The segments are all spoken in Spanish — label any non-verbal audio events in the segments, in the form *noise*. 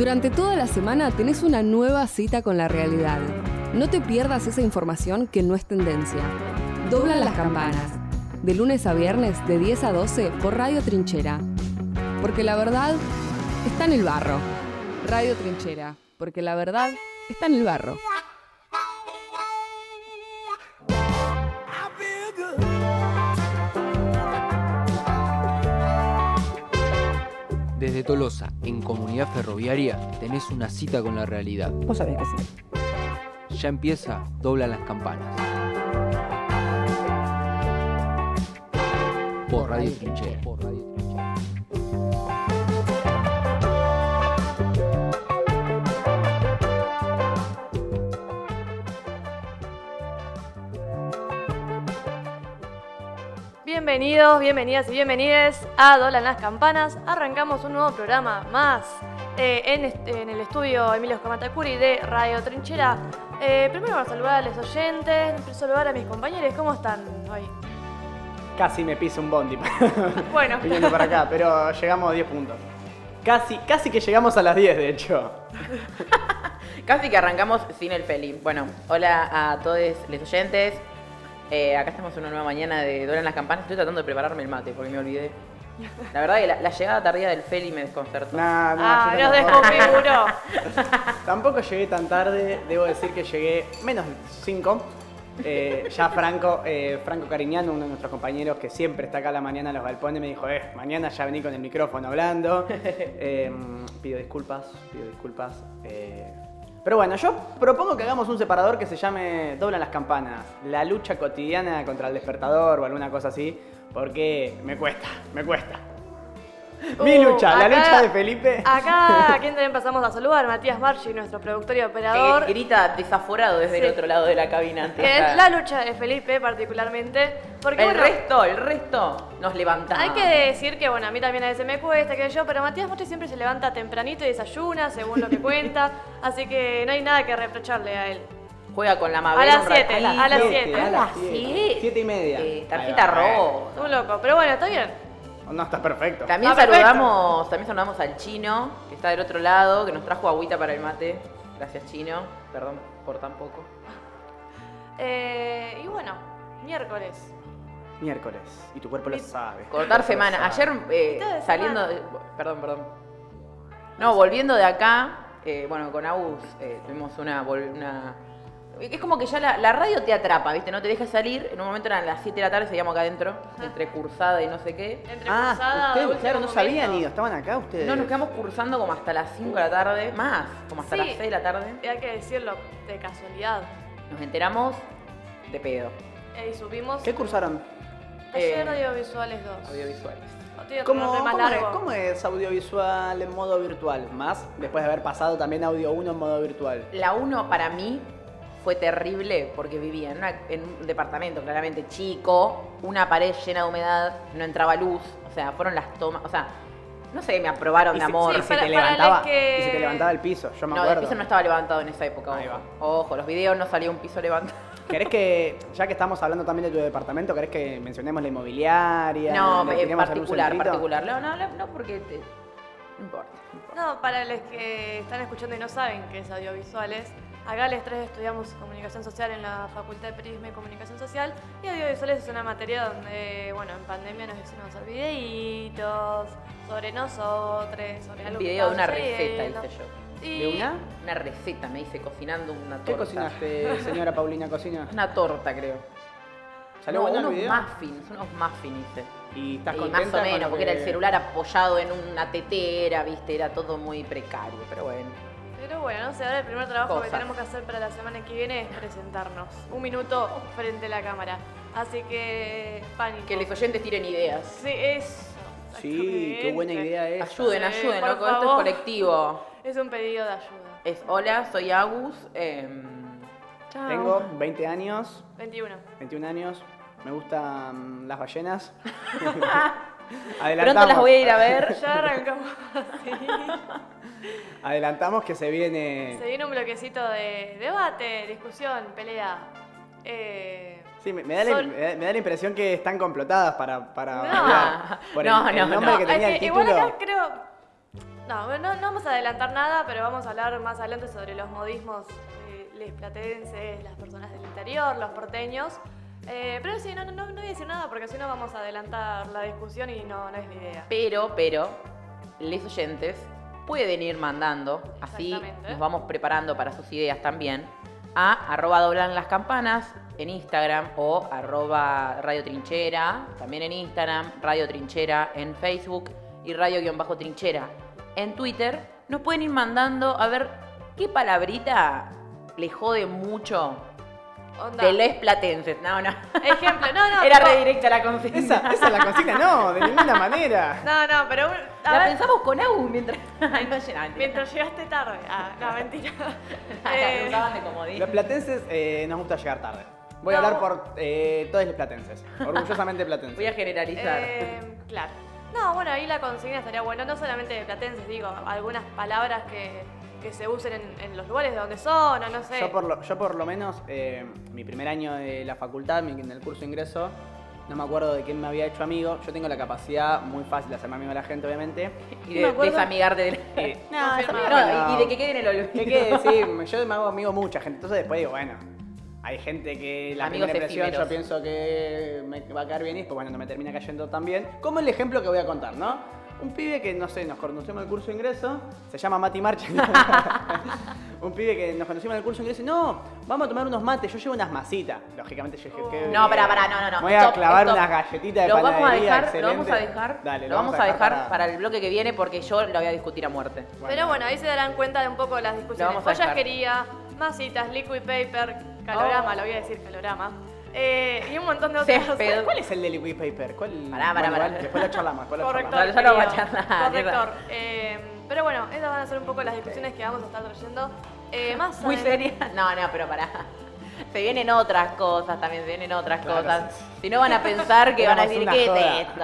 Durante toda la semana tenés una nueva cita con la realidad. No te pierdas esa información que no es tendencia. Doblan las campanas. De lunes a viernes, de 10 a 12, por Radio Trinchera. Porque la verdad está en el barro. Radio Trinchera. Porque la verdad está en el barro. Desde Tolosa, en Comunidad Ferroviaria, tenés una cita con la realidad. Vos sabés que sí. Ya empieza, doblan las campanas. Por Radio Trinchera. Bienvenidos, bienvenidas y bienvenides a Dolan las Campanas. Arrancamos un nuevo programa más eh, en, est- en el estudio Emilio Escamatacuri de Radio Trinchera. Eh, primero vamos a saludar a los oyentes, después saludar a mis compañeros. ¿Cómo están hoy? Casi me pisa un bondi *laughs* Bueno, viniendo para acá, pero llegamos a 10 puntos. Casi, casi que llegamos a las 10, de hecho. *laughs* Casi que arrancamos sin el Feli. Bueno, hola a todos los oyentes. Eh, acá estamos en una nueva mañana de Doran las campanas. Estoy tratando de prepararme el mate porque me olvidé. La verdad que la, la llegada tardía del Feli me desconcertó. Nah, no, ah, nos tampoco. desconfiguró. *laughs* Tampoco llegué tan tarde, debo decir que llegué menos de 5. ya Franco, eh, Franco Cariñano, uno de nuestros compañeros que siempre está acá a la mañana en los galpones, me dijo, eh, mañana ya vení con el micrófono hablando. *laughs* Eh, pido disculpas, pido disculpas. Pero bueno, yo propongo que hagamos un separador que se llame Doblan las campanas, la lucha cotidiana contra el despertador o alguna cosa así, porque me cuesta, me cuesta. *laughs* Mi Uh, lucha, la lucha de Felipe. Acá, *laughs* ¿a quién también pasamos a saludar? Matías Marchi, nuestro productor y Que operador. grita desaforado desde Sí. el otro lado de la cabina. Que es la lucha de Felipe, particularmente. Porque, El bueno, resto, el resto nos levantamos. Hay que decir que, bueno, a mí también a veces me cuesta, que yo, pero Matías Marchi siempre se levanta tempranito y desayuna, según lo que *laughs* cuenta. Así que no hay nada que reprocharle a él. Juega con la A Mabel las un ratito. siete, a las siete. A A las las 7. siete. 7 y media. Eh, Ahí tarjeta roja. Un loco, pero bueno, está bien. No, está perfecto. También perfecto. saludamos, también saludamos al chino, que está del otro lado, que nos trajo agüita para el mate. Gracias, chino. Perdón por tan poco. Eh, y bueno, miércoles. Miércoles. Y tu cuerpo lo sabe. Cortar semana. sabe. Ayer eh, saliendo. perdón, perdón. No, volviendo de acá, eh, bueno, con Agus eh, tuvimos una. Es como que ya la, la radio te atrapa, ¿viste? No te deja salir. En un momento eran las 7 de la tarde, seguíamos acá adentro, entre cursada y no sé qué. Entre Ah, cursada, ustedes, claro, no momento. sabían ido. Estaban acá ustedes. No, nos quedamos cursando como hasta las 5 de la tarde, más, como hasta Sí. las 6 de la tarde. Hay que decirlo, de casualidad. Nos enteramos de pedo. Y subimos ¿Qué cursaron? ayer Eh, audiovisuales 2. Audiovisuales. ¿Cómo, cómo es, cómo es audiovisual en modo virtual? Más después de haber pasado también audio 1 en modo virtual. La 1 para mí fue terrible porque vivía en, una- en un departamento claramente chico, una pared llena de humedad, no entraba luz, o sea, fueron las tomas, o sea, no sé, me aprobaron de amor. y se para- te para levantaba, que- y se te levantaba el piso, yo me no, el acuerdo. piso no estaba levantado en esa época, Ahí ojo. Ojo, los videos no salía un piso levantado. *laughs* ¿Querés que, ya que estamos hablando también de tu departamento, querés que mencionemos la inmobiliaria? No, en algún particular, particular. No, no, no, porque te- no importa. no importa. No, para los que están escuchando y no saben qué es audiovisuales, acá les tres estudiamos comunicación social en la Facultad de Periodismo y Comunicación Social y audiovisuales es una materia donde, bueno, en pandemia nos hicieron hacer videitos sobre nosotros, sobre algo que video de una receta, hice yo. Y- ¿De una? Una receta, me hice cocinando una torta. ¿Qué cocinaste, señora *laughs* Paulina Cocina? Una torta, creo. ¿Salió No, bueno el unos video? muffins, unos muffins hice. ¿Y estás Y contenta más o con menos, porque que- era el celular apoyado en una tetera, viste, era todo muy precario, pero bueno. Pero bueno, no sé, ahora el primer trabajo que tenemos que hacer para la semana que viene es presentarnos. Un minuto frente a la cámara. Así que, pánico. Que los oyentes tiren ideas. Sí, eso. Sí, qué buena idea es. Ayuden, Sí, ayuden, loco, esto es favor. colectivo. Es un pedido de ayuda. Es hola, soy Agus. Chao. Tengo 20 años, 21. 21 años, me gustan las ballenas. *laughs* *laughs* pronto las voy a ir a ver. Ya *laughs* arrancamos así. Adelantamos que se viene. Se viene un bloquecito de debate, discusión, pelea. Eh, Sí, me, me da la, Sol- me da- me da la impresión que están complotadas para, para No. Por el, No, el no, nombre no. que tenía es el título. igual acá creo. No, no, no vamos a adelantar nada, pero vamos a hablar más adelante sobre los modismos eh, les platenses, las personas del interior, los porteños. Eh, pero sí, no, no, no, voy a decir nada porque si no vamos a adelantar la discusión y no, no es la idea. Pero, pero, les oyentes pueden ir mandando, así Exactamente. nos vamos preparando para sus ideas también, a arroba doblan las campanas en Instagram o arroba Radio Trinchera, también en Instagram, Radio Trinchera en Facebook y Radio-Trinchera en Twitter. Nos pueden ir mandando a ver qué palabrita le jode mucho Onda. de les platenses. No, no. Ejemplo, no, no. *laughs* Era tipo- re directa la consigna. Esa, esa es la consigna, no, de ninguna manera. No, no, pero un- La ver, pensamos con Agus mientras. *laughs* Ay, no, mentira. mientras llegaste tarde. Ah, no, mentira. *laughs* La Eh, de. Los platenses eh, nos gusta llegar tarde. Voy a No. hablar por eh, todos los platenses. Orgullosamente platenses. Voy a generalizar. Eh, claro. No, bueno, ahí la consigna estaría bueno, no solamente de platenses, digo, algunas palabras que, que se usen en, en los lugares de donde son, o no sé. Yo por lo, yo por lo menos, eh, mi primer año de la facultad, mi- en el curso de ingreso, no me acuerdo de quién me había hecho amigo. Yo tengo la capacidad muy fácil de hacerme amigo de la gente, obviamente. *laughs* y de acuerdo- desamigarte del. *laughs* Eh, No, no, firma. amigo No, no. y, y de que quede en el olvido. ¿Qué quede? Sí, *laughs* yo me hago amigo de mucha gente. Entonces después digo, bueno, hay gente que la Amigos primera impresión yo efímeros. pienso que me va a caer bien y después, bueno, no me termina cayendo tan bien. Como el ejemplo que voy a contar, ¿no? Un pibe que, no sé, nos conocimos en el curso de ingreso, se llama Mati Marcha. *laughs* un pibe que nos conocimos en el curso de ingreso, no, vamos a tomar unos mates, yo llevo unas masitas. Lógicamente yo dije, ¿qué? No, pará, pará, no, no, no. Voy a Stop, clavar stop. unas galletitas de lo vamos a dejar, Lo vamos a excelente. dejar, Dale, lo vamos a dejar para... para- el bloque que viene porque yo lo voy a discutir a muerte. Pero bueno, ahí se darán cuenta de un poco las discusiones. vamos a dejar. Joyasquería, masitas, liquid paper, calorama, Oh. lo voy a decir calorama. Eh, y un montón de otras Césped. ¿Cuál es el de liquid paper? ¿Cuál? Pará, pará, pará. Después lo charlamos, Corrector. Ya lo vamos a charlar, Corrector. Eh, pero bueno, esas van a ser un poco las discusiones que vamos a estar trayendo. Eh, *laughs* más Muy seria. No, no, pero pará. Se vienen otras cosas también, se vienen otras Claro, cosas. sí. Si no van a pensar que van a decir, ¿qué joda". es esto?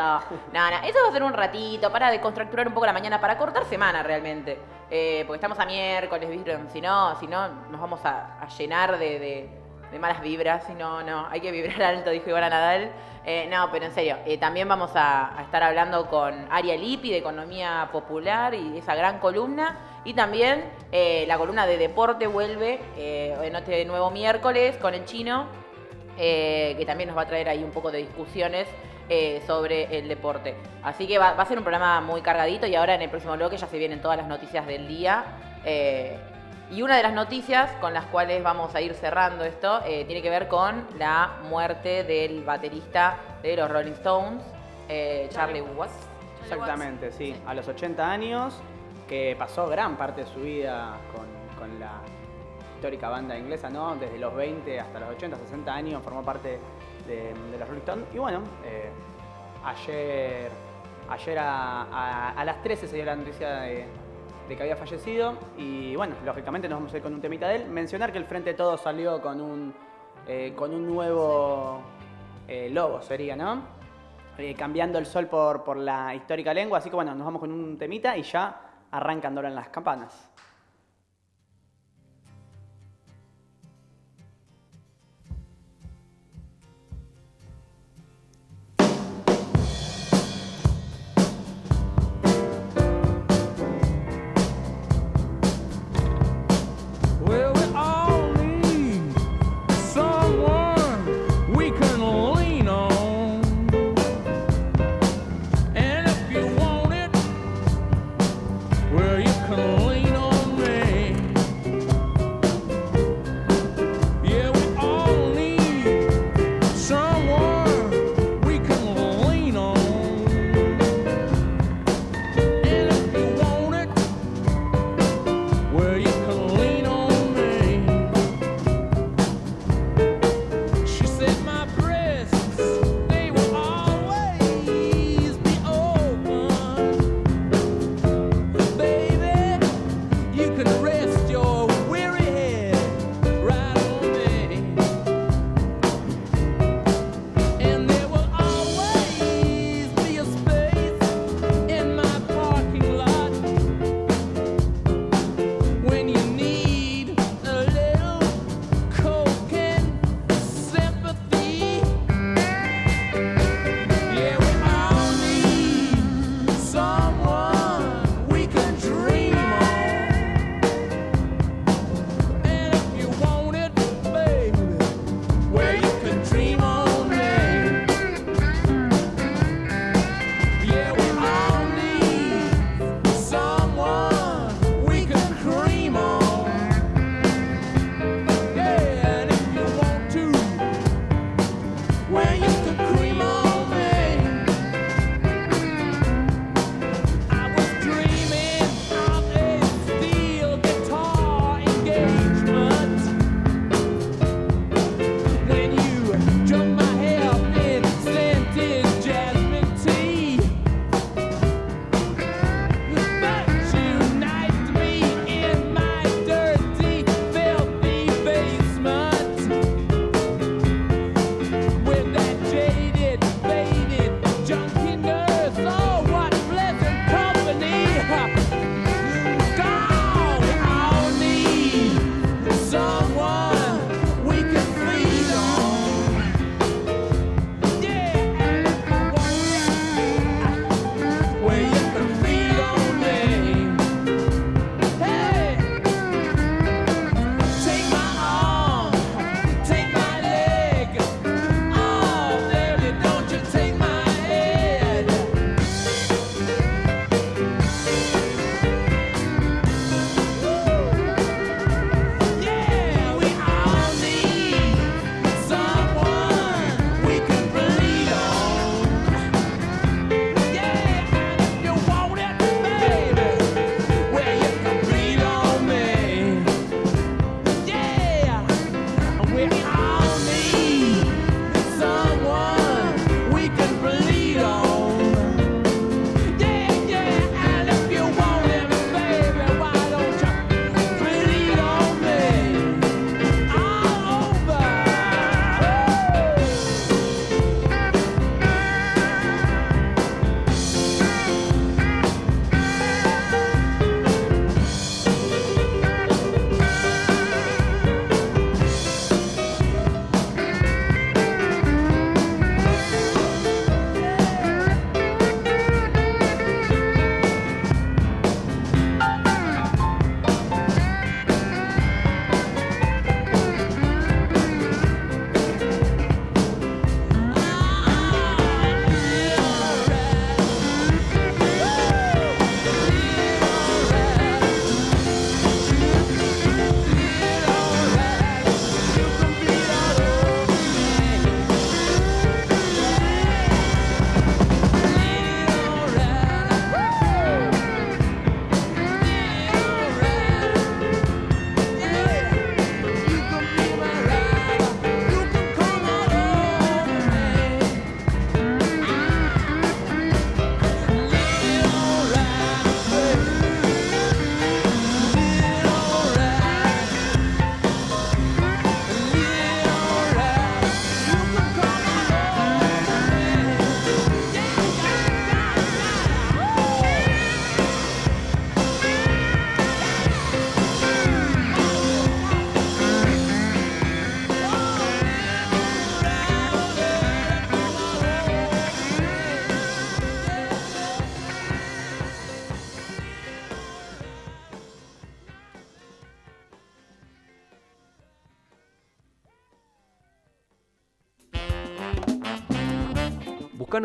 No, no, eso va a ser un ratito para descontracturar un poco la mañana, para cortar semana realmente. Eh, porque estamos a miércoles, ¿vieron? Si no, si no nos vamos a, a llenar de, de- de malas vibras. Si no, no, hay que vibrar *laughs* alto, dijo Ivana Nadal. Eh, no, pero en serio, eh, también vamos a, estar hablando con Aria Lippi de Economía Popular y esa gran columna. Y también eh, la columna de deporte vuelve eh, en este nuevo miércoles con el chino, que también nos va a traer ahí un poco de discusiones sobre el deporte. Así que va, a ser un programa muy cargadito y ahora en el próximo bloque ya se vienen todas las noticias del día. Y una de las noticias con las cuales vamos a ir cerrando esto eh, tiene que ver con la muerte del baterista de los Rolling Stones, eh, Charlie Watts. Exactamente, sí. A los 80 años, que pasó gran parte de su vida con, con la histórica banda inglesa, ¿no? Desde los 20 hasta los 80, 60 años formó parte de, de los Rolling Stones. Y bueno, eh, ayer, ayer a, a- a las 13 se dio la noticia de, de que había fallecido. Y bueno, lógicamente nos vamos a ir con un temita de él. Mencionar que el Frente de Todos salió con un, eh, con un nuevo eh, logo, sería, ¿no? eh, cambiando el sol por, por la histórica lengua. Así que bueno, nos vamos con un temita y ya arrancan Dora en las campanas.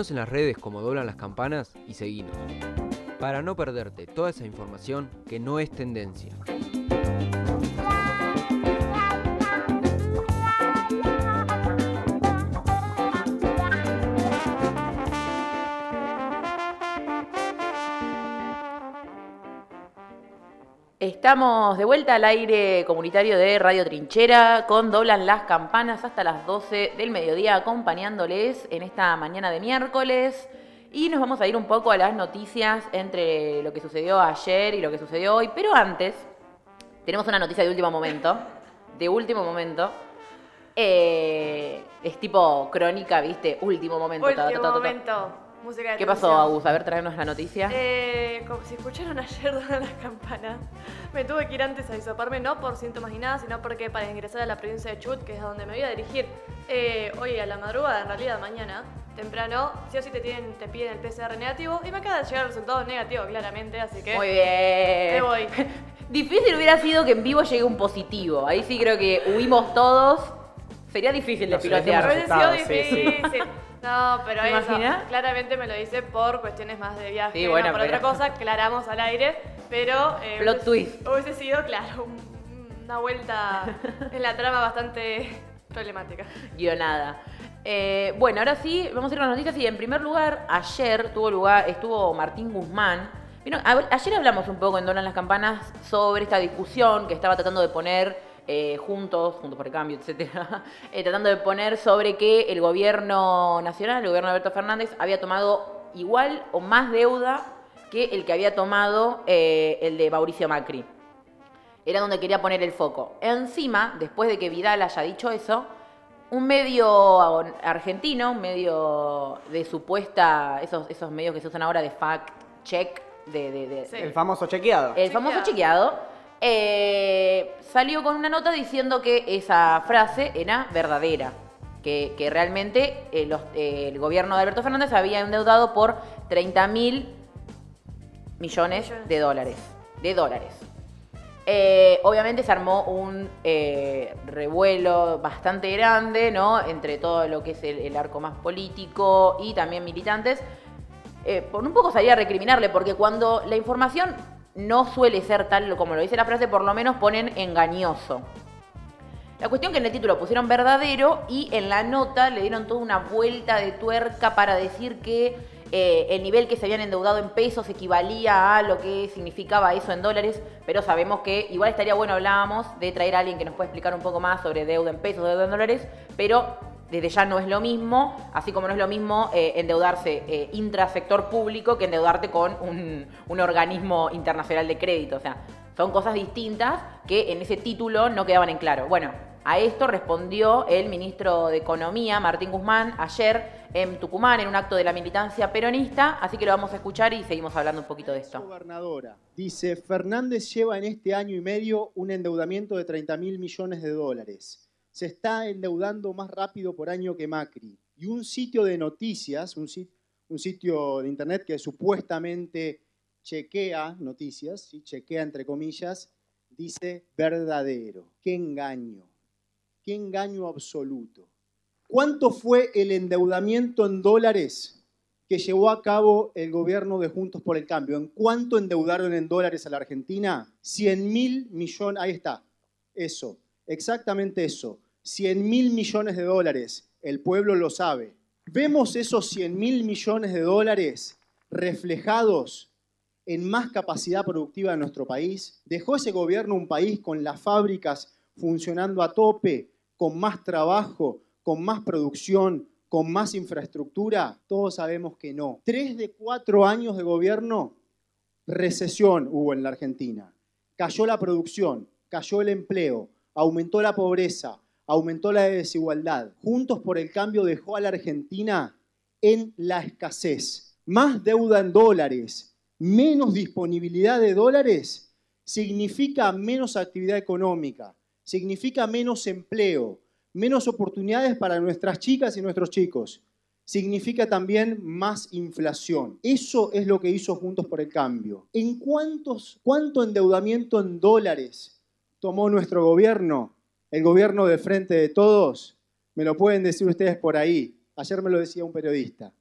En las redes como doblan las campanas y seguinos. Para no perderte toda esa información que no es tendencia. Estamos de vuelta al aire comunitario de Radio Trinchera con Doblan las Campanas hasta las 12 del mediodía acompañándoles en esta mañana de miércoles y nos vamos a ir un poco a las noticias entre lo que sucedió ayer y lo que sucedió hoy, pero antes tenemos una noticia de último momento, de último momento. Eh, es tipo crónica, ¿viste? Último momento. Último momento. Música de ¿Qué pasó. Agus? A ver, traernos la noticia. Eh, como si escucharon ayer *laughs* las campanas, me tuve que ir antes a disoparme, no por síntomas ni nada, sino porque para ingresar a la provincia de Chubut, que es a donde me voy a dirigir eh, hoy a la madrugada, en realidad mañana, temprano, sí o sí te, tienen, te piden el PCR negativo y me acaba de llegar el resultado negativo, claramente, así que Muy bien. me voy. *laughs* Difícil hubiera sido que en vivo llegue un positivo. Ahí sí creo que huimos todos. Sería difícil de Nos pilotear. sido resultados, sí, sí. No, pero ¿Te eso, imaginas? claramente me lo hice por cuestiones más de viaje, Sí, no bueno, por pero- otra cosa, aclaramos al aire, pero... eh, Plot hubiese- twist. Hubiese sido, claro, un- una vuelta *laughs* en la trama bastante problemática. Guionada. Eh, bueno, ahora sí, vamos a ir con las noticias. Y en primer lugar, ayer tuvo lugar, estuvo Martín Guzmán. Vieron, a- ayer hablamos un poco en Donan las Campanas sobre esta discusión que estaba tratando de poner eh, juntos, juntos por el cambio, etcétera, *laughs* eh, tratando de poner sobre que el gobierno nacional, el gobierno de Alberto Fernández, había tomado igual o más deuda que el que había tomado eh, el de Mauricio Macri era donde quería poner el foco. Encima, después de que Vidal haya dicho eso, un medio argentino, un medio de supuesta, esos, esos medios que se usan ahora de fact check, de, de- de- Sí. El famoso chequeado. el famoso Chequeado. Eh, salió con una nota diciendo que esa frase era verdadera. Que, que realmente eh, los- eh, el gobierno de Alberto Fernández había endeudado por 30 mil millones Millones. de dólares. De dólares. Eh, obviamente se armó un eh, revuelo bastante grande, ¿no? Entre todo lo que es el, el arco más político y también militantes. Eh, por un poco salía a recriminarle, porque cuando la información no suele ser tal como lo dice la frase, por lo menos ponen engañoso. La cuestión que en el título pusieron verdadero y en la nota le dieron toda una vuelta de tuerca para decir que eh, el nivel que se habían endeudado en pesos equivalía a lo que significaba eso en dólares, pero sabemos que igual estaría bueno, hablábamos, de traer a alguien que nos pueda explicar un poco más sobre deuda en pesos, deuda en dólares, pero desde ya no es lo mismo, así como no es lo mismo eh, endeudarse eh, intrasector público que endeudarte con un, un organismo internacional de crédito. O sea, son cosas distintas que en ese título no quedaban en claro. Bueno, a esto respondió el ministro de Economía, Martín Guzmán, ayer en Tucumán, en un acto de la militancia peronista, así que lo vamos a escuchar y seguimos hablando un poquito de esto. Gobernadora. Dice, Fernández lleva en este año y medio un endeudamiento de 30 mil millones de dólares. Se está endeudando más rápido por año que Macri. Y un sitio de noticias, un, un sitio de internet que supuestamente chequea noticias, ¿sí? chequea entre comillas, dice verdadero. Qué engaño. Qué engaño absoluto. ¿Cuánto fue el endeudamiento en dólares que llevó a cabo el gobierno de Juntos por el Cambio? ¿En cuánto endeudaron en dólares a la Argentina? 100 mil millones, ahí está, eso, exactamente eso, 100 mil millones de dólares, el pueblo lo sabe. Vemos esos 100 mil millones de dólares reflejados en más capacidad productiva de nuestro país. ¿Dejó ese gobierno un país con las fábricas funcionando a tope, con más trabajo, con más producción, con más infraestructura? Todos sabemos que no. Tres de cuatro años de gobierno, recesión hubo en la Argentina. Cayó la producción, cayó el empleo, aumentó la pobreza, aumentó la desigualdad. Juntos por el cambio dejó a la Argentina en la escasez. Más deuda en dólares, menos disponibilidad de dólares, significa menos actividad económica, significa menos empleo, menos oportunidades para nuestras chicas y nuestros chicos. Significa también más inflación. Eso es lo que hizo Juntos por el Cambio. ¿En cuántos, cuánto endeudamiento en dólares tomó nuestro gobierno? El gobierno de frente de todos. Me lo pueden decir ustedes por ahí. Ayer me lo decía un periodista.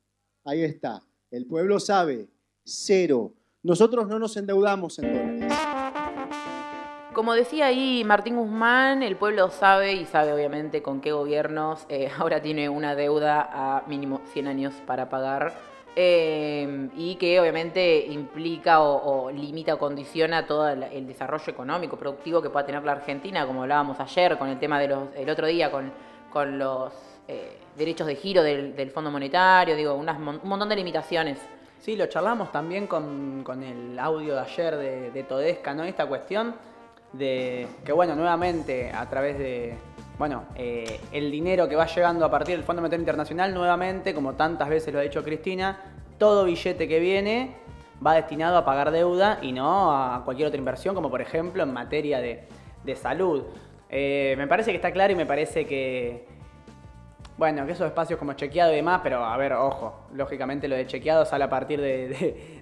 Ahí está. El pueblo sabe. Cero. Nosotros no nos endeudamos en dólares. Como decía ahí Martín Guzmán, el pueblo sabe y sabe obviamente con qué gobiernos eh, ahora tiene una deuda a mínimo 100 años para pagar eh, y que obviamente implica o, limita o condiciona todo el, desarrollo económico, productivo que pueda tener la Argentina, como hablábamos ayer con el tema de los, el otro día con, con los eh, derechos de giro del, del Fondo Monetario, digo, un montón de limitaciones. Sí, lo charlamos también con, con el audio de ayer de, de Todesca, ¿no? Esta cuestión de que, bueno, nuevamente a través de, bueno, eh, el dinero que va llegando a partir del Fondo Monetario Internacional, nuevamente, como tantas veces lo ha dicho Cristina, todo billete que viene va destinado a pagar deuda y no a cualquier otra inversión, como por ejemplo en materia de, de salud. Eh, me parece que está claro y me parece que, bueno, que esos espacios como chequeado y demás, pero a ver, ojo, lógicamente lo de chequeado sale a partir de,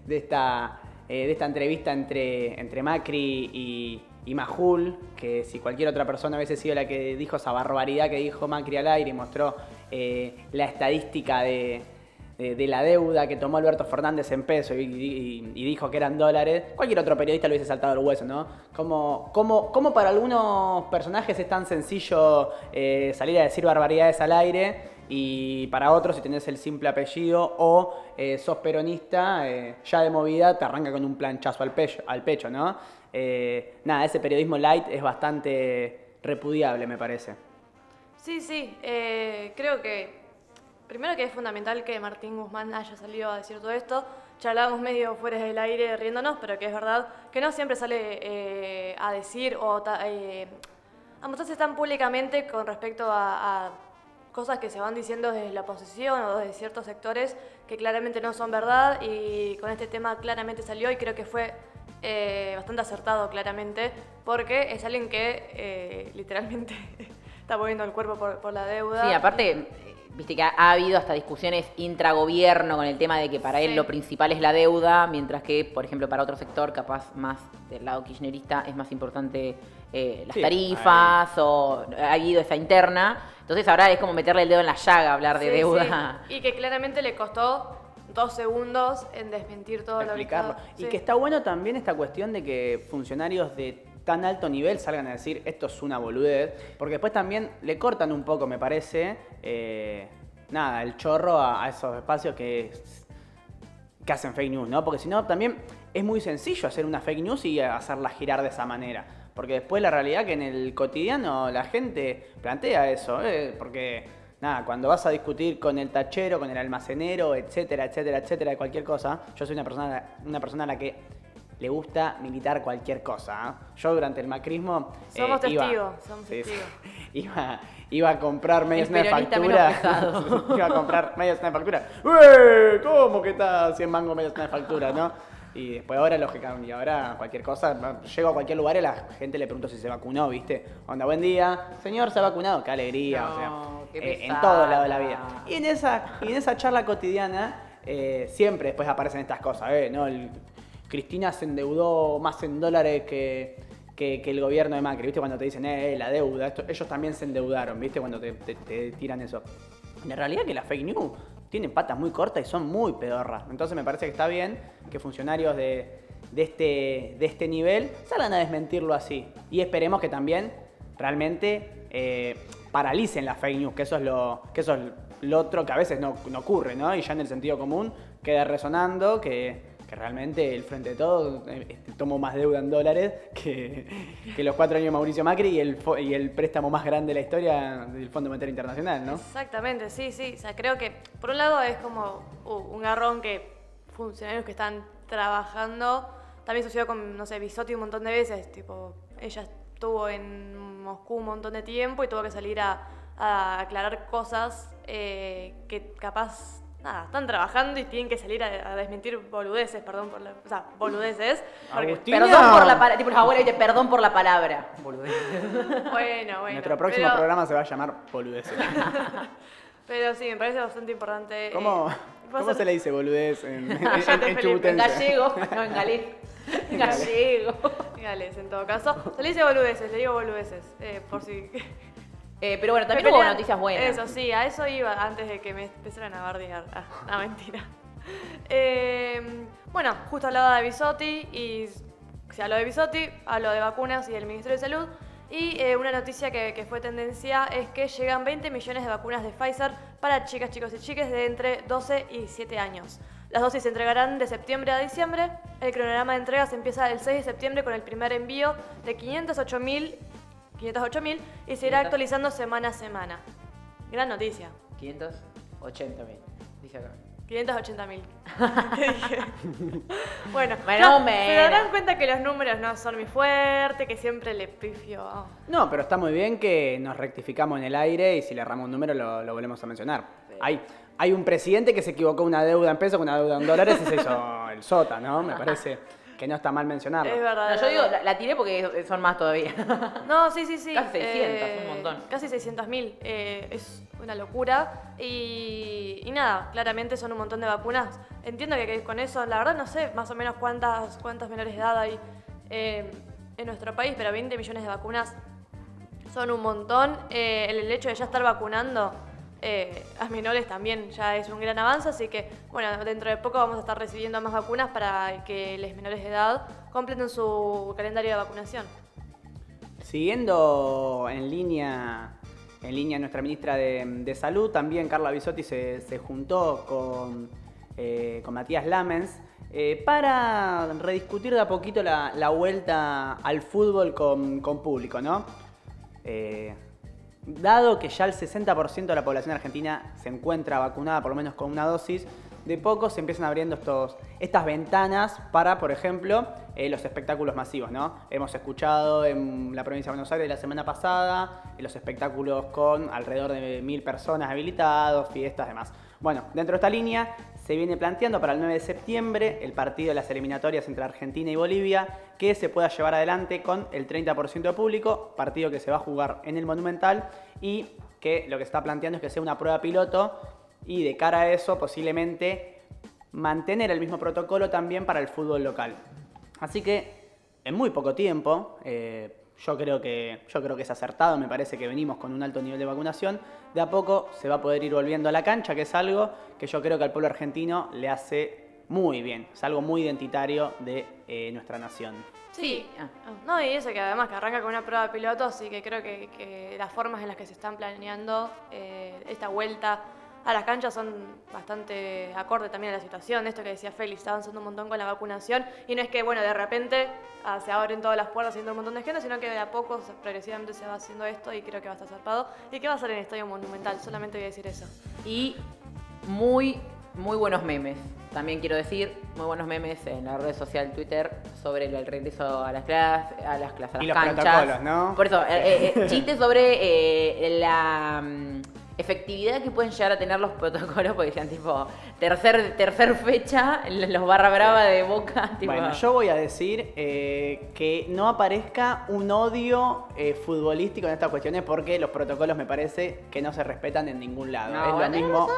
de- esta, eh, de esta entrevista entre, entre Macri y, y Majul, que si cualquier otra persona hubiese sido la que dijo esa barbaridad que dijo Macri al aire y mostró eh, la estadística de, la deuda que tomó Alberto Fernández en peso y, dijo que eran dólares, cualquier otro periodista lo hubiese saltado el hueso, ¿no? Como, como, como para algunos personajes es tan sencillo eh, salir a decir barbaridades al aire y para otros, si tenés el simple apellido o eh, sos peronista, ya de movida te arranca con un planchazo al pecho ¿no? Eh, nada, ese periodismo light es bastante repudiable, me parece. Sí, sí, eh, creo que primero que es fundamental que Martín Guzmán haya salido a decir todo esto. Charlábamos medio fuera del aire riéndonos, pero que es verdad que no siempre sale eh, a decir o a mostrarse tan públicamente con respecto a, a cosas que se van diciendo desde la oposición o desde ciertos sectores que claramente no son verdad y con este tema claramente salió y creo que fue eh, bastante acertado claramente porque es alguien que eh, literalmente *laughs* está moviendo el cuerpo por, por la deuda. Sí, aparte, viste que ha, ha habido hasta discusiones intragobierno con el tema de que para él Sí. lo principal es la deuda, mientras que, por ejemplo, para otro sector, capaz más del lado kirchnerista, es más importante eh, las Sí, tarifas o ha habido esa interna. Entonces ahora es como meterle el dedo en la llaga hablar de Sí, deuda. sí. Y que claramente le costó dos segundos en desmentir todo explicarlo. lo que Y sí. que está bueno también esta cuestión de que funcionarios de tan alto nivel salgan a decir esto es una boludez, porque después también le cortan un poco, me parece, eh, nada, el chorro a, a esos espacios que, que hacen fake news, ¿no? Porque si no, también es muy sencillo hacer una fake news y hacerla girar de esa manera. Porque después la realidad que en el cotidiano la gente plantea eso, ¿eh? porque nada, cuando vas a discutir con el tachero, con el almacenero, etcétera, etcétera, etcétera, de cualquier cosa, yo soy una persona, una persona a la que le gusta militar cualquier cosa. ¿ah? Yo durante el macrismo eh, Somos iba- testigos, somos sí, sí. testigos. *laughs* iba, iba a comprar medias de factura. iba a comprar medias de factura. ¡Eh! ¿Cómo que está 100 mangos medias de factura, no? Y después ahora, lógicamente, ahora cualquier cosa, llego a cualquier lugar y la gente le pregunto si se vacunó, ¿viste? Onda, buen día, señor, ¿se ha vacunado? Qué alegría, No, o sea, qué eh, en todos lados de la vida. Y en esa, y en esa charla cotidiana, eh, siempre después aparecen estas cosas, ¿eh? ¿No? El- Cristina se endeudó más en dólares que, que, que el gobierno de Macri, ¿viste? Cuando te dicen, eh, la deuda, esto- ellos también se endeudaron, ¿viste? Cuando te, te- te tiran eso. En realidad que las fake news tienen patas muy cortas y son muy pedorras. Entonces me parece que está bien que funcionarios de, de este, de este nivel salgan a desmentirlo así. Y esperemos que también realmente eh, paralicen las fake news, que eso es lo, que eso es lo otro que a veces no, no ocurre, ¿no? Y ya en el sentido común queda resonando que, que realmente el Frente de Todos eh, este, tomó más deuda en dólares que, los cuatro años de Mauricio Macri y el, y el préstamo más grande de la historia del Fondo Monetario Internacional, ¿no? Exactamente, sí, sí. O sea, creo que por un lado es como uh, un garrón que funcionarios que están trabajando. También sucedió con, no sé, Bisotti un montón de veces. Tipo, ella estuvo en Moscú un montón de tiempo y tuvo que salir a, a aclarar cosas eh, que capaz, nada, están trabajando y tienen que salir a, a desmentir boludeces, perdón por la. O sea, boludeces. porque-. Perdón por la palabra, tipo los abuelos dicen perdón por la palabra. Boludez. bueno, bueno. Nuestro próximo pero- programa se va a llamar Boludeces. *laughs* Pero sí, me parece bastante importante. ¿Cómo, eh, ¿cómo vos- se le dice boludez en, *laughs* en, en En chubutense? gallego, no en galés. *laughs* En gallego. Gales, en todo caso. Se le dice boludeces, le digo boludeces. eh, por si. Eh, pero bueno, también Me hubo noticias buenas. Eso sí, a eso iba antes de que me empezaran a bardear. Ah, no, mentira. *laughs* Eh, bueno, justo hablaba de Bisotti y se habló de Bisotti, habló de vacunas y del Ministerio de Salud. Y eh, una noticia que, que fue tendencia es que llegan 20 millones de vacunas de Pfizer para chicas, chicos y chiques de entre 12 y 7 años. Las dosis se entregarán de septiembre a diciembre. El cronograma de entregas empieza el 6 de septiembre con el primer envío de 508.000 508.000 y se irá 500. actualizando semana a semana. Gran noticia. 580 mil, dice acá. 580.000. ¿Qué *laughs* dije? bueno, Bueno, no, se darán cuenta que los números no son mi fuerte, que siempre le pifio. No, pero está muy bien que nos rectificamos en el aire y si le erramos un número lo, lo volvemos a mencionar. Hay, hay un presidente que se equivocó una deuda en pesos con una deuda en dólares y se hizo *laughs* el sota, ¿no? Me parece que no está mal mencionarlo. Es verdad. No, yo digo, la, la tiré porque son más todavía. No, sí, sí, sí. Casi 600, un montón. Casi 600.000. eh, es una locura. Y, y nada, claramente son un montón de vacunas. Entiendo que, que con eso, la verdad no sé más o menos cuántas, cuántas menores de edad hay eh, en nuestro país, pero 20 millones de vacunas son un montón. Eh, el, el hecho de ya estar vacunando eh, a menores también ya es un gran avance, así que bueno, dentro de poco vamos a estar recibiendo más vacunas para que los menores de edad completen su calendario de vacunación. Siguiendo en línea, en línea nuestra ministra de, de Salud, también Carla Bisotti se, se juntó con, eh, con Matías Lamens eh, para rediscutir de a poquito la, la vuelta al fútbol con, con público, ¿no? Dado que ya el 60% de la población argentina se encuentra vacunada, por lo menos con una dosis, de poco se empiezan abriendo estos, estas ventanas para, por ejemplo, eh, los espectáculos masivos, ¿no? Hemos escuchado en la provincia de Buenos Aires la semana pasada eh, los espectáculos con alrededor de mil personas habilitados, fiestas, demás. Bueno, dentro de esta línea se viene planteando para el 9 de septiembre el partido de las eliminatorias entre Argentina y Bolivia que se pueda llevar adelante con el 30% de público, partido que se va a jugar en el Monumental y que lo que está planteando es que sea una prueba piloto y de cara a eso posiblemente mantener el mismo protocolo también para el fútbol local. Así que en muy poco tiempo, eh, yo, creo que, yo creo que es acertado, me parece que venimos con un alto nivel de vacunación, de a poco se va a poder ir volviendo a la cancha, que es algo que yo creo que al pueblo argentino le hace muy bien, es algo muy identitario de eh, nuestra nación. Sí. Ah. No, y eso que además que arranca con una prueba de piloto, así que creo que, que las formas en las que se están planeando eh, esta vuelta a las canchas son bastante acorde también a la situación. Esto que decía Félix, está avanzando un montón con la vacunación y no es que, bueno, de repente ah, se abren todas las puertas y entra un montón de gente, sino que de a poco, progresivamente se va haciendo esto y creo que va a estar zarpado y que va a ser en el Estadio Monumental, solamente voy a decir eso. Y muy, muy buenos memes. También quiero decir, muy buenos memes en la red social Twitter sobre el regreso a las clases, a las clases, a Y las los canchas. protocolos, ¿no? Por eso, eh, eh, chistes sobre eh, la mm, efectividad que pueden llegar a tener los protocolos, porque decían tipo, tercer, tercer fecha, los barra brava de boca. *laughs* Tipo, Bueno, yo voy a decir eh, que no aparezca un odio eh, futbolístico en estas cuestiones porque los protocolos me parece que no se respetan en ningún lado. No, es bueno, mismo.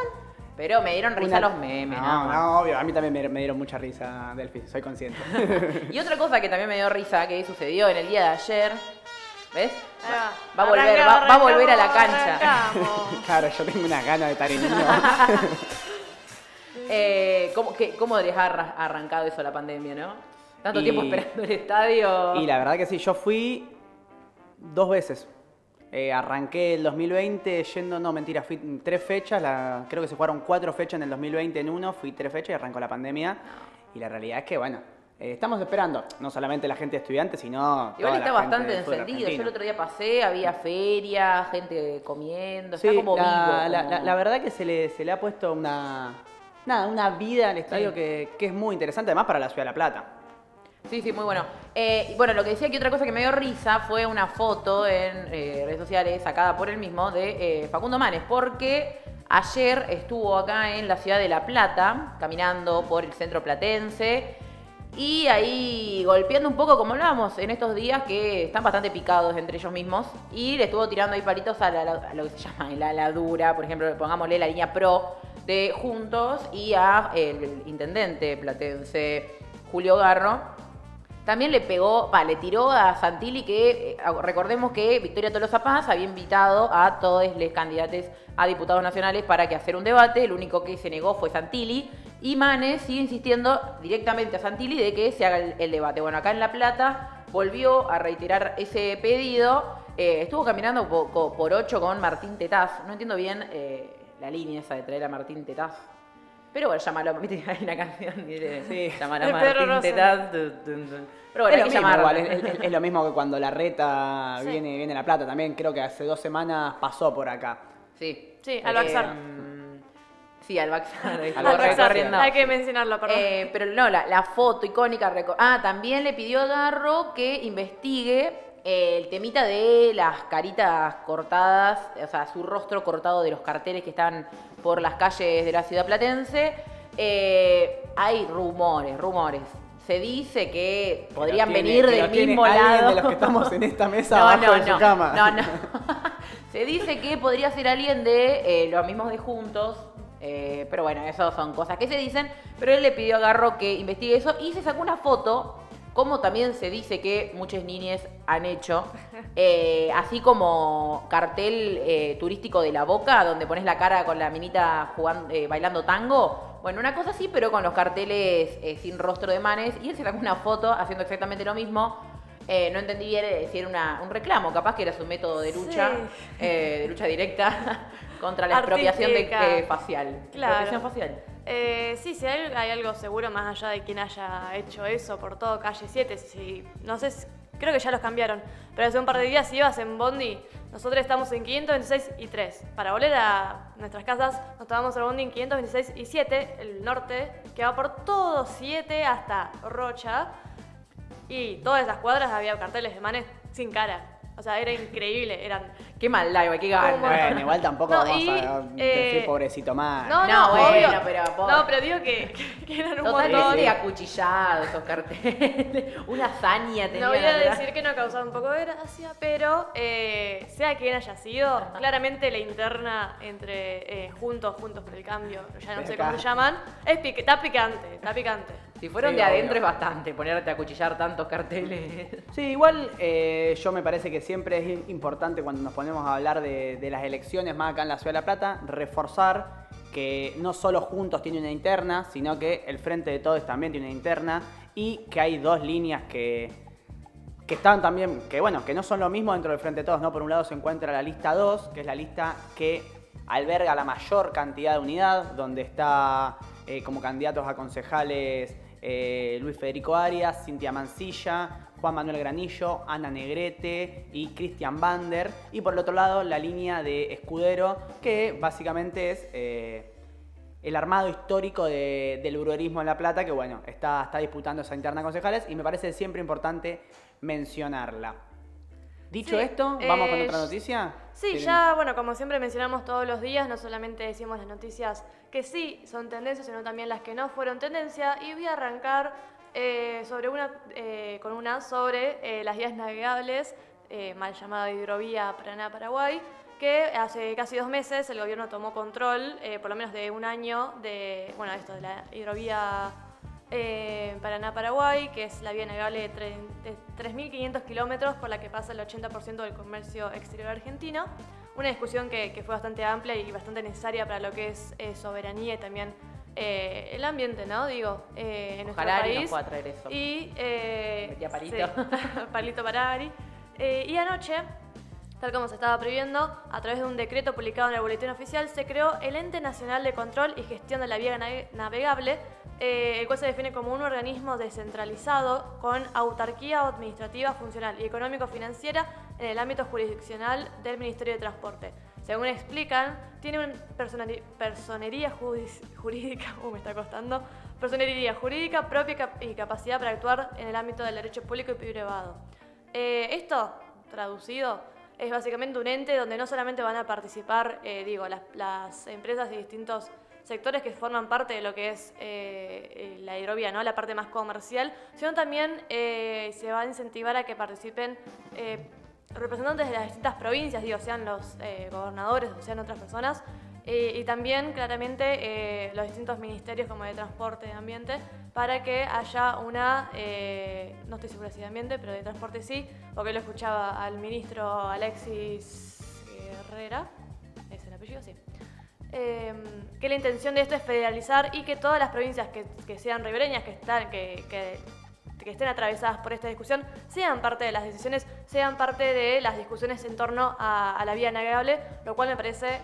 Pero me dieron risa una- los memes, No, más. no, obvio, a mí también me, me dieron mucha risa, Delphi, soy consciente. *laughs* Y otra cosa que también me dio risa que sucedió en el día de ayer, ¿ves? Ahí va. Va a volver, va, va a volver a la cancha. arrancamos. *laughs* claro, yo tengo una gana de estar en niño. *laughs* Eh, ¿cómo, qué- ¿Cómo les ha arra- arrancado eso la pandemia, no? Tanto Y- tiempo esperando el estadio. Y la verdad que sí, yo fui dos veces. Eh, arranqué el 2020 yendo, no mentira, fui tres fechas, la- creo que se jugaron cuatro fechas en el 2020 en uno, fui tres fechas y arrancó la pandemia. Y la realidad es que, bueno, eh, estamos esperando, no solamente la gente estudiante, sino... Igual toda está bastante encendido. Yo el otro día pasé, había feria, gente comiendo, Sí, está como la, vivo. la- como- la- la verdad que se le, se le ha puesto una, nada, una vida al estadio Sí. que, que es muy interesante, además para la ciudad de La Plata. Sí, sí, muy bueno. Eh, bueno, lo que decía que otra cosa que me dio risa fue una foto en eh, redes sociales sacada por él mismo de eh, Facundo Manes, porque ayer estuvo acá en la ciudad de La Plata, caminando por el centro platense. Y ahí golpeando un poco, como hablábamos en estos días, que están bastante picados entre ellos mismos. Y le estuvo tirando ahí palitos a, lo que se llama la ladura, por ejemplo, pongámosle la línea pro de Juntos y a el intendente platense Julio Garro. También le pegó, va, le tiró a Santilli que, eh, recordemos que Victoria Tolosa Paz había invitado a todos los candidatos a diputados nacionales para que hacer un debate, el único que se negó fue Santilli, y Manes sigue insistiendo directamente a Santilli de que se haga el, el debate. Bueno, acá en La Plata volvió a reiterar ese pedido, eh, estuvo caminando po- co- por, ocho con Martín Tetaz, no entiendo bien eh, la línea esa de traer a Martín Tetaz. Pero bueno, llámalo, *laughs* viste que hay una canción Sí. llamar a Martín. Tetaz. Pero bueno, es, hay lo que mismo, igual, es, es- es lo mismo que cuando la reta Sí. viene, viene a La Plata. También creo que hace dos semanas pasó por acá. Sí. Sí, al Baxar. Sí, al Baxar. *laughs* Al. Hay que mencionarlo, perdón. Eh, pero no, la, la foto icónica. Ah, también le pidió a Garro que investigue eh, el temita de las caritas cortadas, o sea, su rostro cortado de los carteles que estaban por las calles de la ciudad platense. Eh, hay rumores, rumores. Se dice que podrían tiene- venir del mismo lado. de los que estamos en esta *laughs* mesa No, abajo no, de no, su cama. No, no. *laughs* Se dice que podría ser alguien de eh, los mismos de Juntos. Eh, pero bueno, eso son cosas que se dicen. Pero él le pidió a Garro que investigue eso y se sacó una foto, como también se dice que muchas niñas han hecho, *laughs* eh, así como cartel eh, turístico de la boca, donde pones la cara con la minita jugando, bailando tango. Bueno, una cosa así, pero con los carteles sin rostro de manes. Y él se sacó una foto haciendo exactamente lo mismo. Eh, no entendí bien si era una- un reclamo, capaz que era su método de lucha, Sí. eh, de lucha directa *laughs* contra la expropiación de, eh, facial. Claro. Expropiación facial. Eh, sí, si hay, hay algo seguro más allá de quien haya hecho eso por todo Calle 7. Si, no sé, creo que ya los cambiaron. Pero hace un par de días si ibas en Bondi, nosotros estamos en 526 y 3. Para volver a nuestras casas, nos tomamos el Bondi en 526 y 7, el norte, que va por todo 7 hasta Rocha. Y todas esas cuadras había carteles de manes sin cara. O sea, era increíble. Eran Qué maldad, igual, qué gana. Bueno, igual tampoco No, vamos y, a eh, decir pobrecito más. No, No, no, bueno, obvio. pero pobre. No, pero digo que, que- eran un Totalmente montón. Sí. acuchillados esos carteles. *laughs* Una hazaña tenía. No voy a decir que no causaba un poco de gracia, pero eh, sea quien haya sido, claramente la interna entre eh, Juntos, Juntos por el Cambio, ya no sé cómo se llaman, es pique- está picante, está picante. Si fueron Sí, de adentro obvio. es bastante ponerte a cuchillar tantos carteles. Sí, igual eh, yo me parece que siempre es im- importante cuando nos ponemos a hablar de, de las elecciones más acá en la Ciudad de La Plata, reforzar que no solo Juntos tiene una interna, sino que el Frente de Todos también tiene una interna y que hay dos líneas que, que están también, que bueno, que no son lo mismo dentro del Frente de Todos, ¿no? Por un lado se encuentra la lista 2, que es la lista que alberga la mayor cantidad de unidad, donde está eh, como candidatos a concejales eh, Luis Federico Arias, Cintia Mancilla, Juan Manuel Granillo, Ana Negrete y Cristian Bander. Y por el otro lado, la línea de Escudero, que básicamente es eh, el armado histórico de- del urbanismo en La Plata, que bueno, está, está disputando esa interna concejales y me parece siempre importante mencionarla. Dicho Sí, esto, ¿vamos con eh, otra noticia? Sí, ¿Tienen- ya, bueno, como siempre mencionamos todos los días, no solamente decimos las noticias que sí son tendencias, sino también las que no fueron tendencia. Y voy a arrancar eh, eh, una sobre eh, las vías navegables, eh, mal llamada hidrovía Paraná-Paraguay, que hace casi dos meses el gobierno tomó control, por lo menos de un año, de, bueno, esto, de la hidrovía eh, Paraná-Paraguay, que es la vía navegable de, tre- de 3.500 kilómetros por la que pasa el 80% del comercio exterior argentino. Una discusión que, que fue bastante amplia y bastante necesaria para lo que es soberanía y también eh, el ambiente, ¿no? Digo, eh, en nuestro Ojalá nos país. pueda traer eso. Y, eh, Metía palito. sí, palito *laughs* para Ari. Eh, y anoche, tal como se estaba previendo, a través de un decreto publicado en el Boletín Oficial, se creó el Ente Nacional de Control y Gestión de la Vía Nave- Navegable, eh, el cual se define como un organismo descentralizado con autarquía administrativa, funcional y económico-financiera en el ámbito jurisdiccional del Ministerio de Transporte. Según explican, tiene una personería jurídica, *laughs* uh, me está costando, personería jurídica propia y cap- y capacidad para actuar en el ámbito del derecho público y privado. Eh, esto, traducido, es básicamente un ente donde no solamente van a participar, eh, digo, las, empresas y distintos sectores que forman parte de lo que es eh, la hidrovía, ¿no? la parte más comercial, sino también se va a incentivar a que participen representantes de las distintas provincias, digo, sean los eh, gobernadores o sean otras personas, Eh, y también, claramente, eh, los distintos ministerios como de transporte y ambiente, para que haya una, no estoy segura si de ambiente, pero de transporte sí, porque lo escuchaba al ministro Alexis Herrera, ¿es el apellido? Sí. Eh, que la intención de esto es federalizar y que todas las provincias que, que sean ribereñas, que, están, que, que- que estén atravesadas por esta discusión, sean parte de las decisiones, sean parte de las discusiones en torno a, la vía navegable, lo cual me parece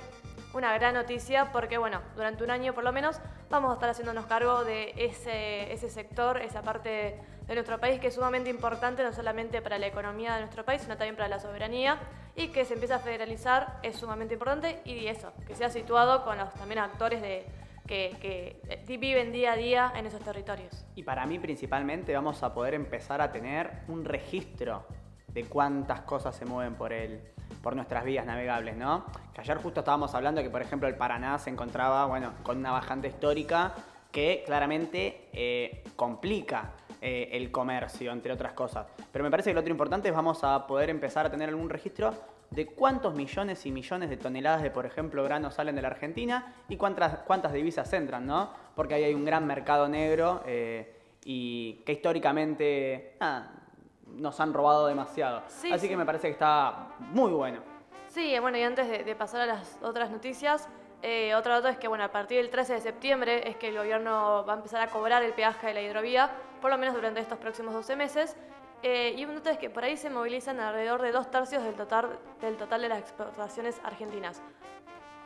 una gran noticia porque, bueno, durante un año por lo menos vamos a estar haciéndonos cargo de ese, ese sector, esa parte de nuestro país que es sumamente importante no solamente para la economía de nuestro país, sino también para la soberanía y que se empiece a federalizar es sumamente importante y eso, que sea situado con los también actores de, que, eh, viven día a día en esos territorios. Y para mí principalmente vamos a poder empezar a tener un registro de cuántas cosas se mueven por el, por nuestras vías navegables, ¿no? Que ayer justo estábamos hablando que, por ejemplo, el Paraná se encontraba, bueno, con una bajante histórica que claramente eh, complica eh, el comercio, entre otras cosas. Pero me parece que lo otro importante es vamos a poder empezar a tener algún registro de cuántos millones y millones de toneladas de, por ejemplo, granos salen de la Argentina y cuántas, cuántas divisas entran, ¿no? Porque ahí hay un gran mercado negro eh, y que históricamente nos han robado demasiado. Sí, Así sí. que me parece que está muy bueno. Sí, bueno, y antes de, de pasar a las otras noticias, eh, otro dato es que, bueno, a partir del 13 de septiembre es que el gobierno va a empezar a cobrar el peaje de la hidrovía, por lo menos durante estos próximos 12 meses. Eh, y un dato es que por ahí se movilizan alrededor de dos tercios del total, del total de las exportaciones argentinas.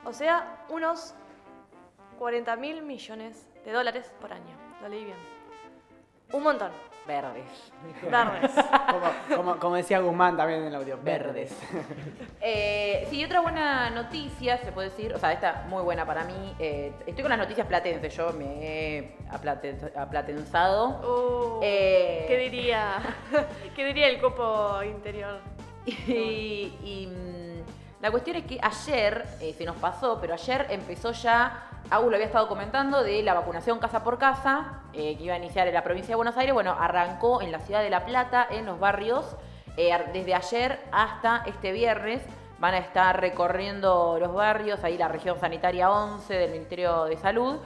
O sea, unos 40 mil millones de dólares por año. Lo leí bien. Un montón. Verdes. Verdes. Como, como- como decía Guzmán también en el audio, verdes. Eh, sí, otra buena noticia, se puede decir, o sea, esta muy buena para mí. eh, estoy con las noticias platenses, yo me he aplate- aplatenzado. Uh, Eh, ¿Qué diría? *laughs* ¿Qué diría el copo interior? *laughs* Y, y, mm, la cuestión es que ayer, eh, se nos pasó, pero ayer empezó ya, Agus lo había estado comentando, de la vacunación casa por casa, eh, que iba a iniciar en la provincia de Buenos Aires. Bueno, arrancó en la ciudad de La Plata, en los barrios, eh, desde ayer hasta este viernes. Van a estar recorriendo los barrios, ahí la región sanitaria 11 del Ministerio de Salud,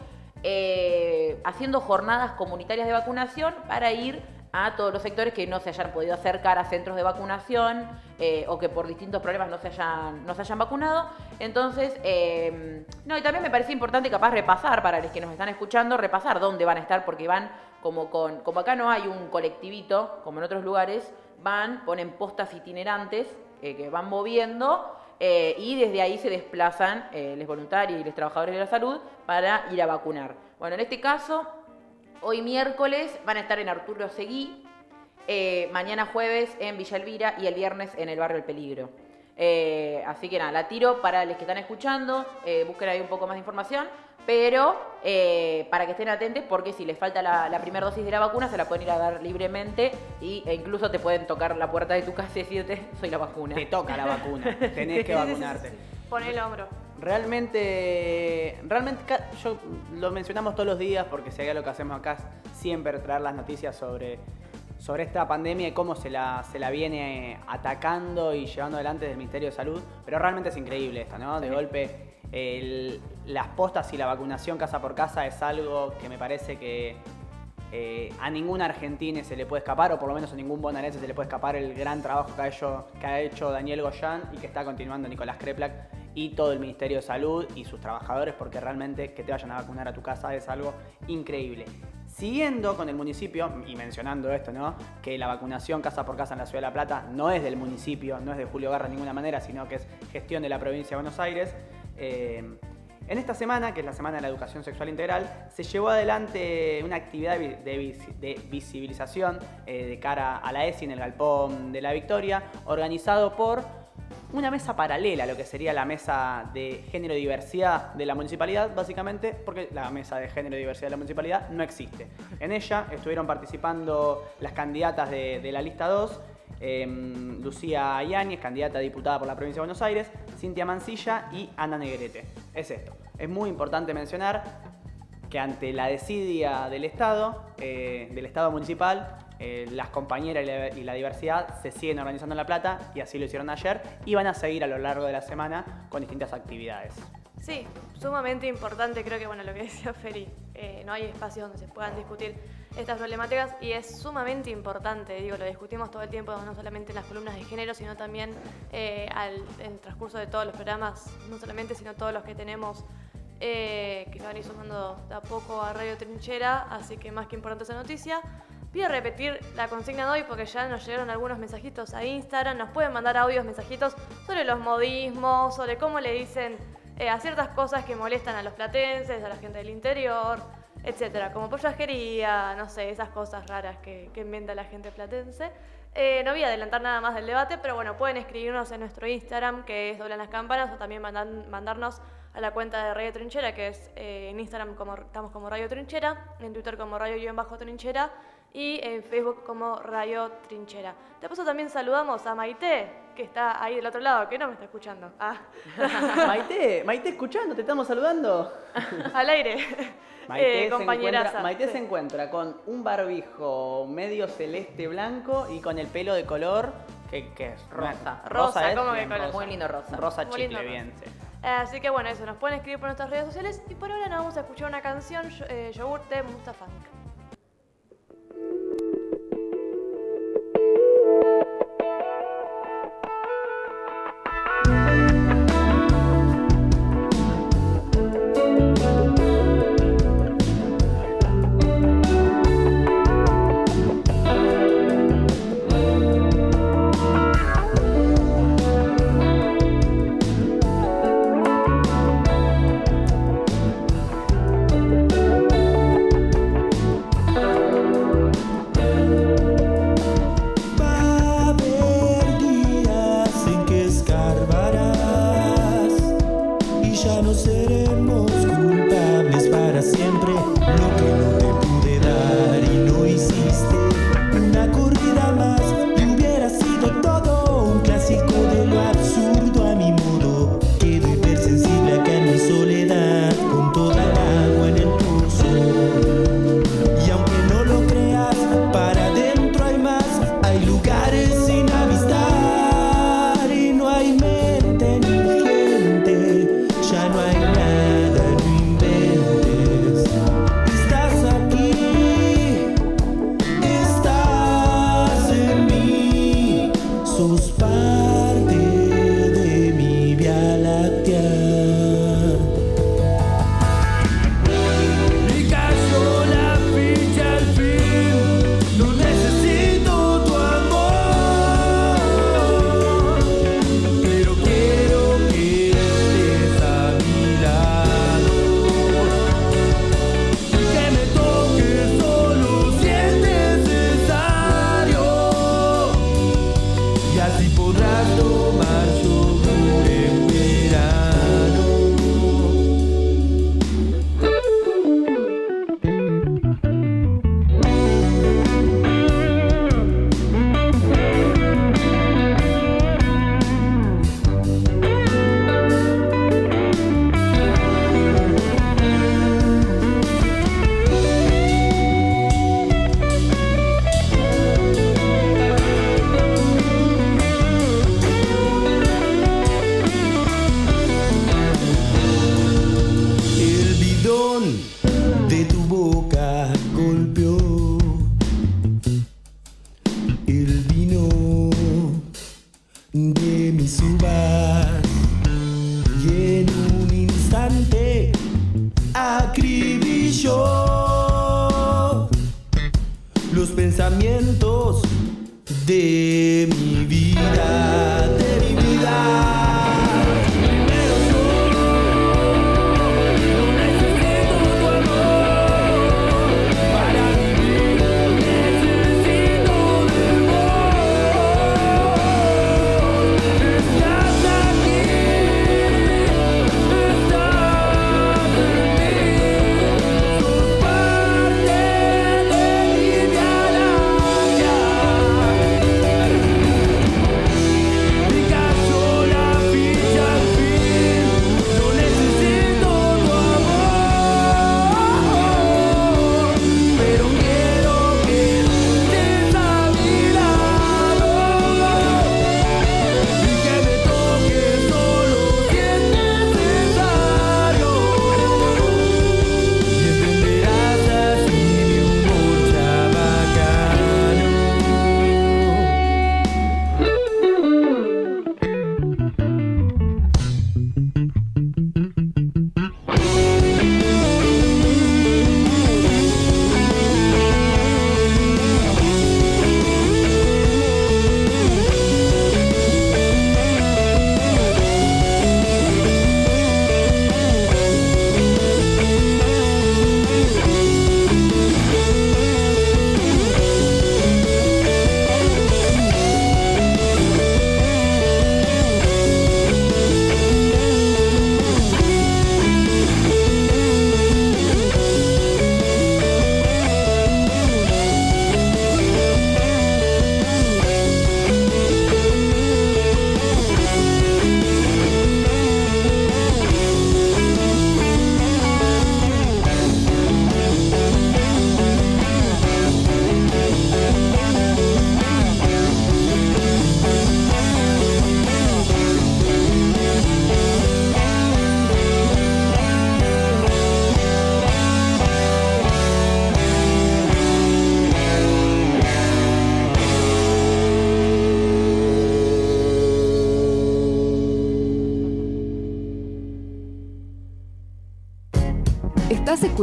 eh, haciendo jornadas comunitarias de vacunación para ir a todos los sectores que no se hayan podido acercar a centros de vacunación eh, o que por distintos problemas no se hayan, no se hayan vacunado. Entonces, eh, no, y también me parece importante capaz repasar, para los que nos están escuchando, repasar dónde van a estar, porque van como con, como acá no hay un colectivito, como en otros lugares, van, ponen postas itinerantes eh, que van moviendo eh, y desde ahí se desplazan eh, los voluntarios y los trabajadores de la salud para ir a vacunar. Bueno, en este caso, hoy miércoles van a estar en Arturo Seguí, eh, mañana jueves en Villa Elvira y el viernes en el barrio El Peligro. Eh, así que nada, la tiro para los que están escuchando, eh, busquen ahí un poco más de información, pero eh, para que estén atentos porque si les falta la, la primera dosis de la vacuna se la pueden ir a dar libremente y, e incluso te pueden tocar la puerta de tu casa y decirte soy la vacuna. Te toca la vacuna, *laughs* tenés que vacunarte. Pon el hombro. Realmente, realmente, yo lo mencionamos todos los días porque si hay algo que hacemos acá es siempre traer las noticias sobre, sobre esta pandemia y cómo se la, se la viene atacando y llevando adelante desde el Ministerio de Salud. Pero realmente es increíble esto, ¿no? De golpe, el- las postas y la vacunación casa por casa es algo que me parece que eh, a ningún argentino se le puede escapar, o por lo menos a ningún bonaerense se le puede escapar el gran trabajo que ha hecho, que ha hecho Daniel Goyán y que está continuando Nicolás Kreplak y todo el Ministerio de Salud y sus trabajadores, porque realmente que te vayan a vacunar a tu casa es algo increíble. Siguiendo con el municipio, y mencionando esto, ¿no? Que la vacunación casa por casa en la Ciudad de La Plata no es del municipio, no es de Julio Garra de ninguna manera, sino que es gestión de la provincia de Buenos Aires. Eh, en esta semana, que es la Semana de la Educación Sexual Integral, se llevó adelante una actividad de visibilización eh, de cara a la ESI en el Galpón de la Victoria, organizado por una mesa paralela a lo que sería la mesa de género y diversidad de la municipalidad, básicamente, porque la mesa de género y diversidad de la municipalidad no existe. En ella estuvieron participando las candidatas de, la lista 2, em, Lucía Yáñez, candidata a diputada por la provincia de Buenos Aires, Cintia Mancilla y Ana Negrete. Es esto. Es muy importante mencionar que ante la desidia del Estado, eh, del Estado municipal, eh, las compañeras y la, y la diversidad se siguen organizando en La Plata y así lo hicieron ayer y van a seguir a lo largo de la semana con distintas actividades. Sí, sumamente importante, creo que bueno, lo que decía Feri, eh, no hay espacios donde se puedan discutir estas problemáticas y es sumamente importante, digo, lo discutimos todo el tiempo, no solamente en las columnas de género, sino también eh, al, en el transcurso de todos los programas, no solamente, sino todos los que tenemos eh, que se van a ir sumando de a poco a Radio Trinchera, así que más que importante esa noticia. Pido repetir la consigna de hoy porque ya nos llegaron algunos mensajitos a Instagram, nos pueden mandar audios, mensajitos sobre los modismos, sobre cómo le dicen eh, a ciertas cosas que molestan a los platenses, a la gente del interior, etcétera, como pollajería, no sé, esas cosas raras que, que inventa la gente platense. Eh, no voy a adelantar nada más del debate, pero bueno, pueden escribirnos en nuestro Instagram, que es Doblan las Campanas, o también mandarnos a la cuenta de Radio Trinchera, que es eh, en Instagram como, estamos como Radio Trinchera, en Twitter como Radio-Trinchera y en Facebook como Radio Trinchera. De paso también saludamos a Maite, que está ahí del otro lado, que no me está escuchando. Ah, *laughs* Maite, Maite, escuchando, te estamos saludando. *laughs* al aire. Maite, Eh, se, Maite Sí. se encuentra con un barbijo medio celeste blanco y con el pelo de color que, que es Rosa. Rosa, es ¿cómo que color? rosa. Muy lindo rosa. Rosa Muy lindo chicle, rosa. bien, sí. Así que bueno, eso, nos pueden escribir por nuestras redes sociales y por ahora nos vamos a escuchar una canción, eh, Yogurt de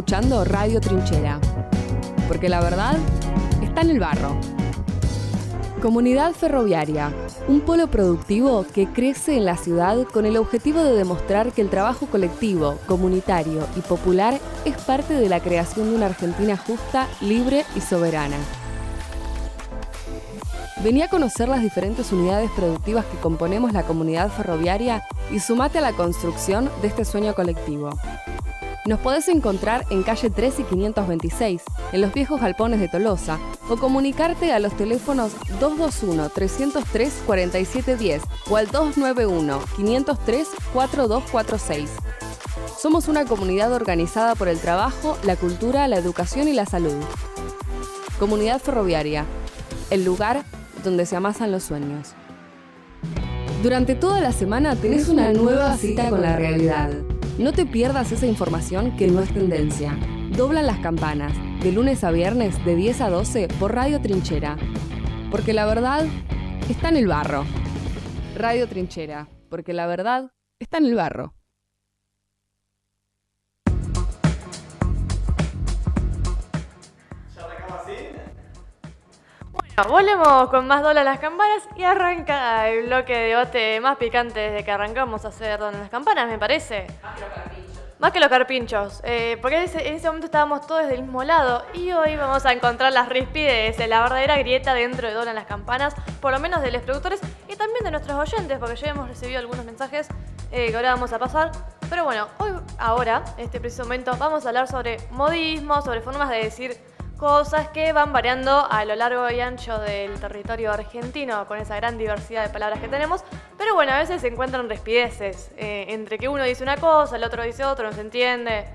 escuchando Radio Trinchera, porque la verdad está en el barro. Comunidad Ferroviaria, un polo productivo que crece en la ciudad con el objetivo de demostrar que el trabajo colectivo, comunitario y popular es parte de la creación de una Argentina justa, libre y soberana. Vení a conocer las diferentes unidades productivas que componemos la comunidad ferroviaria y sumate a la construcción de este sueño colectivo. Nos podés encontrar en calle 3 y 526, en los viejos galpones de Tolosa, o comunicarte a los teléfonos 221-303-4710 o al 291-503-4246. Somos una comunidad organizada por el trabajo, la cultura, la educación y la salud. Comunidad Ferroviaria, el lugar donde se amasan los sueños. Durante toda la semana tenés una nueva cita con la realidad. No te pierdas esa información que no es tendencia. Doblan las campanas, de lunes a viernes de 10 a 12 por Radio Trinchera. Porque la verdad está en el barro. Radio Trinchera, porque la verdad está en el barro. Volvemos con más Dola las campanas y arranca el bloque de debate más picante desde que arrancamos a hacer Dola las campanas, me parece. Más que los carpinchos. eh, porque en ese, en ese momento estábamos todos del mismo lado y hoy vamos a encontrar las rispides, la verdadera grieta dentro de Dolan las Campanas, por lo menos de los productores y también de nuestros oyentes, porque ya hemos recibido algunos mensajes eh, que ahora vamos a pasar. Pero bueno, hoy, ahora, en este preciso momento, vamos a hablar sobre modismo, sobre formas de decir cosas que van variando a lo largo y ancho del territorio argentino con esa gran diversidad de palabras que tenemos. Pero bueno, a veces se encuentran respideces eh, entre que uno dice una cosa, el otro dice otro, no se entiende.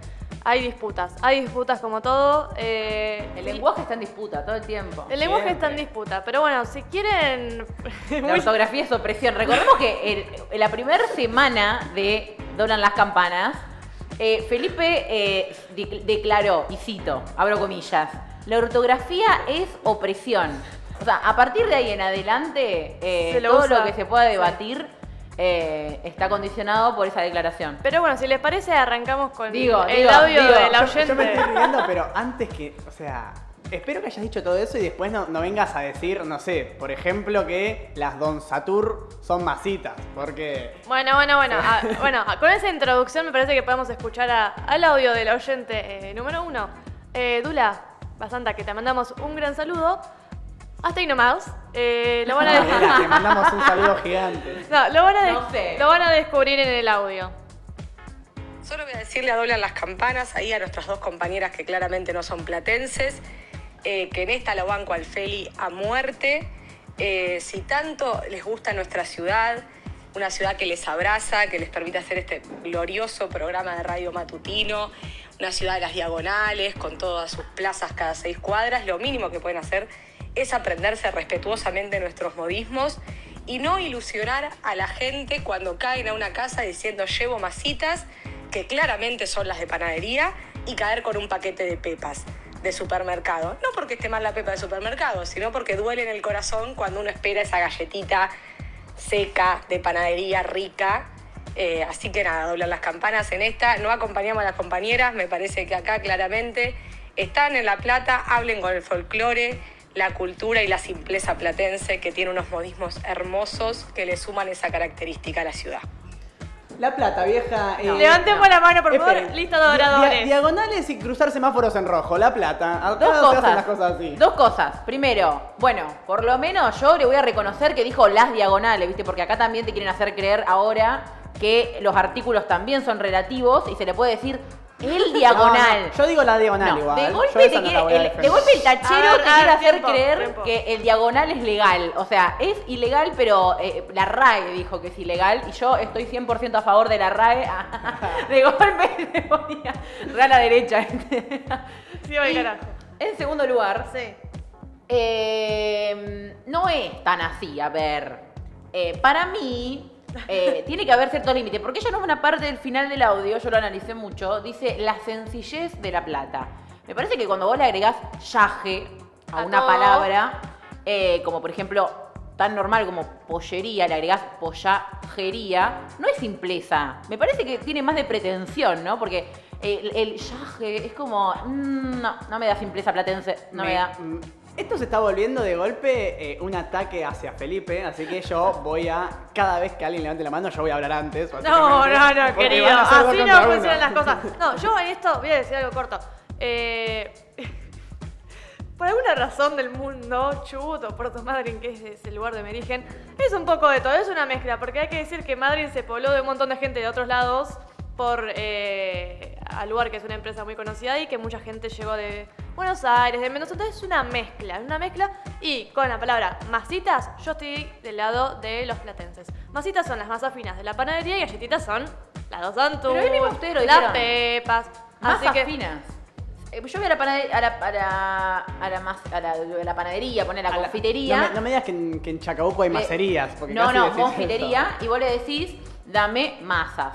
Hay disputas, hay disputas como todo. eh, El y- lenguaje está en disputa todo el tiempo. el lenguaje está en disputa, pero bueno, si quieren... La *laughs* *laughs* ortografía es opresión. Recordemos que el- en la primera semana de Doblan las Campanas, eh, Felipe eh, de- declaró, y cito, abro comillas, la ortografía es opresión. O sea, a partir de ahí en adelante, eh, Se lo todo usa. lo que se pueda debatir eh, está condicionado por esa declaración. Pero bueno, si les parece, arrancamos con Digo, el digo, audio digo. de la Yo, yo me oyente. estoy riendo, pero antes que, o sea, espero que hayas dicho todo eso y después no, no vengas a decir, no sé, por ejemplo, que las Don Satur son masitas, porque... Bueno, bueno, bueno. ah, bueno, ah, con esa introducción me parece que podemos escuchar a- al audio del oyente eh, número uno. Eh, Dula, Basanta, que te mandamos un gran saludo. Hasta ahí nomás. Eh, lo, van a Mira, *laughs* te mandamos un saludo *laughs* gigante. No, lo, van a No sé. lo van a descubrir en el audio. Solo voy a decirle a Doblan las campanas, ahí a nuestras dos compañeras que claramente no son platenses, eh, que en esta lo banco al Feli a muerte. Eh, si tanto les gusta nuestra ciudad, una ciudad que les abraza, que les permite hacer este glorioso programa de radio matutino, una ciudad de las diagonales, con todas sus plazas cada seis cuadras, lo mínimo que pueden hacer es aprenderse respetuosamente nuestros modismos y no ilusionar a la gente cuando caen a una casa diciendo llevo masitas, que claramente son las de panadería, y caer con un paquete de pepas de supermercado. No porque esté mal la pepa de supermercado, sino porque duele en el corazón cuando uno espera esa galletita seca, de panadería rica. Eh, así que nada, doblan las campanas en esta. No acompañamos a las compañeras, me parece que acá claramente están en La Plata, hablen con el folclore, la cultura y la simpleza platense, que tiene unos modismos hermosos que le suman esa característica a la ciudad. La Plata, vieja... eh, Levantemos la mano, por favor. Lista de oradores. Dia- diagonales y cruzar semáforos en rojo. La Plata. Acá Dos se cosas. hacen las cosas así. Dos cosas. Primero, bueno, por lo menos yo le voy a reconocer que dijo las diagonales, ¿viste? Porque acá también te quieren hacer creer ahora que los artículos también son relativos y se le puede decir el diagonal. *laughs* No, no, yo digo la diagonal No, igual. de golpe, te quiere- el, defender. de golpe el tachero ver, te a quiere ver, hacer tiempo, creer tiempo. que el diagonal es legal. O sea, es ilegal, pero eh, la RAE dijo que es ilegal y yo estoy 100% a favor de la RAE. *laughs* de golpe *laughs* se ponía re a la derecha. Sí, voy, carajo. En segundo lugar, Sí. eh, no es tan así, a ver. Eh, para mí, eh, tiene que haber ciertos límites, porque ella no es una parte del final del audio, yo lo analicé mucho, dice la sencillez de la plata. Me parece que cuando vos le agregás yaje a, A una todo. palabra, eh, como por ejemplo, tan normal como pollería, le agregás pollajería, no es simpleza. Me parece que tiene más de pretensión, ¿no? Porque El, el yaje es como. mm, no, no me da simpleza platense. No me, da. Esto se está volviendo de golpe eh, un ataque hacia Felipe, así que yo voy a, cada vez que alguien levante la mano, yo voy a hablar antes. No, no, no, querido. Así no funcionan las cosas. *laughs* No, yo en esto voy a decir algo corto. Eh, *laughs* por alguna razón del mundo, Chubut o Puerto Madryn, que es ese lugar de mi origen, es un poco de todo, es una mezcla, porque hay que decir que Madryn se pobló de un montón de gente de otros lados por eh, al lugar que es una empresa muy conocida y que mucha gente llegó de Buenos Aires, de Mendoza, entonces es una mezcla, es una mezcla y con la palabra masitas yo estoy del lado de los platenses. Masitas son las masas finas de la panadería y galletitas son las dos Antú, Pero hoy mismo ustedes lo las dijeron. pepas, así Masas que finas. Eh, Yo voy a la, panade- a la, a la, a la, mas- a la- a la panadería, poner la A la- confitería. No me, no me digas que en, que en Chacabuco hay Le- macerías. Porque no, casi no, decís confitería. Y vos le decís, dame masas.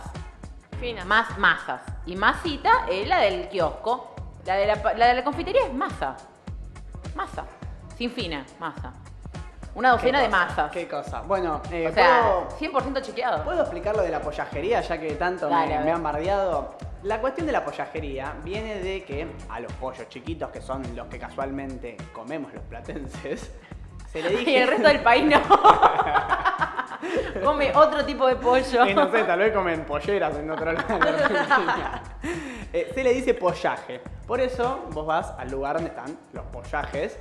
Más masas. Y masita es la del kiosco. La de la, la de la confitería es masa. Masa. Sin fina, masa. Una ¿Qué docena de masas. ¿Qué cosa? Bueno, eh, O sea, ¿puedo, 100% chequeado. ¿puedo explicar lo de la pollajería, ya que tanto me- Dale, han bardeado? La cuestión de la pollajería viene de que a los pollos chiquitos, que son los que casualmente comemos los platenses, se le dije... *laughs* Y el resto del país no. *laughs* *laughs* Come otro tipo de pollo. Y no sé, tal vez comen polleras en otro lado. *laughs* *laughs* Eh, se le dice pollaje. Por eso vos vas al lugar donde están los pollajes,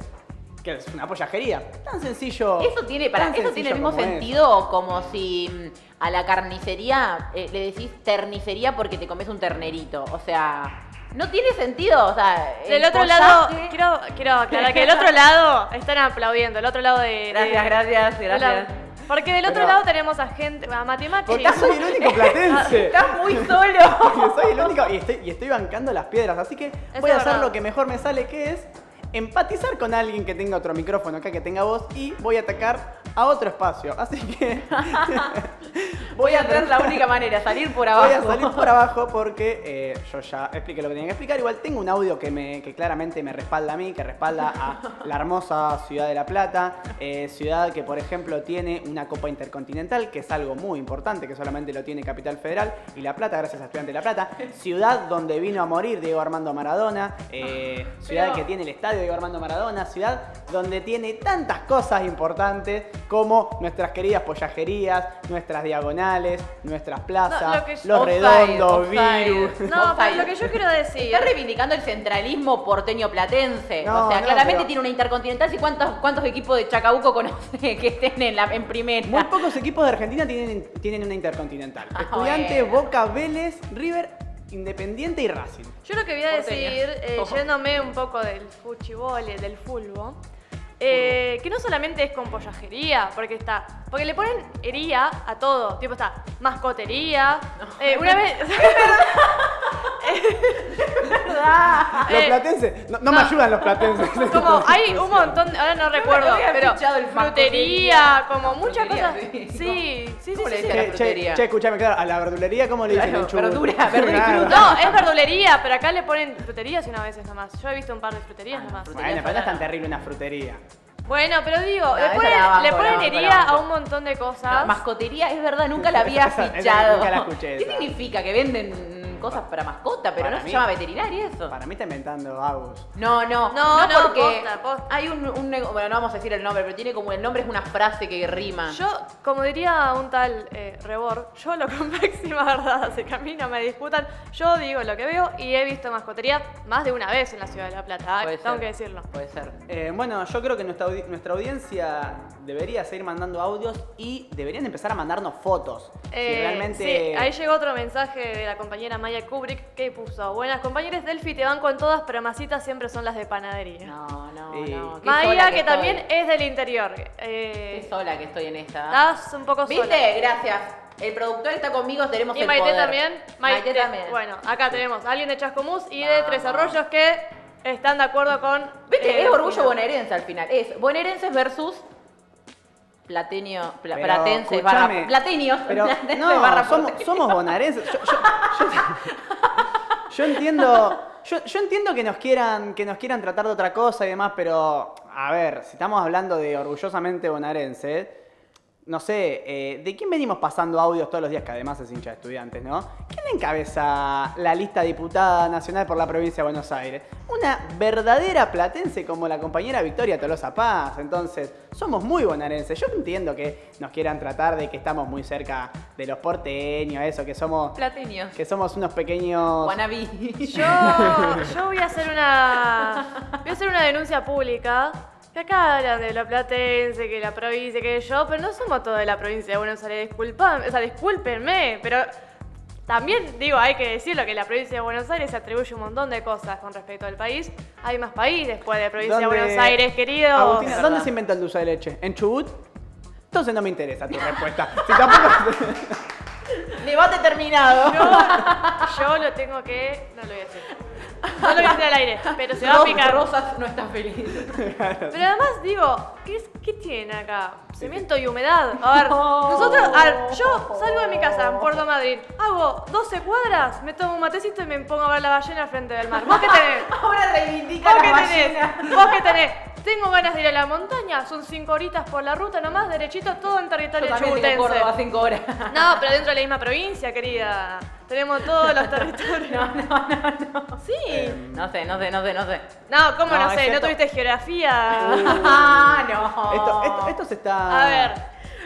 que es una pollajería. Tan sencillo. Eso tiene, para, eso tiene el mismo como eso. sentido como si mm, a la carnicería eh, le decís ternicería porque te comes un ternerito. O sea, no tiene sentido. O sea, el Del otro lado, quiero, quiero aclarar que del otro lado están aplaudiendo, el otro lado de... Gracias, de- gracias, de la- gracias. Porque del otro Pero- lado tenemos a gente, a matemáticos. Porque soy el único *laughs* platense. Estás muy solo. *laughs* Soy el único y estoy, y estoy bancando las piedras. Así que Eso voy a es hacer verdad. lo que mejor me sale, que es empatizar con alguien que tenga otro micrófono acá, que tenga voz, y voy a atacar a otro espacio. Así que *laughs* Voy a hacer la única manera, salir por abajo. *laughs* Voy a salir por abajo porque eh, yo ya expliqué lo que tenía que explicar. Igual tengo un audio que, me, que claramente me respalda a mí, que respalda a *laughs* la hermosa ciudad de La Plata. eh, ciudad que, por ejemplo, tiene una Copa Intercontinental, que es algo muy importante, que solamente lo tiene Capital Federal y La Plata, gracias a Estudiante de La Plata. Ciudad donde vino a morir Diego Armando Maradona. eh, ciudad Pero- que tiene el estadio Diego Armando Maradona. Ciudad donde tiene tantas cosas importantes como nuestras queridas pollajerías, nuestras diagonales, nuestras plazas, No, lo que- los Offside, redondos, offside. virus. No, pero lo que yo quiero decir... Está reivindicando el centralismo porteño platense. No, o sea, no, claramente pero- tiene una intercontinental. ¿Y cuántos, cuántos equipos de Chacabuco conoce *laughs* que estén en, la, en primera? Muy pocos equipos de Argentina tienen, tienen una intercontinental. Ah, bueno. Boca, Vélez, River, Independiente y Racing. Yo lo que voy a Porteña. decir, eh, Ojo. yéndome un poco del fuchibole, del fulbo, eh, que no solamente es con pollajería, porque está, porque le ponen hería a todo, tipo está mascotería, eh, una vez, *laughs* Los Eh, platenses, no, no me no. ayudan los platenses. *laughs* como hay un montón, ahora no recuerdo, pero frutería, como muchas Frutería, cosas, sí. sí, sí, sí, ¿Cómo le sí, sí. decían a la Che, che, frutería? che, escuchame, claro, a la verdulería, ¿cómo le dicen Claro, verdura, *laughs* verdura y Claro. fruta. No, es verdulería, pero acá le ponen fruterías una vez nomás. Yo he visto un par de fruterías nomás. Bueno, pero no es tan terrible una frutería. Bueno, pero digo, le ponen, le ponen banco. a un montón de cosas. Mascotería, es verdad, nunca la había *laughs* Esa- esa fichado. nunca la escuché, ¿Qué esa. significa? ¿Que venden cosas para mascota, pero Para no mí- se llama veterinaria eso? Para mí está inventando Agus. No, no, No, no, porque posta, posta. hay un, un bueno, no vamos a decir el nombre, pero tiene como el nombre es una frase que rima. Yo, como diría un tal eh, Rebor, yo lo con máxima verdad, así que a mí no me disputan. Yo digo lo que veo y he visto mascotería más de una vez en la ciudad de La Plata, Puede ¿eh? tengo ser, que decirlo. Puede ser. Eh, bueno, yo creo que nuestra, audi- nuestra audiencia debería seguir mandando audios y deberían empezar a mandarnos fotos. si Eh, realmente. Sí, ahí llegó otro mensaje de la compañera Maya Kubrick que puso, buenas compañeras Delphi, te van con todas, pero masitas siempre son las de panadería. No, no, no. qué Maya, que, también es del interior. Qué Eh, sola que estoy en esta. estás un poco sola. ¿Viste? Gracias. El productor está conmigo, tenemos Y el Maite poder. también. Maite, también. Bueno, acá tenemos a alguien de Chascomús y de. Tres Arroyos que están de acuerdo con. ¿Viste? eh, es orgullo bonaerense al final. Es bonaerenses versus platenio, pla- Pero, platenses barra platenios. *laughs* Pero platenses no, barra somos, somos bonaerenses. Yo, yo- yo- *laughs* yo entiendo. Yo entiendo que nos quieran, que nos quieran tratar de otra cosa y demás, pero a ver, si estamos hablando de orgullosamente bonaerense, no sé, eh, ¿de quién venimos pasando audios todos los días? Que además es hincha de estudiantes, ¿no? ¿Quién encabeza la lista diputada nacional por la provincia de Buenos Aires? Una verdadera platense como la compañera Victoria Tolosa Paz. Entonces, somos muy bonaerenses. Yo entiendo que nos quieran tratar de que estamos muy cerca de los porteños, eso, que somos, Plateños. que somos unos pequeños... Wannabe. *laughs* Yo, yo voy a hacer una. Voy a hacer una denuncia pública. Que acá hablan de la Platense, que la provincia, que yo, pero no somos todos de la provincia de Buenos Aires. Disculpan, o sea, discúlpenme, pero también digo, hay que decirlo que la provincia de Buenos Aires se atribuye un montón de cosas con respecto al país. Hay más país después de la provincia de ¿Dónde- Buenos Aires, queridos. Agustina, ¿dónde verdad. se inventa el dulce de leche? ¿En Chubut? Entonces no me interesa tu respuesta. *laughs* Si tampoco... Debate terminado. Yo, yo lo tengo que. No lo voy a decir. No lo voy a decir al aire, pero se va a picar. Rosas no está feliz. Pero además digo, ¿qué, es- qué tienen acá? Cemento y humedad. A ver, nosotros, a ver, yo salgo de mi casa en Puerto Madrid, hago 12 cuadras, me tomo un matecito y me pongo a ver la ballena al frente del mar. ¿Vos qué tenés? *laughs* Ahora reivindica ¿Vos la qué ballena. tenés? ¿Vos qué tenés? Tengo ganas de ir a la montaña, son 5 horitas por la ruta nomás, derechito, todo en Yo territorio también tengo chubutense. Córdoba, 5 horas. No, pero dentro de la misma provincia, querida. Tenemos todos los *laughs* territorios. No, no, no, no. Sí. No sé, no sé, no sé, no sé. No, ¿cómo no, sé? ¿No tuviste geografía? Ah, no. Esto, esto, esto se está... A ver,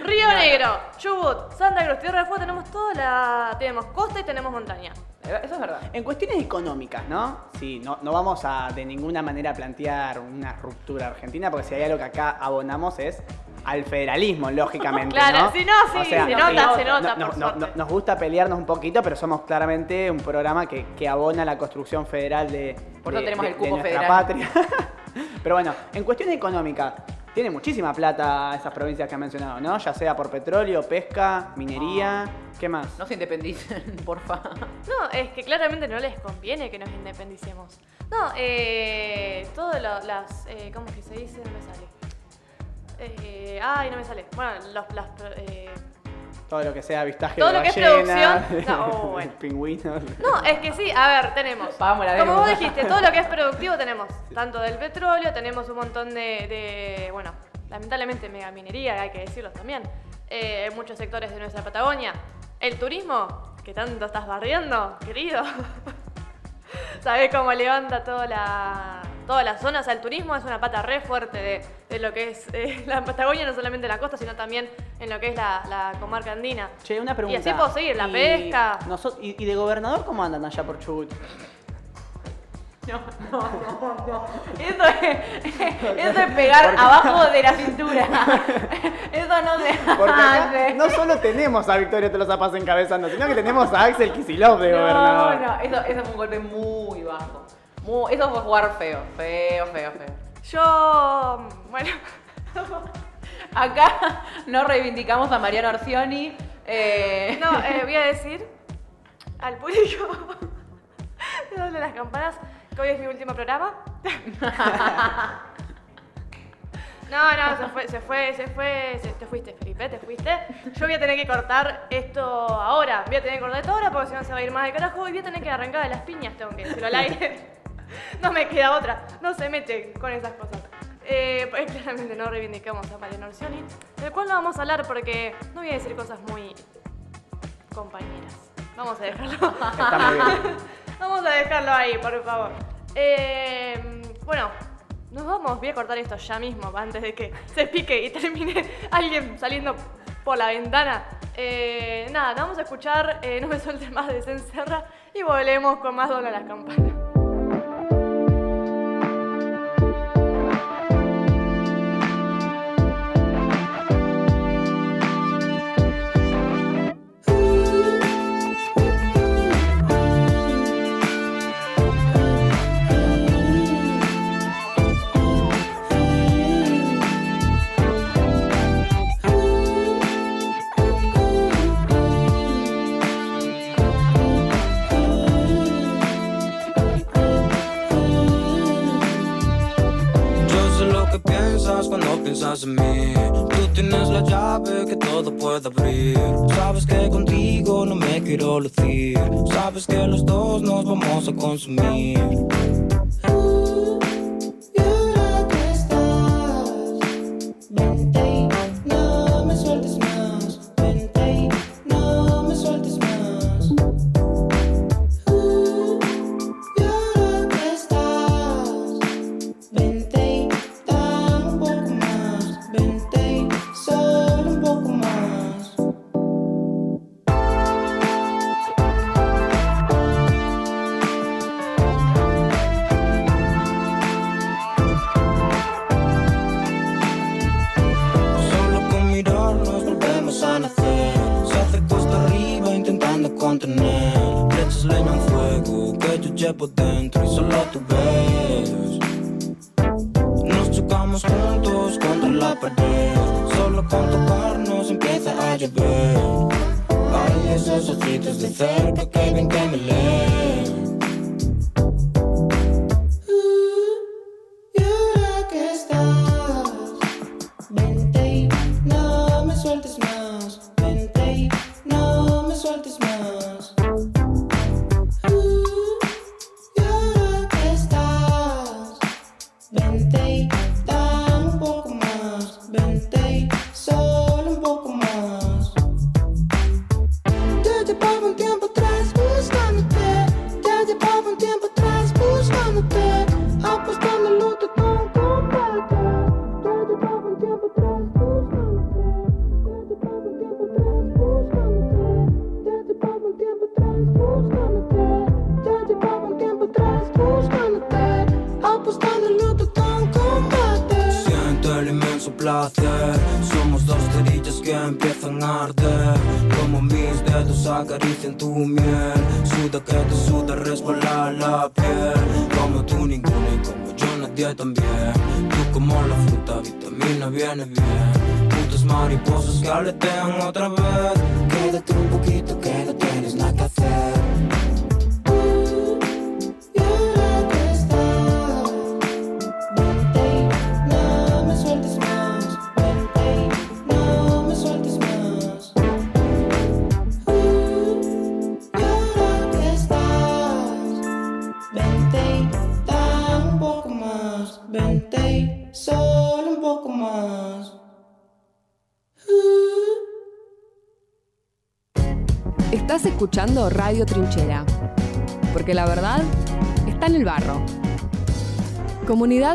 Río Negro, Chubut, Santa Cruz, Tierra del Fuego, tenemos toda la... Tenemos costa y tenemos montaña. Eso es verdad. En cuestiones económicas, ¿no? Sí, no, no vamos a de ninguna manera plantear una ruptura argentina, porque si hay algo que acá abonamos es al federalismo, lógicamente, *laughs* Claro, ¿no? sí, no, sí, se no, nota, se no, nota, no- por nos gusta pelearnos un poquito, pero somos claramente un programa que, que abona la construcción federal de, Por de- tenemos de- el cupo de nuestra federal. patria. *laughs* pero bueno, en cuestiones económicas, tiene muchísima plata esas provincias que han mencionado, ¿no? Ya sea por petróleo, pesca, minería, ¿qué más? No se independicen, *laughs* porfa. No, es que claramente no les conviene que nos independicemos. No, eh, todas las, eh, ¿cómo es que se dice? No me sale. Eh, ay, no me sale. Bueno, los, las, eh, Todo lo que sea avistaje Todo de lo que es producción. *laughs* No, oh, bueno. pingüinos. No, es que sí, a ver, tenemos. Pagamos la Como vos dijiste, todo lo que es productivo tenemos. Tanto del petróleo, tenemos un montón de, de, bueno, lamentablemente megaminería, hay que decirlo también. Eh, en muchos sectores de nuestra Patagonia. El turismo, que tanto estás barriendo, querido. *laughs* ¿Sabés cómo levanta toda la, toda la zona? O sea, el turismo es una pata re fuerte de, de lo que es eh, *laughs* la Patagonia, no solamente la costa, sino también en lo que es la, la comarca andina. Che, una pregunta. Y así puedo seguir, la Y pesca. y, y de gobernador cómo andan allá por Chubut? No, no, no, no. Eso es, *laughs* eso es pegar abajo de la cintura. *laughs* Eso no se Porque acá hace. no solo tenemos a Victoria Tolosa Paz encabezando, sino que tenemos a Axel Kicillof de No, gobernador. no, eso, eso fue un golpe muy bajo. Eso fue jugar feo, feo, feo, feo. Yo, bueno, *laughs* Acá no reivindicamos a Mariano Arcioni. eh, no, eh, *laughs* voy a decir al público *laughs* de Doble las Campanas que hoy es mi último programa. No, no, se fue, se fue, se fue, se- te fuiste, Felipe, te fuiste. Yo voy a tener que cortar esto ahora, voy a tener que cortar esto ahora porque si no se va a ir más de carajo y voy a tener que arrancar de las piñas, tengo que decirlo al aire. *laughs* No me queda otra, no se mete con esas cosas. Eh, pues *laughs* claramente no reivindicamos a Mariano Orsioni, del cual no vamos a hablar porque no voy a decir cosas muy compañeras. Vamos a dejarlo. Está muy bien. *laughs* Vamos a dejarlo ahí, por favor. Eh, bueno, nos vamos. Voy a cortar esto ya mismo, antes de que se pique y termine alguien saliendo por la ventana. Eh, nada, vamos a escuchar eh, No me sueltes más de Cencerra y volvemos con más Dona las campanas. Lo que piensas cuando piensas en mí. Tú tienes la llave que todo puede abrir. Sabes que contigo no me quiero lucir. Sabes que los dos nos vamos a consumir.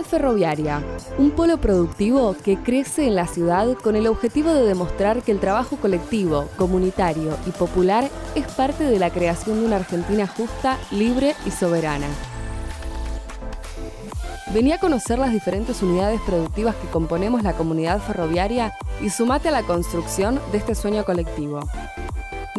Ferroviaria, un polo productivo que crece en la ciudad con el objetivo de demostrar que el trabajo colectivo, comunitario y popular es parte de la creación de una Argentina justa, libre y soberana. Vení a conocer las diferentes unidades productivas que componemos la comunidad ferroviaria y sumate a la construcción de este sueño colectivo.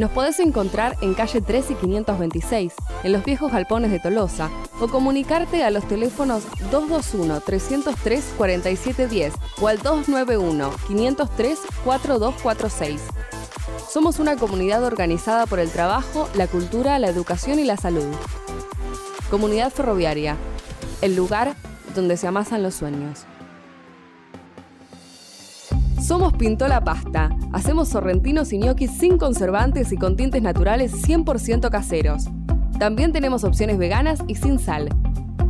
Nos podés encontrar en calle 3 y 526, en los viejos galpones de Tolosa, o comunicarte a los teléfonos 221-303-4710 o al 291-503-4246. Somos una comunidad organizada por el trabajo, la cultura, la educación y la salud. Comunidad Ferroviaria, el lugar donde se amasan los sueños. Somos Pintola Pasta. Hacemos sorrentinos y ñoquis sin conservantes y con tintes naturales 100% caseros. También tenemos opciones veganas y sin sal.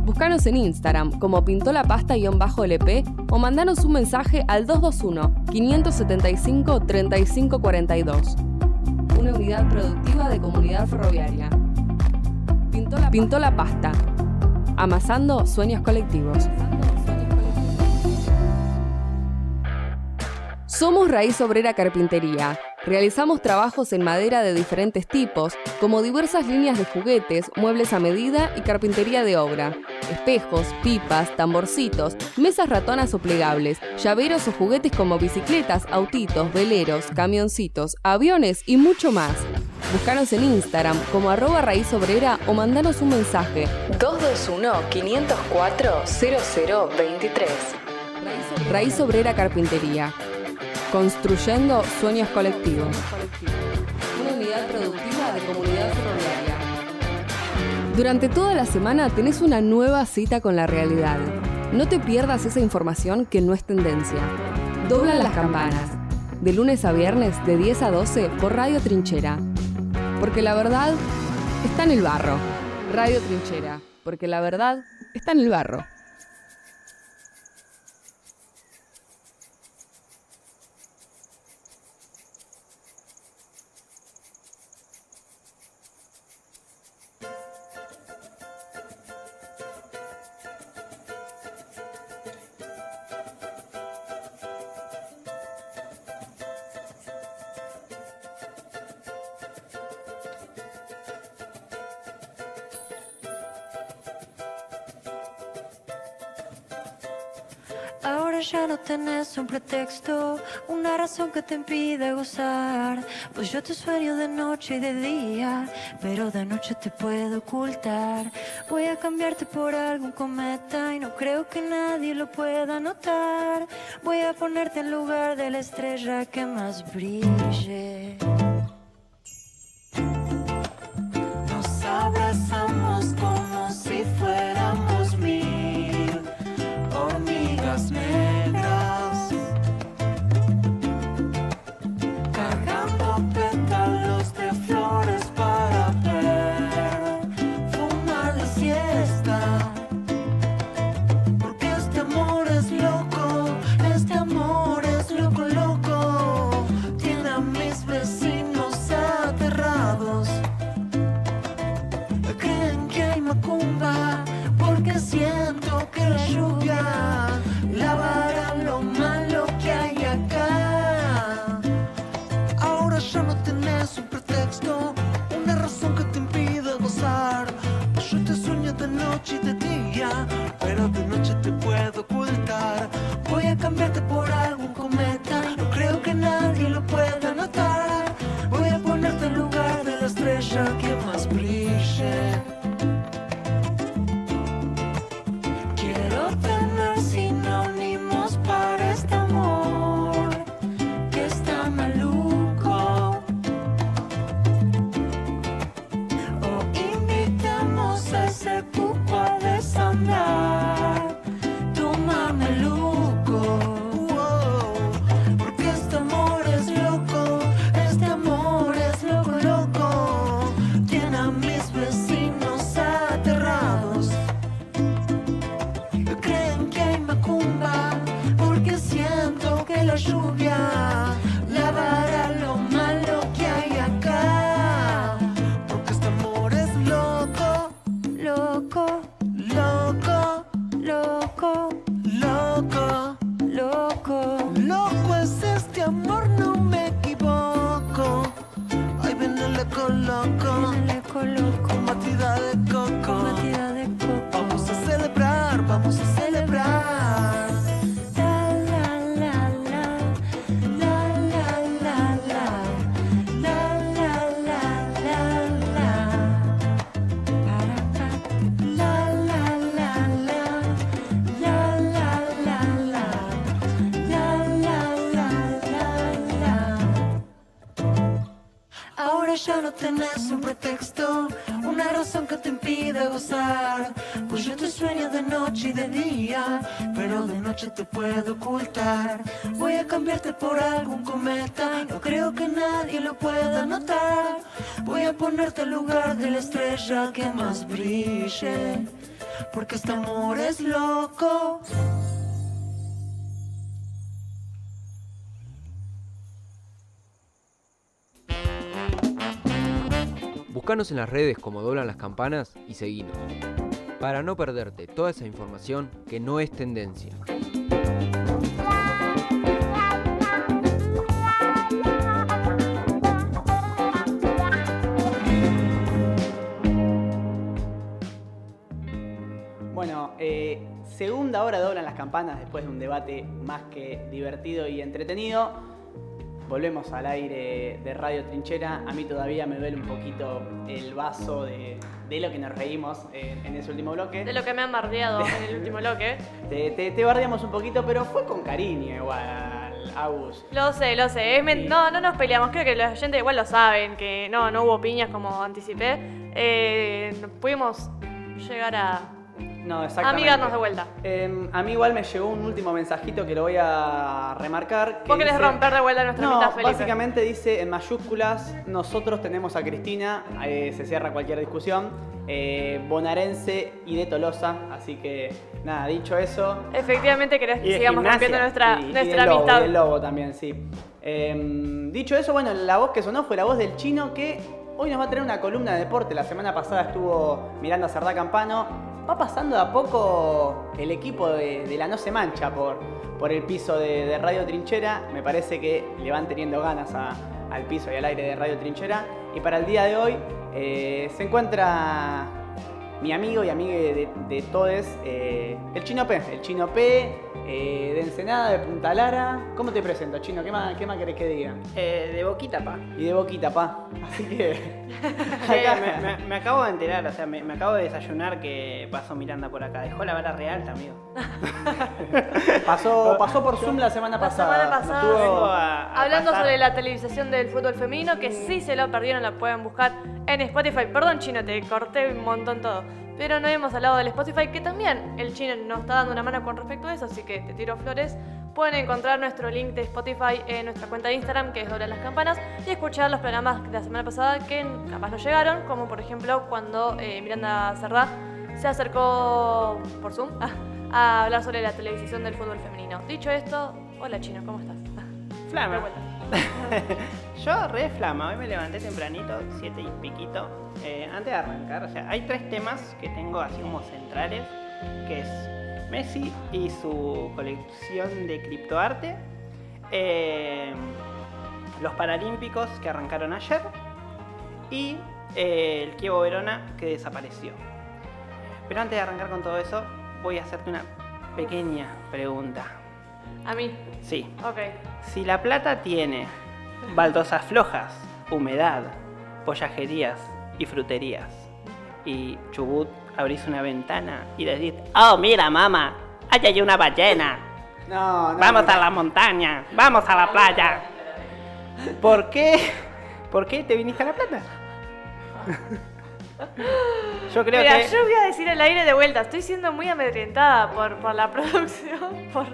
Búscanos en Instagram como pintolapasta-lp o mandanos un mensaje al 221-575-3542. Una unidad productiva de comunidad ferroviaria. Pintola, Pintola Pasta. Amasando sueños colectivos. Somos Raíz Obrera Carpintería. Realizamos trabajos en madera de diferentes tipos, como diversas líneas de juguetes, muebles a medida y carpintería de obra. Espejos, pipas, tamborcitos, mesas ratonas o plegables, llaveros o juguetes como bicicletas, autitos, veleros, camioncitos, aviones y mucho más. Búscanos en Instagram como arroba raíz obrera o mandanos un mensaje 221-504-0023. Raíz Obrera Carpintería. Construyendo sueños colectivos. Una unidad productiva de comunidad ferroviaria. Durante toda la semana tenés una nueva cita con la realidad. No te pierdas esa información que no es tendencia. Doblan las campanas. De lunes a viernes de 10 a 12 por Radio Trinchera. Porque la verdad está en el barro. Radio Trinchera. Porque la verdad está en el barro. Tenés un pretexto, una razón que te impide gozar. Pues yo te sueño de noche y de día, pero de noche te puedo ocultar. Voy a cambiarte por algún cometa y no creo que nadie lo pueda notar. Voy a ponerte en lugar de la estrella que más brille. love. Porque este amor es loco. Buscanos en las redes como doblan las campanas y seguinos. Para no perderte toda esa información que no es tendencia. Segunda hora doblan las campanas después de un debate más que divertido y entretenido. Volvemos al aire de Radio Trinchera. A mí todavía me duele un poquito el vaso de, de lo que nos reímos en, en ese último bloque. De lo que me han bardeado en el último bloque. *laughs* Te, te, te bardeamos un poquito, pero fue con cariño igual, Agus. Lo sé, lo sé. Es no, no nos peleamos. Creo que los oyentes igual lo saben, que no, no hubo piñas como anticipé. Eh, pudimos llegar a No, exactamente. amigarnos de vuelta. Eh, a mí igual me llegó un último mensajito que lo voy a remarcar. que Vos querés dice- romper de vuelta nuestra No, mitad, Felipe. básicamente dice en mayúsculas, nosotros tenemos a Cristina, eh, se cierra cualquier discusión, eh, bonaerense y de Tolosa, así que nada, dicho eso... Efectivamente querés y que sigamos gimnasia, rompiendo nuestra, y- y nuestra del lobo, amistad. del lobo también, sí. Eh, dicho eso, bueno, la voz que sonó fue la voz del chino que hoy nos va a traer una columna de deporte. La semana pasada estuvo mirando a Cerdá Campano. Va pasando de a poco el equipo de, la No Se Mancha por, por el piso de, Radio Trinchera. Me parece que le van teniendo ganas al piso y al aire de Radio Trinchera. Y para el día de hoy eh, se encuentra mi amigo y amigo de, de todos, eh, el Chino P. El Chino P, eh, de Ensenada, de Punta Lara. ¿Cómo te presento, Chino? ¿Qué más, qué más querés que diga? Eh, de boquita, pa. Y de boquita, pa. Así que. *laughs* Eh, me, me- me acabo de enterar, o sea, me, me acabo de desayunar que pasó Miranda por acá. Dejó la vara real, amigo. *laughs* Pasó, pasó por Zoom la semana La pasada. semana pasada, Estuvo- Vengo a- a Hablando pasar- sobre la televisación del fútbol femenino, que si se lo perdieron, la pueden buscar en Spotify. Perdón, Chino, te corté un montón todo. Pero no hemos hablado del Spotify, que también el Chino nos está dando una mano con respecto a eso, así que te tiro flores. Pueden encontrar nuestro link de Spotify en nuestra cuenta de Instagram, que es Dobla las Campanas, y escuchar los programas de la semana pasada que capaz no llegaron, como por ejemplo cuando eh, Miranda Cerdá se acercó por Zoom *laughs* a hablar sobre la televisación del fútbol femenino. Dicho esto, hola Chino, ¿cómo estás? Flama. *laughs* Yo re flama, hoy me levanté tempranito, siete y piquito. Eh, antes de arrancar, o sea, hay tres temas que tengo así como centrales, que es Messi y su colección de criptoarte, eh, los Paralímpicos que arrancaron ayer y eh, el Kievo Verona que desapareció. Pero antes de arrancar con todo eso, voy a hacerte una pequeña pregunta. A mí. Sí, Ok. si La Plata tiene baldosas flojas, humedad, pollajerías y fruterías, y Chubut abrís una ventana y decís, oh mira mamá, allá hay una ballena, No, no. vamos no. a la montaña, vamos a la playa. ¿Por qué? ¿Por qué te viniste a La Plata? *laughs* Yo creo Mira, que... yo voy a decir al aire de vuelta, estoy siendo muy amedrentada por, por la *laughs* producción, por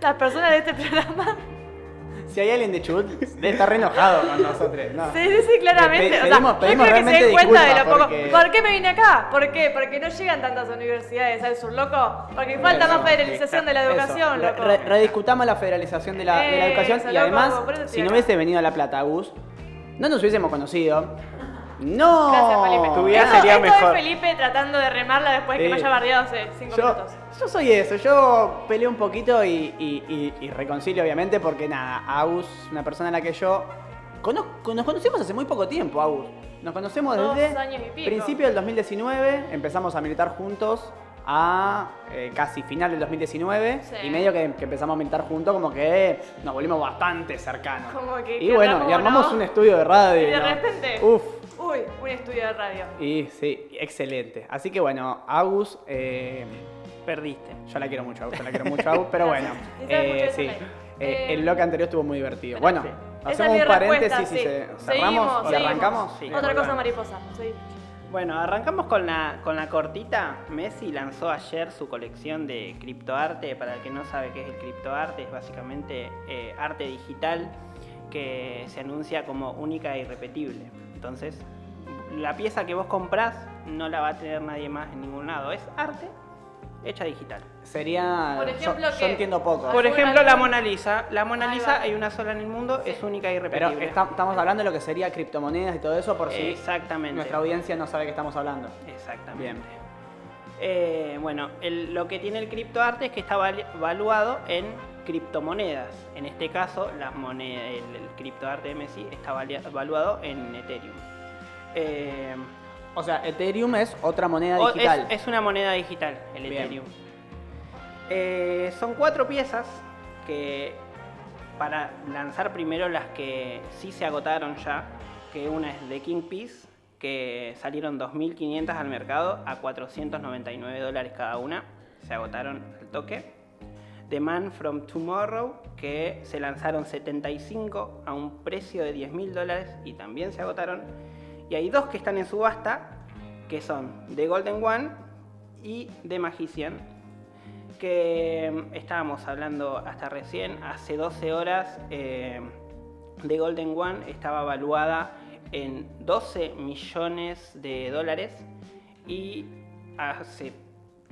las personas de este programa. Si hay alguien de Chubut, debe estar re enojado con nosotros. No. Se dice claramente, Pe- o sea, pedimos- yo pedimos creo que se den cuenta de lo poco. porque- ¿Por qué me vine acá? ¿Por qué? Porque no llegan tantas universidades al sur, loco. Porque falta Eso, más federalización de la educación, loco. re- rediscutamos la federalización de la, de la educación Eso, y loco, además, si no hubiese venido a La Plata, Gus, no nos hubiésemos conocido. No. Gracias, Felipe. Tu vida sería esto mejor. es Felipe tratando de remarla después que Sí. me haya bardeado hace cinco Yo, minutos. Yo soy eso, yo peleo un poquito y, y- y- y reconcilio obviamente porque nada, Agus, una persona a la que yo conozco, nos conocemos hace muy poco tiempo, Agus. Nos conocemos desde principio del 2019, empezamos a militar juntos a eh, casi final del 2019 Sí. y medio que, que empezamos a militar juntos como que nos volvimos bastante cercanos. Como que Y bueno, y armamos ¿no? un estudio de radio. Y de ¿no? repente, Uf. uy, un estudio de radio. Y sí, excelente. Así que bueno, Agus, eh, Perdiste. yo la quiero mucho, yo la quiero mucho, *laughs* pero bueno, eh, sí. Eh, Eh, el bloque anterior estuvo muy divertido. *laughs* Bueno, hacemos un paréntesis y se- cerramos y arrancamos. Sí. Otra cosa mariposa, sí. Bueno, arrancamos con la, con la cortita. Messi lanzó ayer su colección de criptoarte. Para el que no sabe qué es el criptoarte, es básicamente eh, arte digital que se anuncia como única e irrepetible. Entonces, la pieza que vos comprás no la va a tener nadie más en ningún lado. Es arte hecha digital. Sería. Por yo- ejemplo, yo, entiendo poco. Por ¿Alguna ejemplo, la? Mona Lisa. La Mona Lisa hay una sola en el mundo, es única e Pero irrepetible. está- estamos hablando de lo que sería criptomonedas y todo eso por si Exactamente. nuestra audiencia no sabe qué estamos hablando. Exactamente. Bien. Eh, bueno, el- lo que tiene el criptoarte es que está val- valuado en criptomonedas. En este caso, las monedas, el, el criptoarte de Messi está valuado en Ethereum. Eh, O sea, Ethereum es otra moneda o- digital. es una moneda digital, el Bien. Ethereum. Eh, son cuatro piezas que para lanzar primero las que sí se agotaron ya, que una es de King Piece, que salieron 2.500 al mercado a 499 dólares cada una, se agotaron al toque. The Man from Tomorrow, que se lanzaron 75 a un precio de 10.000 dólares y también se agotaron. Y hay dos que están en subasta, que son The Golden One y The Magician, que mm, estábamos hablando hasta recién, hace 12 horas, eh, The Golden One estaba valuada en 12 millones de dólares y hace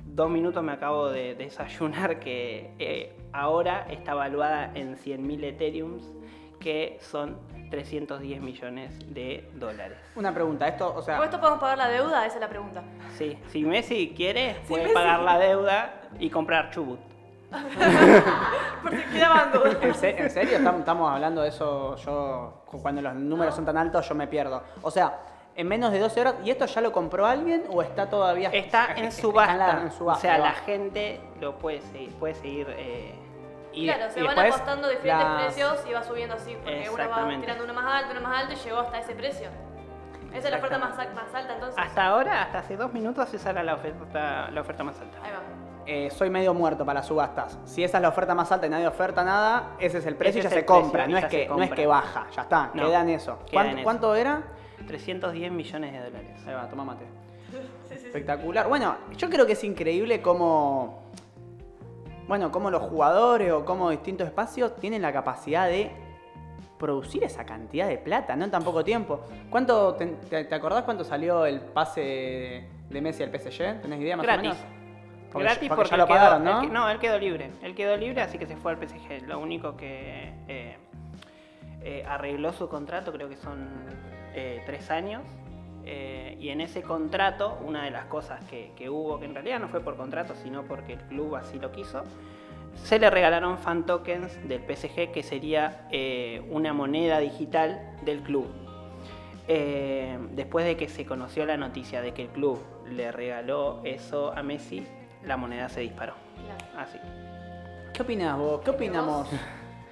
dos minutos me acabo de desayunar que eh, ahora está valuada en 100.000 Ethereums, que son 310 millones de dólares. Una pregunta, esto, o ¿Con sea, esto podemos pagar la deuda? Esa es la pregunta. Sí, si Messi quiere, Si puede Messi- pagar la deuda y comprar Chubut. *laughs* Por si quedaban dudas. ¿en, se- en serio estamos, estamos hablando de eso? Yo, cu- cuando los números son tan altos, yo me pierdo. O sea, en menos de 12 horas. ¿Y esto ya lo compró alguien o está todavía Está *laughs* en está subasta. la- en subasta, o sea, la gente lo puede seguir. Puede seguir eh, y claro, se y van apostando diferentes las- precios y va subiendo así, porque uno va tirando uno más alto, uno más alto y llegó hasta ese precio. Esa es la oferta más, al- más alta entonces. Hasta ahora, hasta hace dos minutos, esa era la oferta, la oferta más alta. Ahí va. Eh, soy medio muerto para las subastas. Si esa es la oferta más alta y nadie oferta nada, ese es el precio y ya se compra. No es, que, no es que baja, ya está, No, queda en eso. queda ¿Cuánto, en eso. cuánto era? 310 millones de dólares. Ahí va, toma mate. *laughs* Espectacular. Bueno, yo creo que es increíble cómo. Bueno, cómo los jugadores o cómo distintos espacios tienen la capacidad de producir esa cantidad de plata, no en tan poco tiempo. ¿Cuánto te, acordás cuánto salió el pase de Messi al PSG? ¿Tenés idea más Gratis. o menos? Porque, Gratis porque porque ya lo quedó- pagaron, ¿no? no, él quedó libre. Él quedó libre, así que se fue al PSG. Lo único que eh, eh, arregló su contrato, creo que son eh, tres años. Eh, y en ese contrato, una de las cosas que, que hubo, que en realidad no fue por contrato, sino porque el club así lo quiso, se le regalaron fan tokens del PSG, que sería eh, una moneda digital del club. Eh, después de que se conoció la noticia de que el club le regaló eso a Messi, la moneda se disparó. Así. ¿Qué opinás vos? ¿Qué opinamos? *laughs*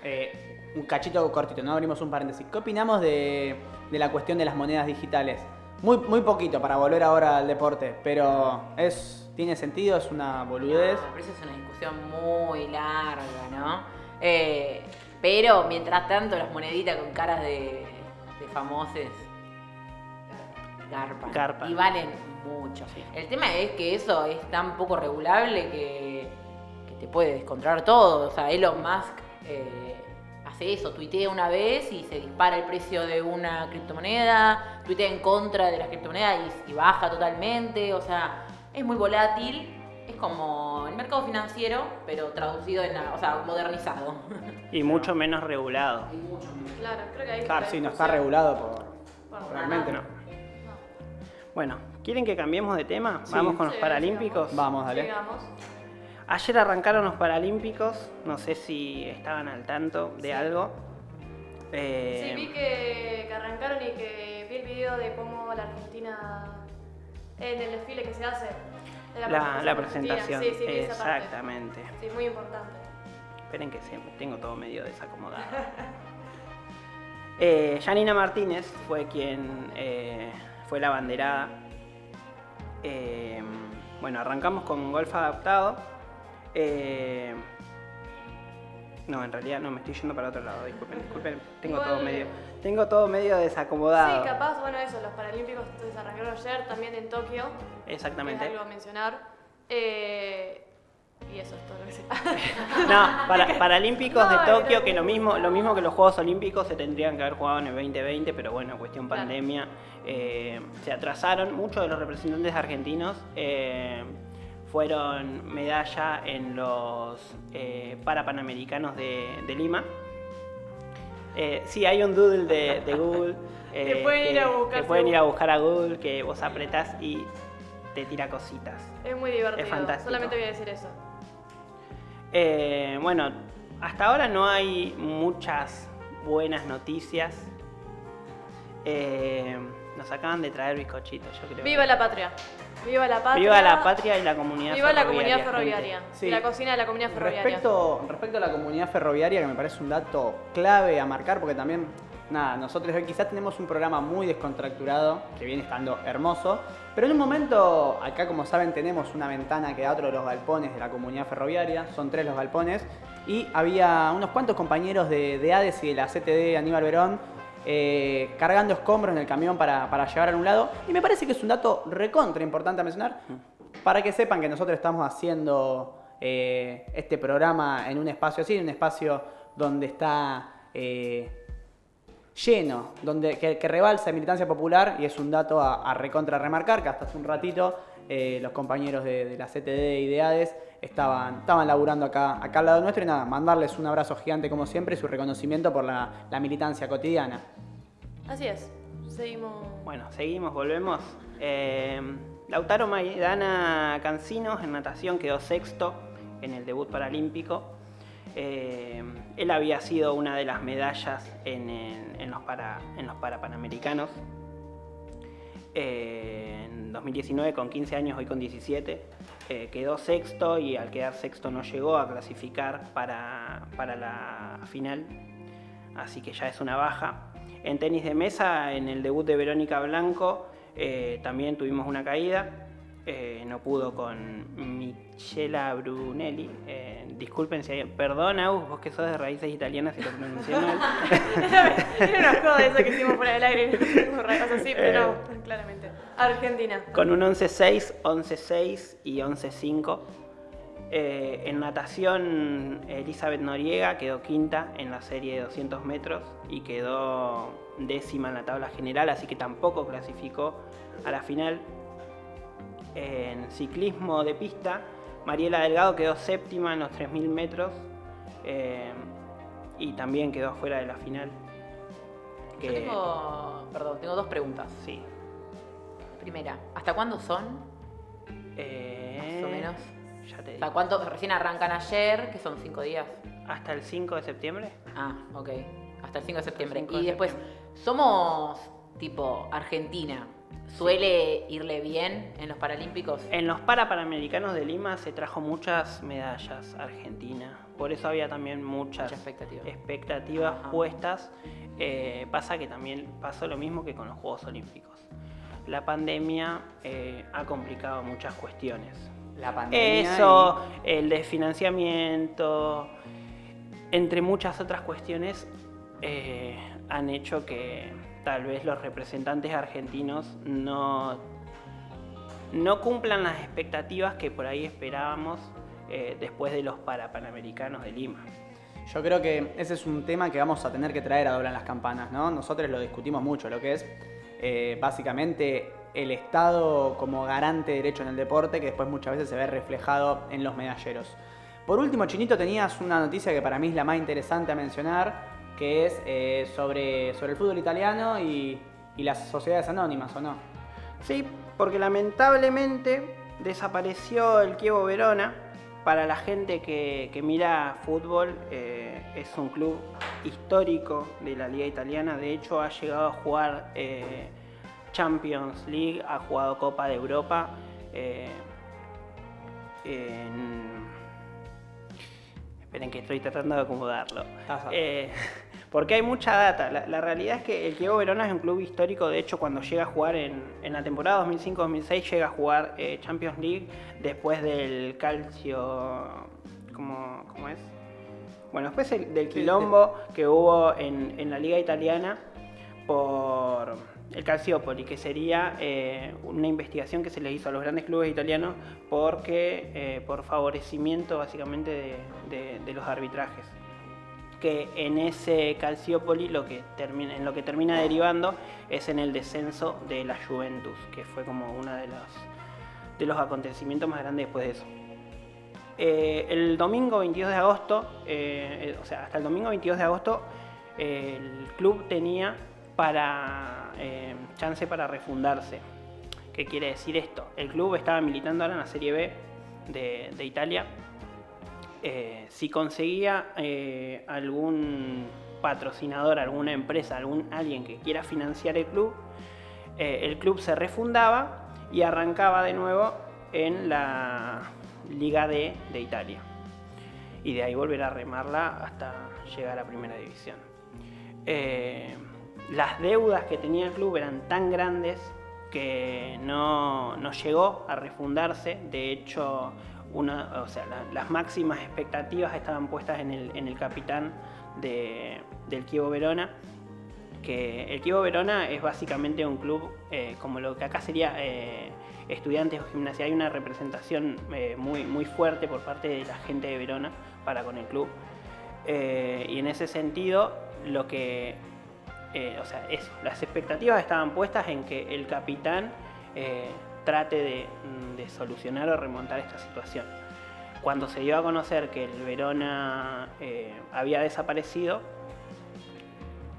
Eh, un cachito cortito, no abrimos un paréntesis. ¿Qué opinamos de, de la cuestión de las monedas digitales? Muy, muy poquito para volver ahora al deporte, pero es tiene sentido, es una boludez. No, pero eso es una discusión muy larga, ¿no? Eh, pero mientras tanto, las moneditas con caras de, de famosos garpan. Garpan. Y valen mucho. El tema es que eso es tan poco regulable que, que te puede descontrolar todo. O sea, Elon Musk eh, hace eso, tuitea una vez y se dispara el precio de una criptomoneda, tuitea en contra de las criptomonedas y, y baja totalmente. O sea, es muy volátil. Es como el mercado financiero, pero traducido en o sea, modernizado. *laughs* Y mucho menos regulado. Claro, creo que ahí Claro, sí, no está regulado por. Por Realmente no. Bueno, ¿quieren que cambiemos de tema? Sí. Vamos con los Sí, Paralímpicos. Vamos, dale. Ayer arrancaron los Paralímpicos, no sé si estaban al tanto de algo. Eh, Sí, vi que, que arrancaron y que vi el video de cómo la Argentina, en el desfile que se hace, de la, la argentina. presentación, Sí, sí, parte. exactamente. Sí, muy importante. Esperen que siempre tengo todo medio desacomodado. *laughs* Eh, Janina Martínez fue quien eh, fue la banderada. Eh, bueno, arrancamos con golf adaptado. Eh, no, en realidad no, me estoy yendo para otro lado, disculpen, disculpen, tengo Igual- todo medio, tengo todo medio desacomodado. Sí, capaz, bueno, eso, los Paralímpicos se arrancaron ayer, también en Tokio. Exactamente. Es algo a mencionar. Eh, y eso es todo lo que sé. *laughs* No, para, *laughs* Paralímpicos No, de era- Tokio, que lo mismo, lo mismo que los Juegos Olímpicos se tendrían que haber jugado en el 2020, pero bueno, cuestión Claro. pandemia, eh, se atrasaron. Muchos de los representantes argentinos eh, fueron medalla en los eh, Parapanamericanos de, de Lima. Eh, sí, hay un doodle de, de Google. *laughs* Que pueden ir a buscar, que pueden ir a buscar a Google, que vos apretás y te tira cositas. Es muy divertido. fantástico. Solamente voy a decir eso. Eh, bueno, hasta ahora no hay muchas buenas noticias. Eh, nos acaban de traer bizcochitos, yo creo. Viva la patria. Viva la patria. Viva la patria y la comunidad Viva la ferroviaria, comunidad ferroviaria. gente. Sí. Y la cocina de la comunidad ferroviaria. Respecto, respecto a la comunidad ferroviaria, que me parece un dato clave a marcar, porque también, nada, nosotros hoy quizás tenemos un programa muy descontracturado, que viene estando hermoso, pero en un momento, acá como saben, tenemos una ventana que da a otro de los galpones de la comunidad ferroviaria, son tres los galpones, y había unos cuantos compañeros de, de ADES y de la CTD Aníbal Verón eh, cargando escombros en el camión para, para llevar a un lado, y me parece que es un dato recontra importante a mencionar, para que sepan que nosotros estamos haciendo eh, este programa en un espacio así, en un espacio donde está eh, lleno, donde, que, que rebalsa militancia popular y es un dato a, a recontra remarcar, que hasta hace un ratito eh, los compañeros de, de la CTD y de ADES estaban, estaban laburando acá, acá al lado nuestro y nada, mandarles un abrazo gigante como siempre y su reconocimiento por la, la militancia cotidiana. Así es. Seguimos. Bueno, seguimos, volvemos. Eh, Lautaro Maidana Cancinos en natación quedó sexto en el debut paralímpico. Eh, él había sido una de las medallas en, en- en los, para, en los Parapanamericanos. eh, en 2019 con 15 años, hoy con 17. eh, quedó sexto y al quedar sexto no llegó a clasificar para, para la final, así que ya es una baja. En tenis de mesa, en el debut de Verónica Blanco, eh, también tuvimos una caída. Eh, no pudo con Michela Brunelli. Eh, disculpen si hay. Perdón, Agus, vos que sos de raíces italianas si lo pronuncié mal. Era una joda esa que hicimos fuera del aire. *laughs* O sea, sí, pero claramente. Argentina. Con un 11-6, 11-6 y 11-5. Eh, en natación, Elizabeth Noriega quedó quinta en la serie de 200 metros y quedó décima en la tabla general, así que tampoco clasificó a la final. En ciclismo de pista, Mariela Delgado quedó séptima en los 3.000 metros eh, y también quedó fuera de la final. Yo Que- tengo, perdón, tengo dos preguntas. Sí. Primera, ¿hasta cuándo son? Eh, Más o menos. Ya te digo. sea, ¿cuánto recién arrancan ayer? Que son cinco días. Hasta el 5 de septiembre. Ah, ok. Hasta el 5 de septiembre. 5 de y después, somos tipo Argentina. ¿Suele irle bien en los Paralímpicos? En los Parapanamericanos de Lima se trajo muchas medallas a Argentina. Por eso había también muchas Mucha expectativa. expectativas Ajá. puestas. Eh, pasa que también pasó lo mismo que con los Juegos Olímpicos. La pandemia eh, ha complicado muchas cuestiones. La pandemia. Eso, el desfinanciamiento, entre muchas otras cuestiones, eh, han hecho que tal vez los representantes argentinos no, no cumplan las expectativas que por ahí esperábamos eh, después de los Parapanamericanos de Lima. yo creo que ese es un tema que vamos a tener que traer a doblar las campanas, ¿no? Nosotros lo discutimos mucho, lo que es eh, básicamente el Estado como garante de derecho en el deporte, que después muchas veces se ve reflejado en los medalleros. Por último, Chinito, tenías una noticia que para mí es la más interesante a mencionar, que es eh, sobre, sobre el fútbol italiano y, y las sociedades anónimas, ¿o no? Sí, porque lamentablemente desapareció el Chievo Verona. Para la gente que, que mira fútbol, eh, es un club histórico de la liga italiana. De hecho, ha llegado a jugar eh, Champions League, ha jugado Copa de Europa. eh, en- Esperen que estoy tratando de acomodarlo. *laughs* porque hay mucha data. La, la realidad es que el Chievo Verona es un club histórico. De hecho, cuando llega a jugar en, en la temporada 2005-2006, llega a jugar eh, Champions League después del Calcio. ¿Cómo, cómo es? Bueno, después el- del quilombo que hubo en, en la Liga Italiana por el Calciopoli, que sería eh, una investigación que se le hizo a los grandes clubes italianos porque eh, por favorecimiento básicamente de, de- de los arbitrajes. Que en ese Calciopoli lo en lo que termina derivando es en el descenso de la Juventus, que fue como uno de los, de los acontecimientos más grandes después de eso. Eh, el domingo 22 de agosto, eh, o sea, hasta el domingo 22 de agosto, eh, el club tenía para eh, chance para refundarse. ¿Qué quiere decir esto? El club estaba militando ahora en la Serie B de Italia. Eh, si conseguía eh, algún patrocinador, alguna empresa, algún alguien que quiera financiar el club, eh, el club se refundaba y arrancaba de nuevo en la Liga D de Italia. Y de ahí volver a remarla hasta llegar a Primera División. Las deudas que tenía el club eran tan grandes que no, no llegó a refundarse. De hecho, una, o sea, la- las máximas expectativas estaban puestas en el, en el capitán de- del Chievo Verona. Que el Chievo Verona es básicamente un club eh, como lo que acá sería eh, estudiantes o gimnasia. Hay una representación eh, muy, muy fuerte por parte de la gente de Verona para con el club. Y en ese sentido, lo que. o sea, eso, las expectativas estaban puestas en que el capitán trate de, mm, de solucionar o remontar esta situación. Cuando se dio a conocer que el Verona eh, había desaparecido,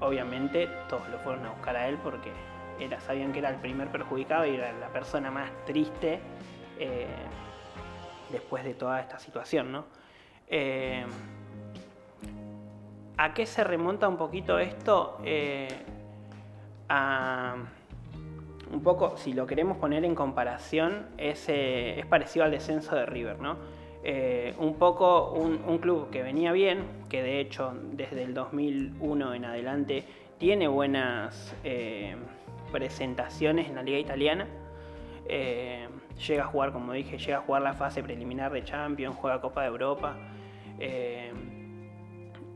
obviamente todos lo fueron a buscar a él porque era, sabían que era el primer perjudicado y era la persona más triste eh, después de toda esta situación, ¿no? Eh, ¿A qué se remonta un poquito esto? A- un poco, si lo queremos poner en comparación, es, eh, es parecido al descenso de River, ¿no? Eh, un poco un, club que venía bien, que de hecho desde el 2001 en adelante tiene buenas eh, presentaciones en la liga italiana. Llega a jugar, como dije, llega a jugar la fase preliminar de Champions, juega Copa de Europa.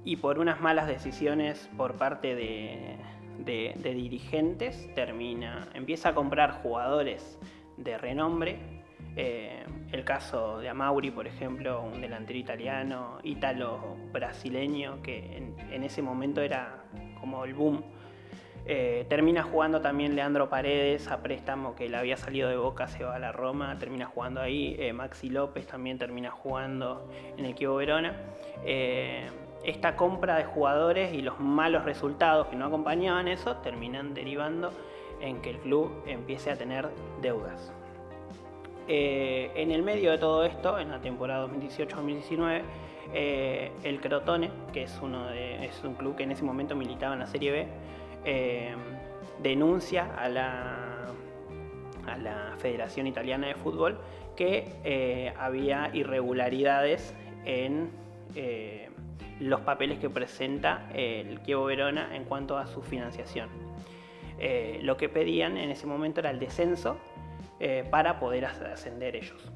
y por unas malas decisiones por parte de, de- dirigentes termina, empieza a comprar jugadores de renombre. Eh, el caso de Amauri, por ejemplo, un delantero italiano, ítalo-brasileño, que en, ese momento era como el boom. Eh, termina jugando también Leandro Paredes a préstamo que le había salido de Boca, se va a la Roma, termina jugando ahí. Eh, Maxi López también termina jugando en el Chievo Verona. Esta compra de jugadores y los malos resultados que no acompañaban eso terminan derivando en que el club empiece a tener deudas. Eh, en el medio de todo esto, en la temporada 2018-2019, eh, el Crotone, que es, uno de- es un club que en ese momento militaba en la Serie B, eh, denuncia a la, a la Federación Italiana de Fútbol que había irregularidades en los papeles que presenta el Chievo Verona en cuanto a su financiación. Eh, lo que pedían en ese momento era el descenso eh, para poder as- ascender ellos.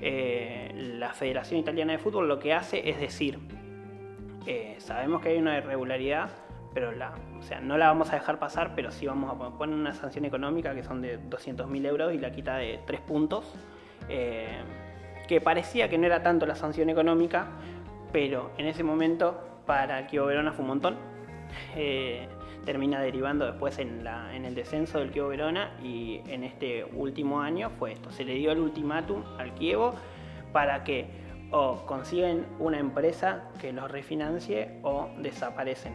Eh, la Federación Italiana de Fútbol lo que hace es decir, eh, sabemos que hay una irregularidad, pero la, o sea, no la vamos a dejar pasar, pero sí vamos a pon- poner una sanción económica que son de 200.000 euros y la quita de 3 puntos, eh, que parecía que no era tanto la sanción económica, pero en ese momento para el Kio Verona fue un montón. Eh, termina derivando después en, la- en el descenso del Kievo Verona y en este último año fue esto. Se le dio el ultimátum al Kievo para que o consiguen una empresa que los refinancie o desaparecen.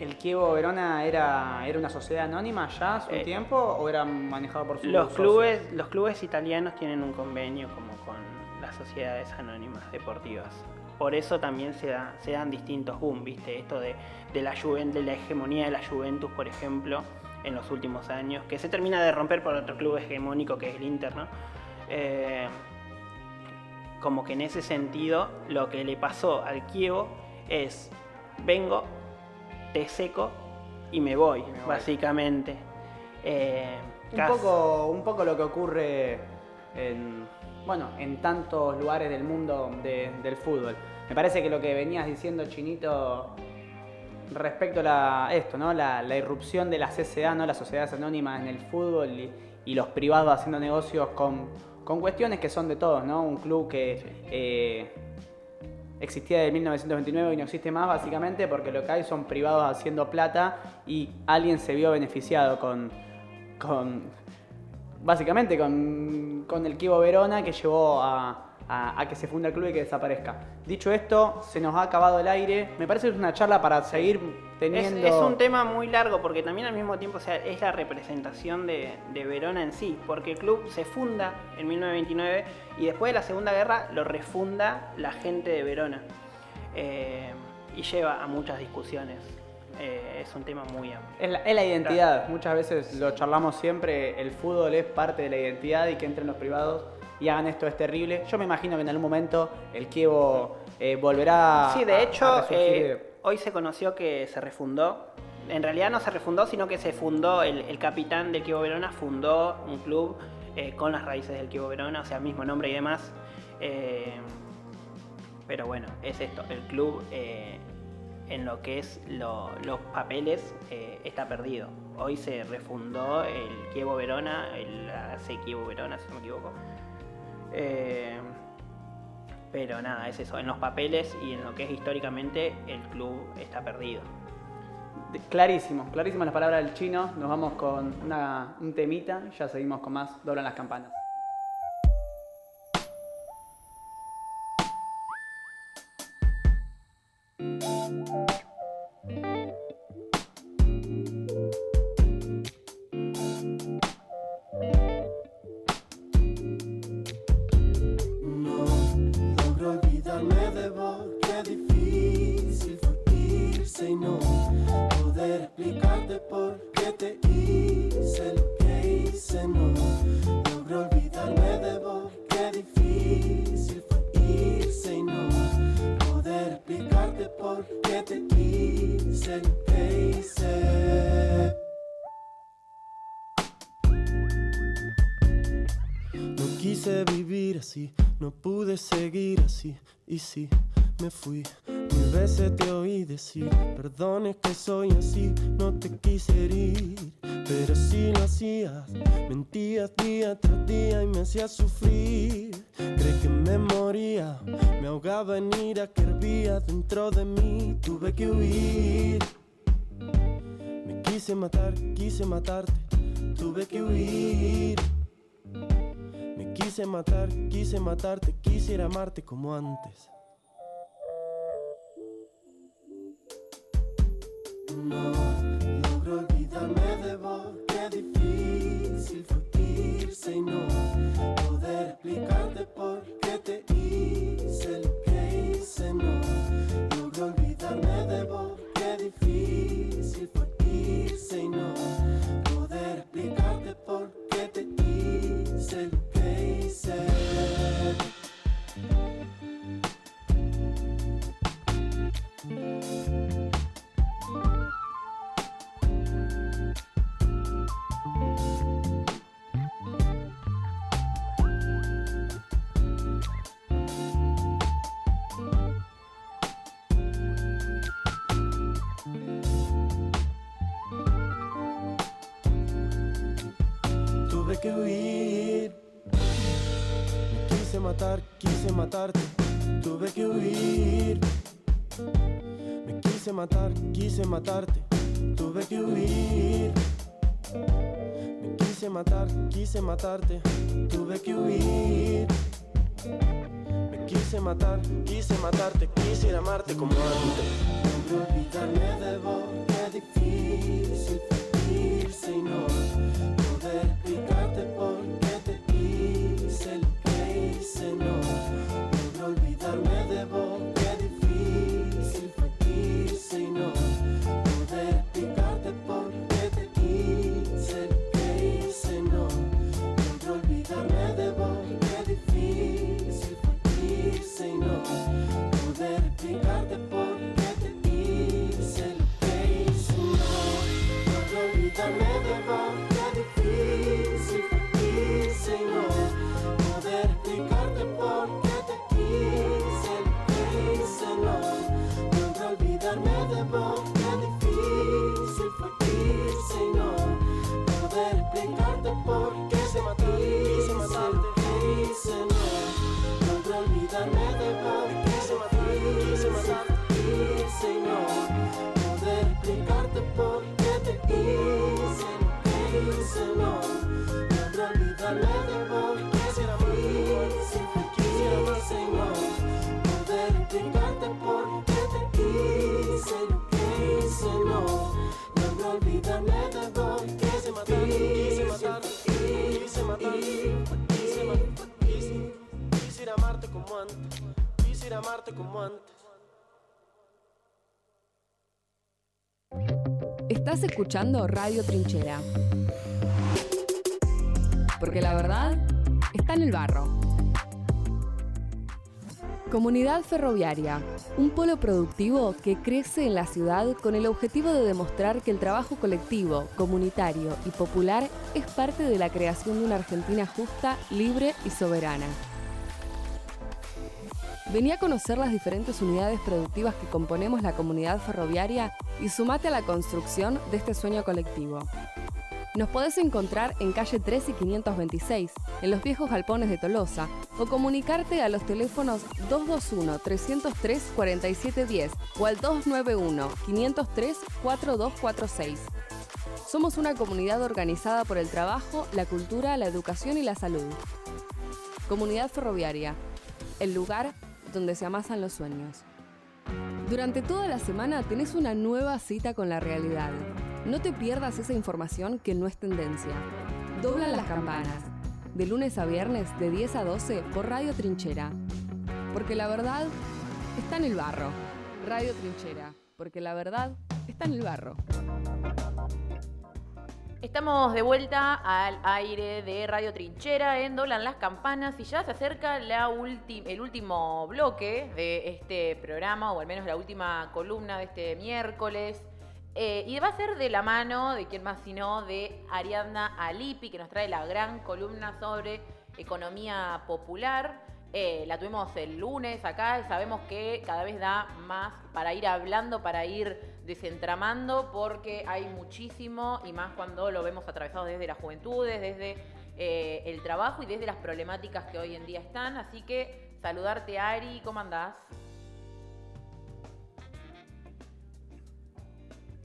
¿El Chievo Verona era, era una sociedad anónima ya hace un Eh, tiempo o era manejado por sus Los socios? clubes, los clubes italianos tienen un convenio como con las sociedades anónimas deportivas. Por eso también se, da- se dan distintos boom, ¿viste? Esto de, de la de la hegemonía de la Juventus, por ejemplo, en los últimos años, que se termina de romper por otro club hegemónico que es el Inter, ¿no? Eh, como que en ese sentido, lo que le pasó al Kievo es, vengo, te seco y me voy, voy. básicamente. Eh, Un poco, un poco lo que ocurre en, bueno, en tantos lugares del mundo de- del fútbol. Me parece que lo que venías diciendo, Chinito, respecto a la- esto, ¿no? La, la irrupción de las CSA, ¿no? las sociedades anónimas en el fútbol y, y los privados haciendo negocios con, con cuestiones que son de todos, ¿no? Un club que eh, existía de 1929 y no existe más básicamente porque lo que hay son privados haciendo plata y alguien se vio beneficiado con, con básicamente con, con el Kibo Verona que llevó a, a- a que se funda el club y que desaparezca. Dicho esto, se nos ha acabado el aire. Me parece que es una charla para seguir Es, teniendo... es un tema muy largo porque también al mismo tiempo o sea, es la representación de, de Verona en sí, porque el club se funda en 1929 y después de la Segunda Guerra lo refunda la gente de Verona Eh, y lleva a muchas discusiones. Eh, es un tema muy amplio. Es la, es la identidad. Muchas veces lo charlamos siempre. El fútbol es parte de la identidad y que entren los privados y hagan esto es terrible. Yo me imagino que en algún momento el Kievo eh, volverá Sí, a- de a hecho, resurgir eh, hoy se conoció que se refundó. En realidad no se refundó, sino que se fundó, el, el capitán del Kievo Verona fundó un club eh, con las raíces del Kievo Verona, o sea, mismo nombre y demás. Pero bueno, es esto, el club en lo que es lo- los papeles eh, está perdido. Hoy se refundó el Kievo Verona, el AC Kievo Verona, si no me equivoco. Eh, pero nada, es eso. En los papeles y en lo que es históricamente, el club está perdido. Clarísimo, clarísimas las palabras del chino. Nos vamos con una- un temita. Ya seguimos con más. Doblan las campanas. Me fui. Mil veces te oí decir, perdón es que soy así, no te quise herir, pero si lo hacías, mentías día tras día y me hacías sufrir. Creí que me moría, me ahogaba en ira que hervía dentro de mí, tuve que huir. Me quise matar, quise matarte, tuve que huir. Me quise matar, quise matarte, quisiera amarte como antes. No logro olvidarme de vos, qué difícil fue y no poder explicarte por qué te hice lo que hice. No logro olvidarme de vos, qué difícil fue y no poder explicarte por qué te hice lo que hice. Matar, quise matarte. Tuve que huir. Me quise matar, quise matarte. Tuve que huir. Me quise matar, quise matarte. Tuve que huir. Me quise matar, quise matarte. Quisiera amarte como antes. Logro olvidarme de vos, qué difícil fue irse y no quisiera amarte como antes. Estás escuchando Radio Trinchera. Porque la verdad está en el barro. Comunidad Ferroviaria, un polo productivo que crece en la ciudad con el objetivo de demostrar que el trabajo colectivo, comunitario y popular es parte de la creación de una Argentina justa, libre y soberana. Vení a conocer las diferentes unidades productivas que componemos la comunidad ferroviaria y sumate a la construcción de este sueño colectivo. Nos podés encontrar en calle 3 y 526, en los viejos galpones de Tolosa, o comunicarte a los teléfonos 221-303-4710 o al 291-503-4246. Somos una comunidad organizada por el trabajo, la cultura, la educación y la salud. Comunidad Ferroviaria, el lugar donde se amasan los sueños. Durante toda la semana tenés una nueva cita con la realidad. No te pierdas esa información que no es tendencia. Doblan las campanas. De lunes a viernes de 10 a 12 por Radio Trinchera. Porque la verdad está en el barro. Radio Trinchera. Porque la verdad está en el barro. Estamos de vuelta al aire de Radio Trinchera en Doblan las Campanas y ya se acerca la el último bloque de este programa, o al menos la última columna de este miércoles. Eh, y va a ser de la mano de quién más sino de Ariadna Alipi, que nos trae la gran columna sobre economía popular. Eh, la tuvimos el lunes acá y sabemos que cada vez da más para ir hablando, para ir desentramando, porque hay muchísimo y más cuando lo vemos atravesado desde las juventudes, desde eh, el trabajo y desde las problemáticas que hoy en día están. Así que saludarte Ari, ¿cómo andás?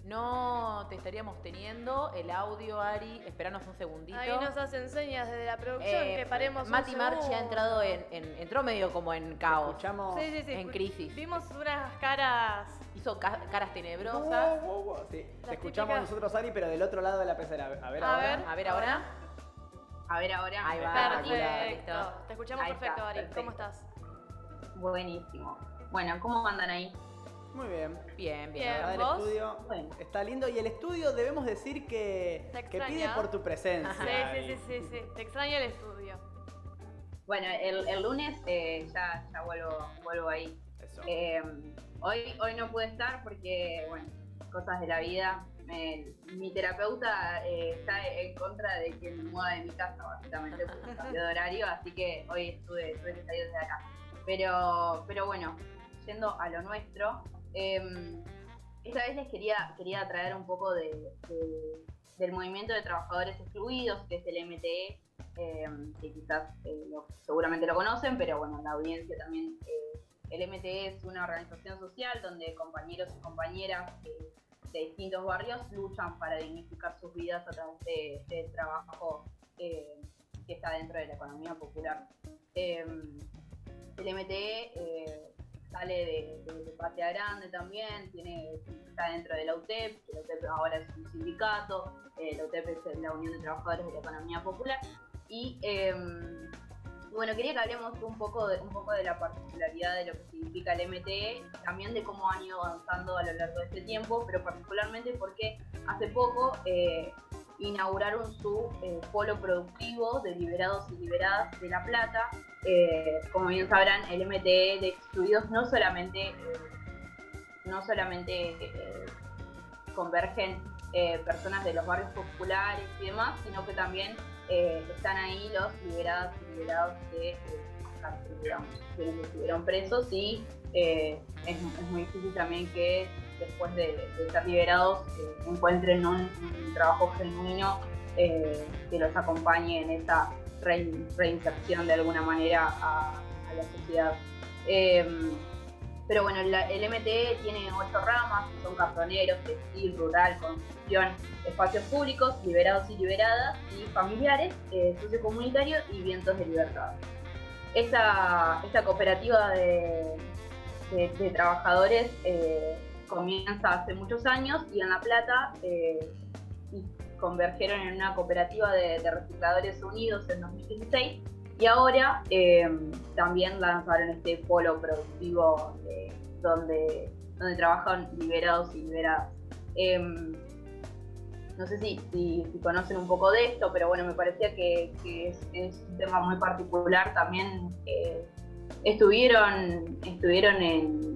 No te estaríamos teniendo el audio, Ari. Esperanos un segundito. Ahí nos hacen señas desde la producción Eh, que paremos un Mati Marchi ha segundo. entrado en, en- entró medio como en caos. Escuchamos. Sí, sí, sí. En crisis. Vimos unas caras. Hizo ca- caras tenebrosas. Wow, wow, wow, sí. Te escuchamos típicas- nosotros, Ari, pero del otro lado de la pecera. A ver, A ahora. ver. A ver ahora. A ver ahora. Ahí va. Perfecto. Te escuchamos perfecto, Ari. perfecto. ¿Cómo estás? Buenísimo. Bueno, ¿cómo andan ahí? Muy bien. Bien, bien. Bien, La verdad, el ¿vos? estudio Bueno. está lindo y el estudio debemos decir que, que pide por tu presencia. Sí, sí, sí, sí, sí. Te extraña el estudio. Bueno, el, el lunes eh, ya, ya vuelvo, vuelvo ahí. Eso. Eh, hoy, hoy no pude estar porque, bueno, cosas de la vida. Me- mi terapeuta eh, está en contra de que me mueva de mi casa, básicamente, porque *laughs* cambió de horario, así que hoy estuve, tuve que salir desde acá. Pero, pero bueno, yendo a lo nuestro, eh, esta vez les quería, quería traer un poco de, de- del movimiento de trabajadores excluidos, que es el MTE, eh, que quizás eh, seguramente lo conocen, pero bueno, la audiencia también. eh, el MTE es una organización social donde compañeros y compañeras de distintos barrios luchan para dignificar sus vidas a través de, trabajo eh, que está dentro de la economía popular. Eh, el MTE sale de, de- Patria Grande también, tiene, está dentro de la UTEP, que la UTEP ahora es un sindicato, eh, la UTEP es la Unión de Trabajadores de la Economía Popular. Y eh, bueno, quería que hablemos un poco, de, un poco de la particularidad de lo que significa el MTE, también de cómo han ido avanzando a lo largo de este tiempo, pero particularmente porque hace poco eh, inauguraron su eh, polo productivo de liberados y liberadas de La Plata. Eh, como bien sabrán, el MTE de excluidos no solamente, eh, no solamente convergen personas de los barrios populares y demás, sino que también están ahí los liberados y liberados de digamos, quienes estuvieron presos y es muy difícil también que después de, de ser liberados eh, encuentren un, trabajo genuino eh, que los acompañe en rein- reinserción de alguna manera a, la sociedad. Em, pero bueno, el MTE tiene ocho ramas, son cartoneros, textil, rural, construcción, espacios públicos, liberados y liberadas, y familiares, eh, sociocomunitario y vientos de libertad. Esta, esta cooperativa de, trabajadores comienza hace muchos años y en La Plata eh, convergieron en una cooperativa de, recicladores unidos en 2016 y ahora eh, también lanzaron este polo productivo eh, donde, donde trabajan liberados y liberadas. Em, no sé si, conocen un poco de esto, pero bueno, me parecía que, es un tema muy particular. También eh, estuvieron, estuvieron en-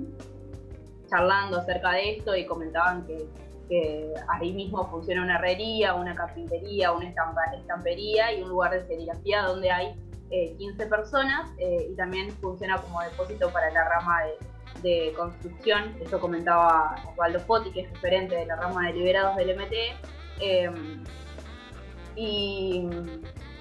charlando acerca de esto y comentaban que, que ahí mismo funciona una herrería, una carpintería, una estampería y un lugar de serigrafía donde hay eh, 15 personas eh, y también funciona como depósito para la rama de, construcción. Esto comentaba Osvaldo Foti, que es referente de la rama de liberados del MT. Eh, y,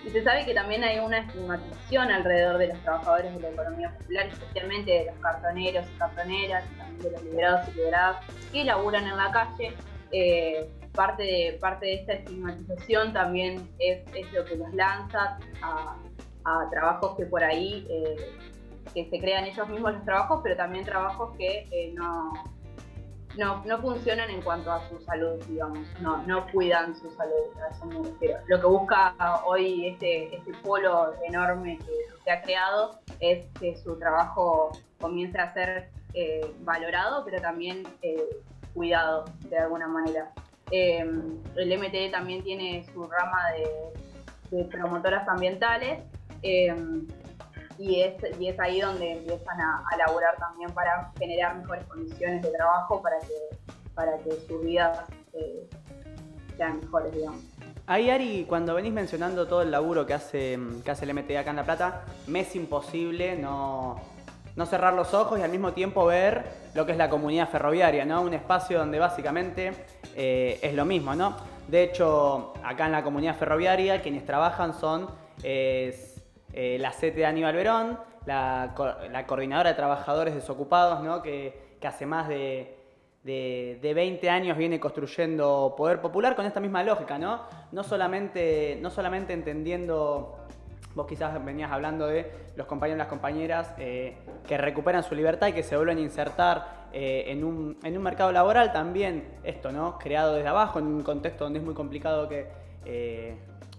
y se sabe que también hay una estigmatización alrededor de los trabajadores de la economía popular, especialmente de los cartoneros y cartoneras, y también de los liberados y liberadas que laburan en la calle. Eh, parte, de, parte de esta estigmatización también es, lo que los lanza a, a trabajos que por ahí eh, que se crean ellos mismos los trabajos, pero también trabajos que eh, no, no, no funcionan en cuanto a su salud, digamos, no, no cuidan su salud. Lo que busca hoy este, este polo enorme que se ha creado es que su trabajo comience a ser eh, valorado, pero también eh, cuidado de alguna manera. Eh, el MTE también tiene su rama de, promotoras ambientales eh, y, es, y es ahí donde empiezan a, a laburar también para generar mejores condiciones de trabajo para que, para que sus vidas eh, sean mejores, digamos. Ahí, Ari, cuando venís mencionando todo el laburo que hace, que hace el MTA acá en La Plata, me es imposible no, no cerrar los ojos y al mismo tiempo ver lo que es la comunidad ferroviaria, ¿no? Un espacio donde básicamente eh, es lo mismo, ¿no? De hecho, acá en la comunidad ferroviaria, quienes trabajan son es, eh, la CTA de Aníbal Verón, la, co- la coordinadora de trabajadores desocupados, ¿no? Que, hace más de, de, de 20 años viene construyendo poder popular con esta misma lógica, ¿no? No solamente, no solamente entendiendo, vos quizás venías hablando de los compañeros y las compañeras eh, que recuperan su libertad y que se vuelven a insertar eh, en, un, en un mercado laboral, también esto, ¿no? Creado desde abajo, en un contexto donde es muy complicado que...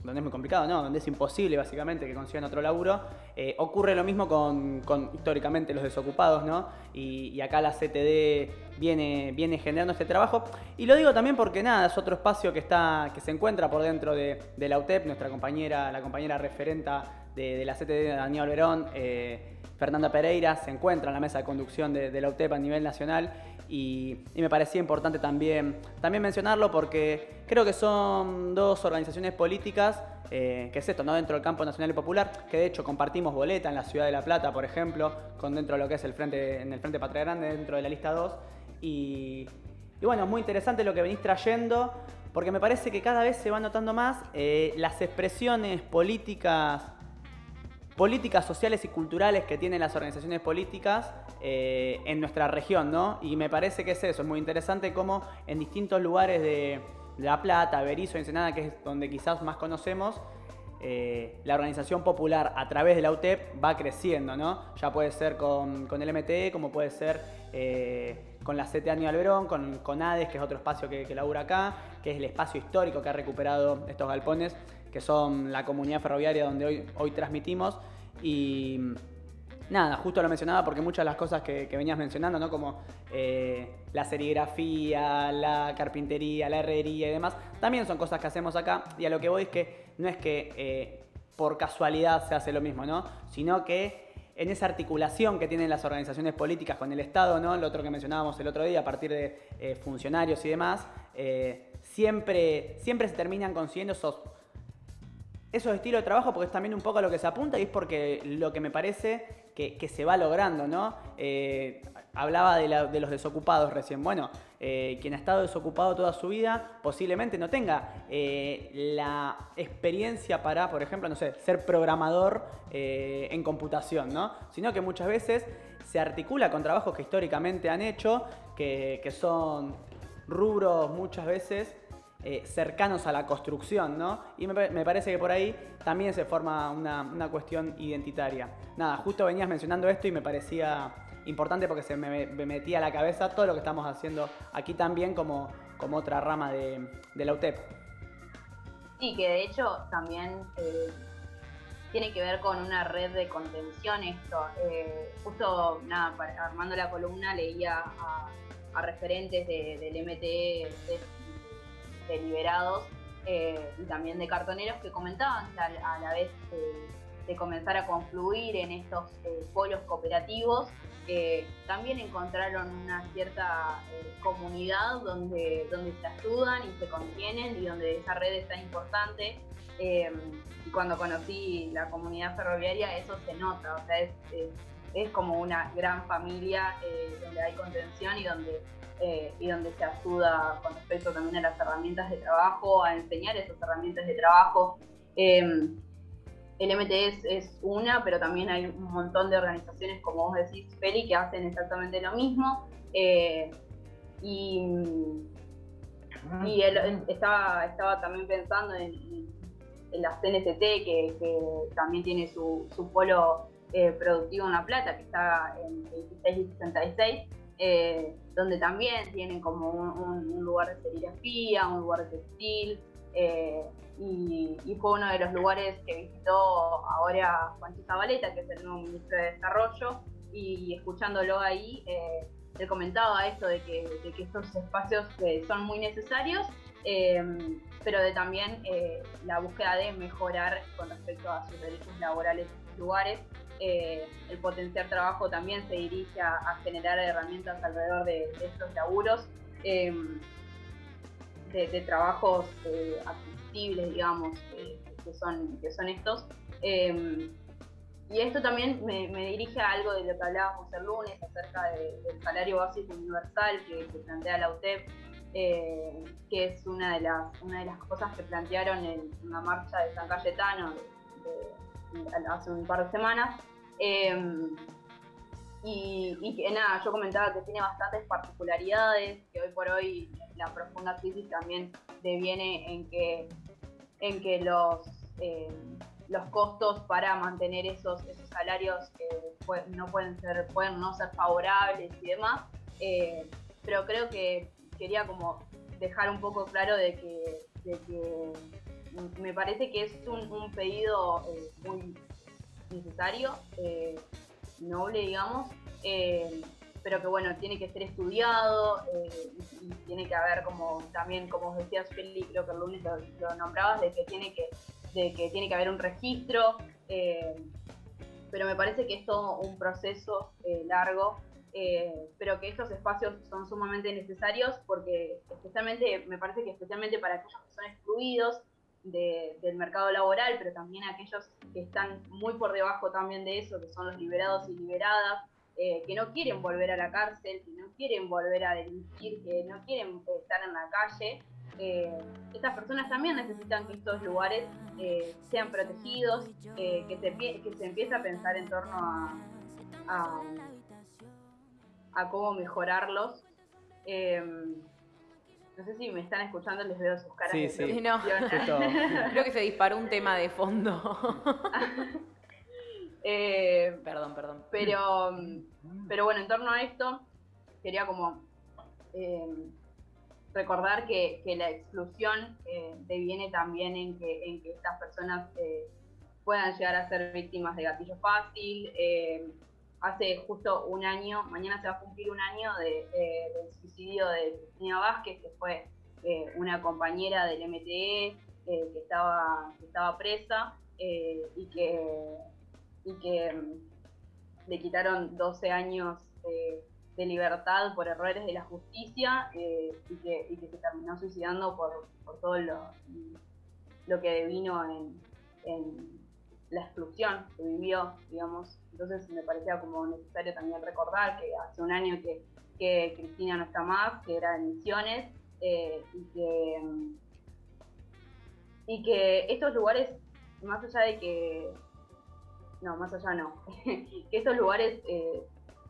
donde es muy complicado, no, donde es imposible básicamente que consigan otro laburo, eh, ocurre lo mismo con, históricamente los desocupados, ¿no? Y, acá la CTD viene, viene generando este trabajo. Y lo digo también porque nada, es otro espacio que está, que se encuentra por dentro de, la UTEP, nuestra compañera, la compañera referenta de, la CTD, Daniel Verón, eh, Fernanda Pereira, se encuentra en la mesa de conducción de la UTEP a nivel nacional. Y, me parecía importante también, también mencionarlo porque creo que son dos organizaciones políticas, eh, que es esto, ¿no? dentro del campo nacional y popular, que de hecho compartimos boleta en la ciudad de La Plata, por ejemplo, con dentro de lo que es el frente, en el Frente Patria Grande, dentro de la lista 2. Y, bueno, es muy interesante lo que venís trayendo, porque me parece que cada vez se va notando más eh, las expresiones políticas políticas sociales y culturales que tienen las organizaciones políticas eh, en nuestra región, ¿no? Y me parece que es eso, es muy interesante cómo en distintos lugares de La Plata, Berizo, Ensenada, que es donde quizás más conocemos, eh, la organización popular a través de la UTEP va creciendo, ¿no? Ya puede ser con, el MTE, como puede ser eh, con la CTA Aníbal Verón, con, con ADES, que es otro espacio que, que labura acá, que es el espacio histórico que ha recuperado estos galpones, que son la comunidad ferroviaria donde hoy, hoy transmitimos. Y nada, justo lo mencionaba porque muchas de las cosas que, venías mencionando, ¿no? Como eh, la serigrafía, la carpintería, la herrería y demás, también son cosas que hacemos acá. Y a lo que voy es que no es que eh, por casualidad se hace lo mismo, ¿no? Sino que en esa articulación que tienen las organizaciones políticas con el Estado, ¿no? Lo otro que mencionábamos el otro día, a partir de eh, funcionarios y demás, siempre, siempre se terminan consiguiendo esos esos estilos de trabajo porque es también un poco a lo que se apunta y es porque lo que me parece que, se va logrando, ¿no? Eh, hablaba de, los desocupados recién. Bueno, eh, quien ha estado desocupado toda su vida posiblemente no tenga eh, la experiencia para, por ejemplo, no sé, ser programador en computación, ¿no? Sino que muchas veces se articula con trabajos que históricamente han hecho, que son rubros muchas veces eh, cercanos a la construcción, ¿no? Y me, pa- me parece que por ahí también se forma una, una cuestión identitaria. Nada, justo venías mencionando esto y me parecía importante porque se me, me metía a la cabeza todo lo que estamos haciendo aquí también como, como otra rama de, la UTEP. Sí, que de hecho también eh, tiene que ver con una red de contención esto. Eh, justo nada, armando la columna leía a, referentes de- del MTE de, de liberados eh, y también de cartoneros que comentaban que a, la vez eh, de comenzar a confluir en estos eh, polos cooperativos, también encontraron una cierta comunidad donde, donde se ayudan y se contienen y donde esa red es tan importante. Y cuando conocí la comunidad ferroviaria eso se nota, o sea, es, es como una gran familia eh, donde hay contención y donde, eh, y donde se ayuda con respecto también a las herramientas de trabajo, a enseñar esas herramientas de trabajo. Eh, el MT es, una, pero también hay un montón de organizaciones, como vos decís, Feli, que hacen exactamente lo mismo. Eh, y estaba, estaba también pensando en, en la CNCT, que, que también tiene su, su polo eh, productivo en La Plata, que está en 26 y 66, eh, donde también tienen como un, un- un lugar de serigrafía, un lugar de textil, eh, y, y fue uno de los lugares que visitó ahora Juancho Zabaleta, que es el nuevo ministro de Desarrollo, y escuchándolo ahí, eh, él comentaba esto de que, de que estos espacios eh, son muy necesarios, eh, pero de también eh, la búsqueda de mejorar con respecto a sus derechos laborales en lugares. Eh, el potenciar trabajo también se dirige a, generar herramientas alrededor de, estos laburos, eh, de, trabajos eh, combustibles, digamos, que, son, que son estos. Eh, y esto también me, me, dirige a algo de lo que hablábamos el lunes acerca de, del salario básico universal que, plantea la UTEP, que es una de, las, una de las cosas que plantearon en, en la marcha de San Cayetano hace un par de semanas. Eh, y, nada, yo comentaba que tiene bastantes particularidades, que hoy por hoy la profunda crisis también deviene en que, en que los, eh, los costos para mantener esos, esos salarios eh, no pueden ser, pueden no ser favorables y demás. Eh, pero creo que quería como dejar un poco claro de que me parece que es un, pedido eh, muy necesario noble, digamos, eh, pero que bueno, tiene que ser estudiado eh, y, tiene que haber como también, como decías Feli, creo que el lunes lo, nombrabas, de que tiene que, de que tiene que haber un registro, eh, pero me parece que es todo un proceso eh, largo, pero que estos espacios son sumamente necesarios porque especialmente, me parece que especialmente para aquellos que son excluidos, de, del mercado laboral, pero también aquellos que están muy por debajo también de eso, que son los liberados y liberadas, eh, que no quieren volver a la cárcel, que no quieren volver a delinquir, que no quieren estar en la calle. Eh, estas personas también necesitan que estos lugares eh, sean protegidos, que, se, que empiece a pensar en torno a, a, a cómo mejorarlos. No sé si me están escuchando, les veo sus caras. Sí, de sí. No. *laughs* Creo que se disparó un tema de fondo. *laughs* eh, perdón, perdón. Pero, pero bueno, en torno a esto, quería como eh, recordar que, que, la exclusión eh, deviene también en que, en que estas personas eh, puedan llegar a ser víctimas de gatillo fácil hace justo un año, mañana se va a cumplir un año de, eh, del suicidio de Cristina Vázquez, que fue eh, una compañera del MTE eh, que, estaba, que estaba presa y que, y que mm, le quitaron 12 años de libertad por errores de la justicia y que, se terminó suicidando por, todo lo, que vino en, en la exclusión que vivió, digamos. Entonces me parecía como necesario también recordar que hace un año que, Cristina no está más, que era en Misiones, eh, y, que, estos lugares, más allá de que, no, más allá no, *laughs* que estos lugares eh,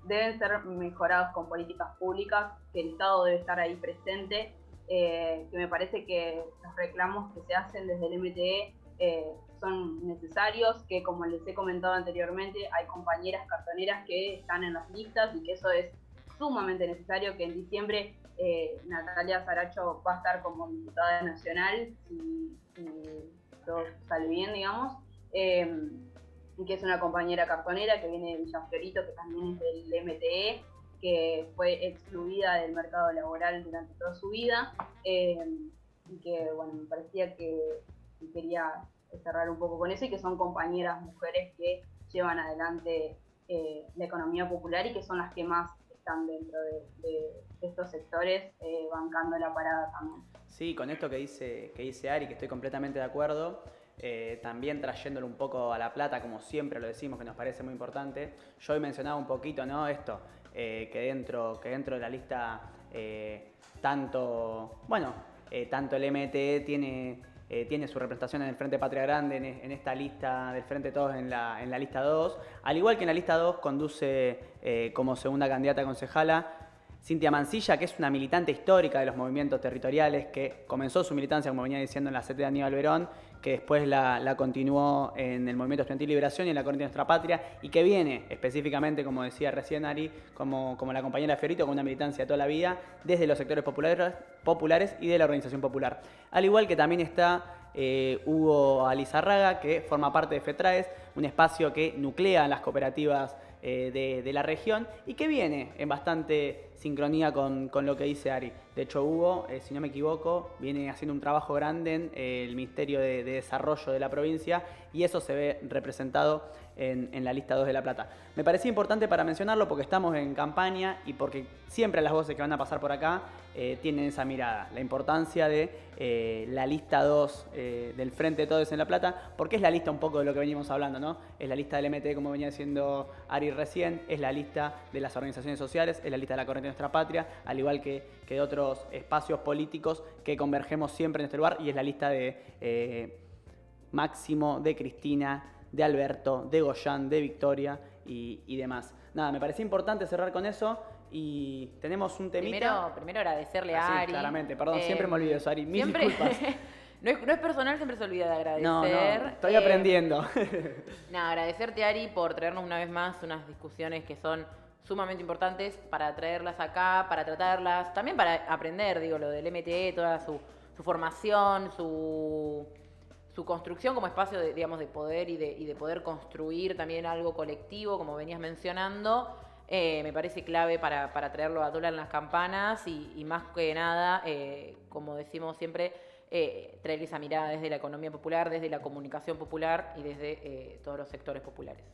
deben ser mejorados con políticas públicas, que el Estado debe estar ahí presente, eh, que me parece que los reclamos que se hacen desde el MTE son necesarios, que como les he comentado anteriormente, hay compañeras cartoneras que están en las listas y que eso es sumamente necesario, que en diciembre eh, Natalia Saracho va a estar como diputada nacional, si, si todo sale bien, digamos, y que es una compañera cartonera que viene de Villafiorito, que también es del MTE, que fue excluida del mercado laboral durante toda su vida, eh, y que, bueno, me parecía que quería cerrar un poco con eso y que son compañeras mujeres que llevan adelante eh, la economía popular y que son las que más están dentro de, estos sectores eh, bancando la parada también. Sí, con esto que dice, que dice Ari, que estoy completamente de acuerdo, eh, también trayéndolo un poco a La Plata, como siempre lo decimos, que nos parece muy importante. Yo hoy mencionaba un poquito, ¿no? Esto, que, dentro, que dentro de la lista tanto, bueno, tanto el MTE tiene eh, tiene su representación en el Frente Patria Grande, en, esta lista del Frente Todos en la, en la lista 2. Al igual que en la lista 2 conduce eh, como segunda candidata concejala Cintia Mancilla, que es una militante histórica de los movimientos territoriales, que comenzó su militancia, como venía diciendo, en la CT de Aníbal Verón, que después la, continuó en el Movimiento Estudiantil Liberación y en la Corriente de Nuestra Patria, y que viene específicamente, como decía recién Ari, como, como la compañera Ferito, con una militancia toda la vida, desde los sectores populares, populares y de la organización popular. Al igual que también está eh, Hugo Alizarraga, que forma parte de FETRAES, un espacio que nuclea las cooperativas eh, de, la región y que viene en bastante sincronía con, con lo que dice Ari. De hecho, Hugo, eh, si no me equivoco, viene haciendo un trabajo grande en el Ministerio de Desarrollo de la provincia y eso se ve representado en, la lista 2 de La Plata. Me parecía importante para mencionarlo porque estamos en campaña y porque siempre las voces que van a pasar por acá eh, tienen esa mirada, la importancia de eh, la lista 2 eh, del Frente de Todos en La Plata, porque es la lista un poco de lo que venimos hablando, ¿no? Es la lista del MT, como venía diciendo Ari recién, es la lista de las organizaciones sociales, es la lista de la Corriente de Nuestra Patria, al igual que, que de otros espacios políticos que convergemos siempre en este lugar, y es la lista de Máximo, de Cristina, de Alberto, de Goyán, de Victoria y, y demás. Nada, me parecía importante cerrar con eso y tenemos un temita. Primero, primero agradecerle a Ah, sí, Ari. claramente, perdón, Eh, siempre me olvido de eso, Ari. Mil siempre- disculpas. *laughs* no, es, no es personal, siempre se olvida de agradecer. No, no, estoy Eh, aprendiendo. *laughs* Nada, agradecerte Ari por traernos una vez más unas discusiones que son sumamente importantes para traerlas acá, para tratarlas, también para aprender, digo, lo del MTE, toda su, su formación, su, su construcción como espacio de, digamos, de poder y de, y de poder construir también algo colectivo, como venías mencionando. Eh, me parece clave para, traerlo a Dólar en las campanas y, más que nada, eh, como decimos siempre, eh, traer esa mirada desde la economía popular, desde la comunicación popular y desde todos los sectores populares.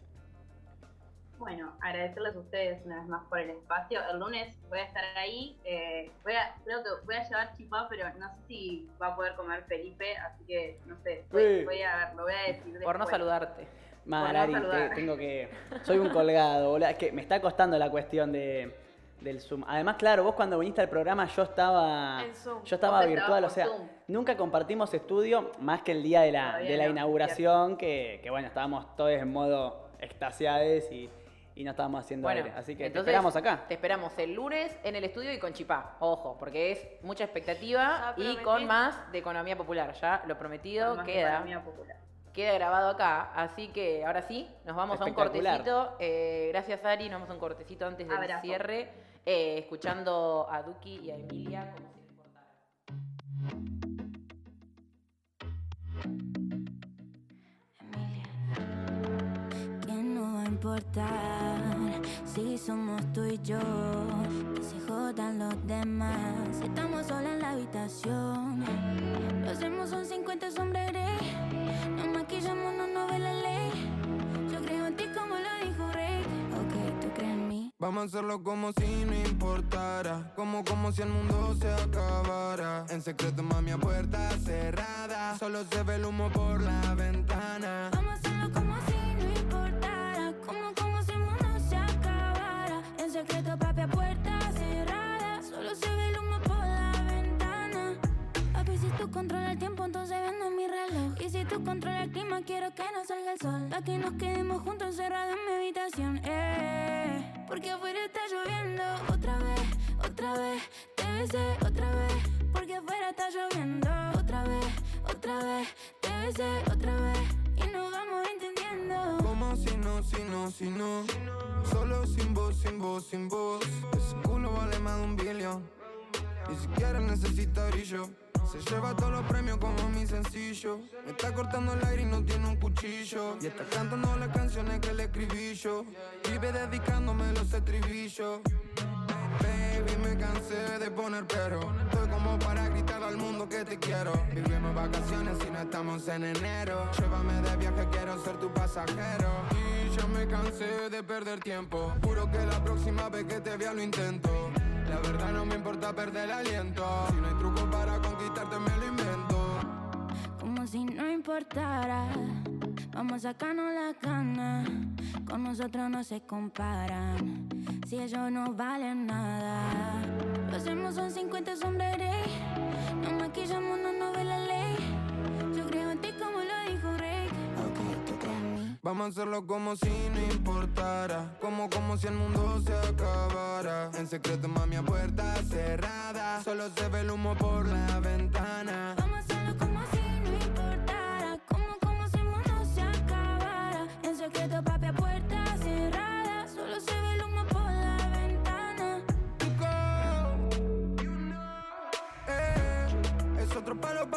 Bueno, agradecerles a ustedes una vez más por el espacio. El lunes voy a estar ahí. eh, voy a, creo que voy a llevar chipá, pero no sé si va a poder comer Felipe, así que no sé. Voy, Sí. voy a ver, lo voy a decir Por no después. saludarte. Ari, te- tengo que. *laughs* Soy un colgado, boludo. Es que me está costando la cuestión de, del Zoom. Además, claro, vos cuando viniste al programa yo estaba. En Zoom. Yo estaba virtual, o sea, Zoom. nunca compartimos estudio más que el día de la, de la no, inauguración, que, que bueno, estábamos todos en modo extasiados y, y no estábamos haciendo Bueno, aire. Así que te esperamos acá. Te esperamos el lunes en el estudio y con Chipá. Ojo, porque es mucha expectativa y con más de economía popular. Ya lo prometido Con más queda. economía popular. Queda grabado acá, así que ahora sí, nos vamos a un cortecito. Eh, gracias Ari, nos vamos a un cortecito antes del Abrazo. cierre, eh, escuchando a Duki y a Emilia como si importar si somos tú y yo, que se jodan los demás. Si estamos solos en la habitación, lo hacemos son 50 sombras gris. Nos maquillamos, no nos ve la ley. Yo creo en ti como lo dijo Rey. Ok, tú crees en mí. Vamos a hacerlo como si no importara, como como si el mundo se acabara. En secreto, mami, a puerta cerrada, solo se ve el humo por la ventana. Vamos a hacerlo como secreto, papi, a puerta cerrada, solo se ve el humo por la ventana. Papi, si tú controlas el tiempo, entonces vendo mi reloj. Y si tú controlas el clima, quiero que no salga el sol. Pa' que nos quedemos juntos encerrados en mi habitación, eh. Porque afuera está lloviendo otra vez, otra vez. Te besé otra vez, porque afuera está lloviendo otra vez, otra vez. Te besé otra vez y nos vamos entendiendo. Como si no, si no, si no. Solo sin voz, sin voz, sin voz. Ese culo vale más de un billón. Ni siquiera necesita brillo. Se lleva todos los premios como mi sencillo. Me está cortando el aire y no tiene un cuchillo. Y está cantando las canciones que le escribí yo. Vive dedicándome los estribillos. Baby, me cansé de poner pero. Estoy como para gritar al mundo que te quiero. Vivimos vacaciones y no estamos en enero. Llévame de viaje, quiero ser tu pasajero. Y ya me cansé de perder tiempo. Juro que la próxima vez que te vea lo intento. La verdad no me importa perder el aliento. Si no hay truco para conquistarte, me lo invento. Si no importara. Vamos a sacarnos la ganas, con nosotros no se comparan. Si ellos no valen nada, lo hacemos son 50 sombras gris. Nos maquillamos, no nos ve la ley. Yo creo en ti como lo dijo Rey. Vamos a hacerlo como si no importara. Como como si el mundo se acabara. En secreto, mami, a puerta cerrada. Solo se ve el humo por la ventana.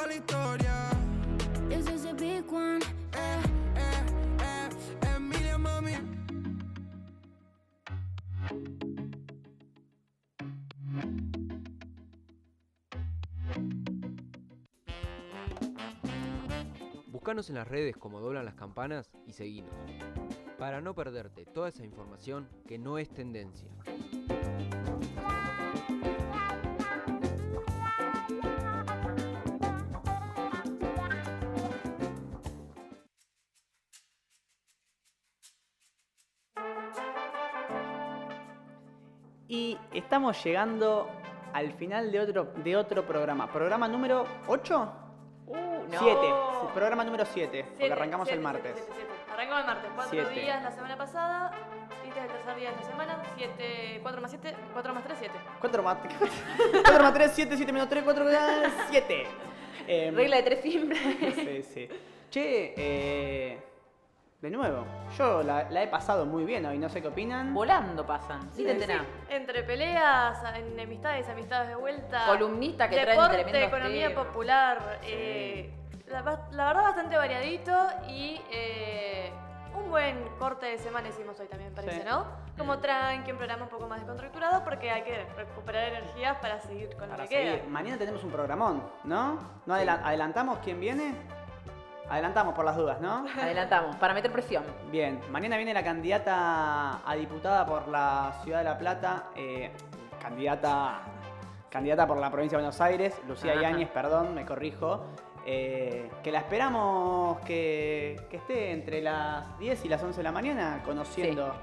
la historia. This eh, eh, eh, en las redes como doblan las campanas y seguinos. Para no perderte toda esa información que no es tendencia. Y estamos llegando al final de otro, de otro programa. ¿Programa número 8? Uh, no. 7. Programa número 7, porque arrancamos siete, el martes. siete, siete. Arrancamos el martes, cuatro Siete. días la semana pasada, este es el tercer día de la semana, siete, cuatro más siete, cuatro más tres, siete. 4 más, *laughs* 4 más 3, 7, 7 menos 3, 4, 7. Regla de tres siempre. *laughs* Sí, sí. Che, eh, de nuevo, yo la, la he pasado muy bien hoy, no sé qué opinan. Volando pasan, sin Sí, enterar. Entre peleas, enemistades, amistades de vuelta. Columnista que deporte, economía temas. popular. eh, la, la verdad, bastante variadito y eh, un buen corte de semana hicimos hoy también, parece, Sí. ¿no? Como tranqui, un programa un poco más descontracturado porque hay que recuperar energías para seguir con Para lo que queda. seguir. Mañana tenemos un programón, ¿no? ¿No adela- adelantamos quién viene? Adelantamos por las dudas, ¿no? *laughs* Adelantamos, para meter presión. Bien, mañana viene la candidata a diputada por la Ciudad de La Plata, eh, candidata, candidata por la provincia de Buenos Aires, Lucía Ajá. Yáñez, perdón, me corrijo, eh, que la esperamos que, que esté entre las 10 y las 11 de la mañana conociendo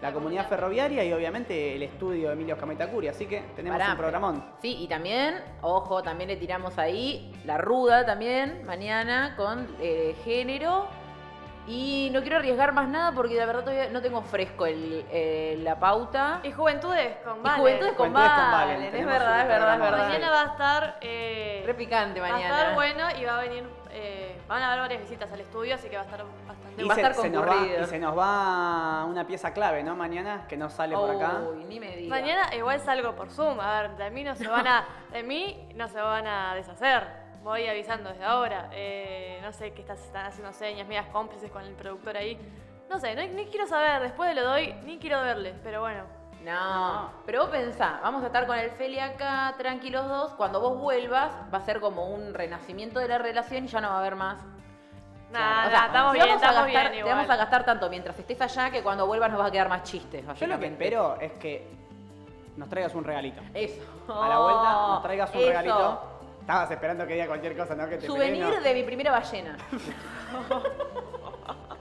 la comunidad ferroviaria y obviamente el estudio de Emilio Cametacuri, así que tenemos Pará, un programón. Sí, y también, ojo, también le tiramos ahí la ruda también, mañana, con eh, género. Y no quiero arriesgar más nada porque la verdad todavía no tengo fresco el, eh, la pauta. Y Juventudes con Y Valen. Juventudes con Juventudes con Valen, es tenemos verdad, es verdad, es verdad. Mañana va a estar. Eh, Re picante Va a estar mañana. bueno y va a venir. eh, van a haber varias visitas al estudio, así que va a estar Y Va a se, estar se nos va, concurrido. y se nos va una pieza clave, ¿no? Mañana, que no sale por acá. Uy, ni me digas. Mañana igual salgo por Zoom. A ver, de mí no se van a, de mí no se van a deshacer. Voy avisando desde ahora. Eh, no sé qué estás, están haciendo señas, mías cómplices con el productor ahí. No sé, no- ni quiero saber. Después de lo doy, ni quiero verles. Pero bueno. No, pero vos pensá, vamos a estar con el Feli acá, tranquilos dos. Cuando vos vuelvas, va a ser como un renacimiento de la relación y ya no va a haber más. Nada, O sea, estamos bien, vamos a estamos gastar, bien Te vamos a gastar tanto mientras estés allá que cuando vuelvas nos vas a quedar más chistes. Yo lo que espero es que nos traigas un regalito. Eso. A la vuelta nos traigas un Eso. regalito. Estabas esperando que diga cualquier cosa, ¿no? Que te Souvenir de mi primera ballena. *laughs*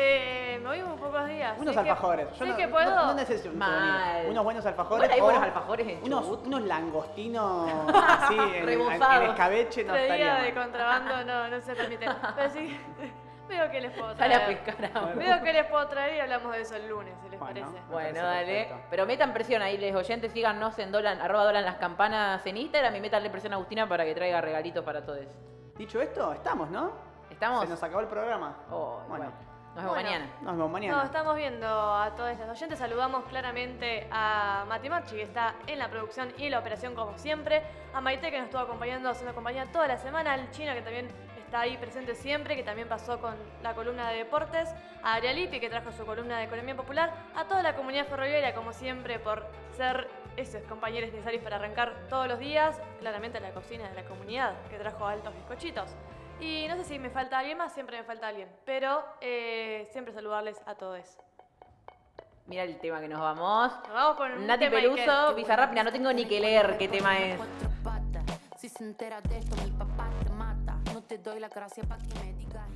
Eh, me voy un pocos días. Unos ¿sí que- alfajores. Yo ¿Sí no, que puedo? No, necesito un Mal. souvenir. Unos buenos alfajores. Igual hay buenos alfajores en unos, Chubut. unos langostinos *laughs* así en, en, escabeche no estaría mal. de contrabando, *laughs* no, no se permite. Pero sí, *laughs* veo que les puedo Sale a traer. pescar ahora. Veo que les puedo traer y hablamos de eso el lunes, si les Bueno. parece. Bueno, parece dale. perfecto. Pero metan presión ahí, les oyentes, síganos en dolan, arroba dolan las campanas en Instagram y métanle presión a Agustina para que traiga regalitos para todos. Dicho esto, estamos, ¿no? ¿Estamos? Se nos acabó el programa. Oh, Bueno. bueno. Nos vemos Bueno. mañana. Nos vemos mañana. No, estamos viendo a todos los oyentes. Saludamos claramente a Mati Marchi, que está en la producción y la operación como siempre. A Maite, que nos estuvo acompañando, haciendo compañía toda la semana. Al Chino, que también está ahí presente siempre, que también pasó con la columna de deportes. A Arialipi, que trajo su columna de economía popular. A toda la comunidad ferroviaria, como siempre, por ser esos compañeros necesarios para arrancar todos los días. Claramente a la cocina de la comunidad, que trajo altos bizcochitos. Y no sé si me falta alguien más, siempre me falta alguien. Pero eh, siempre saludarles a todos. Mira el tema que nos vamos. Nos vamos con un Nati tema Peluso, que- Bizarrap, mira, no tengo ni que leer qué tema es. Si se entera de esto, mi papá te mata. No te doy la gracia para que me digas.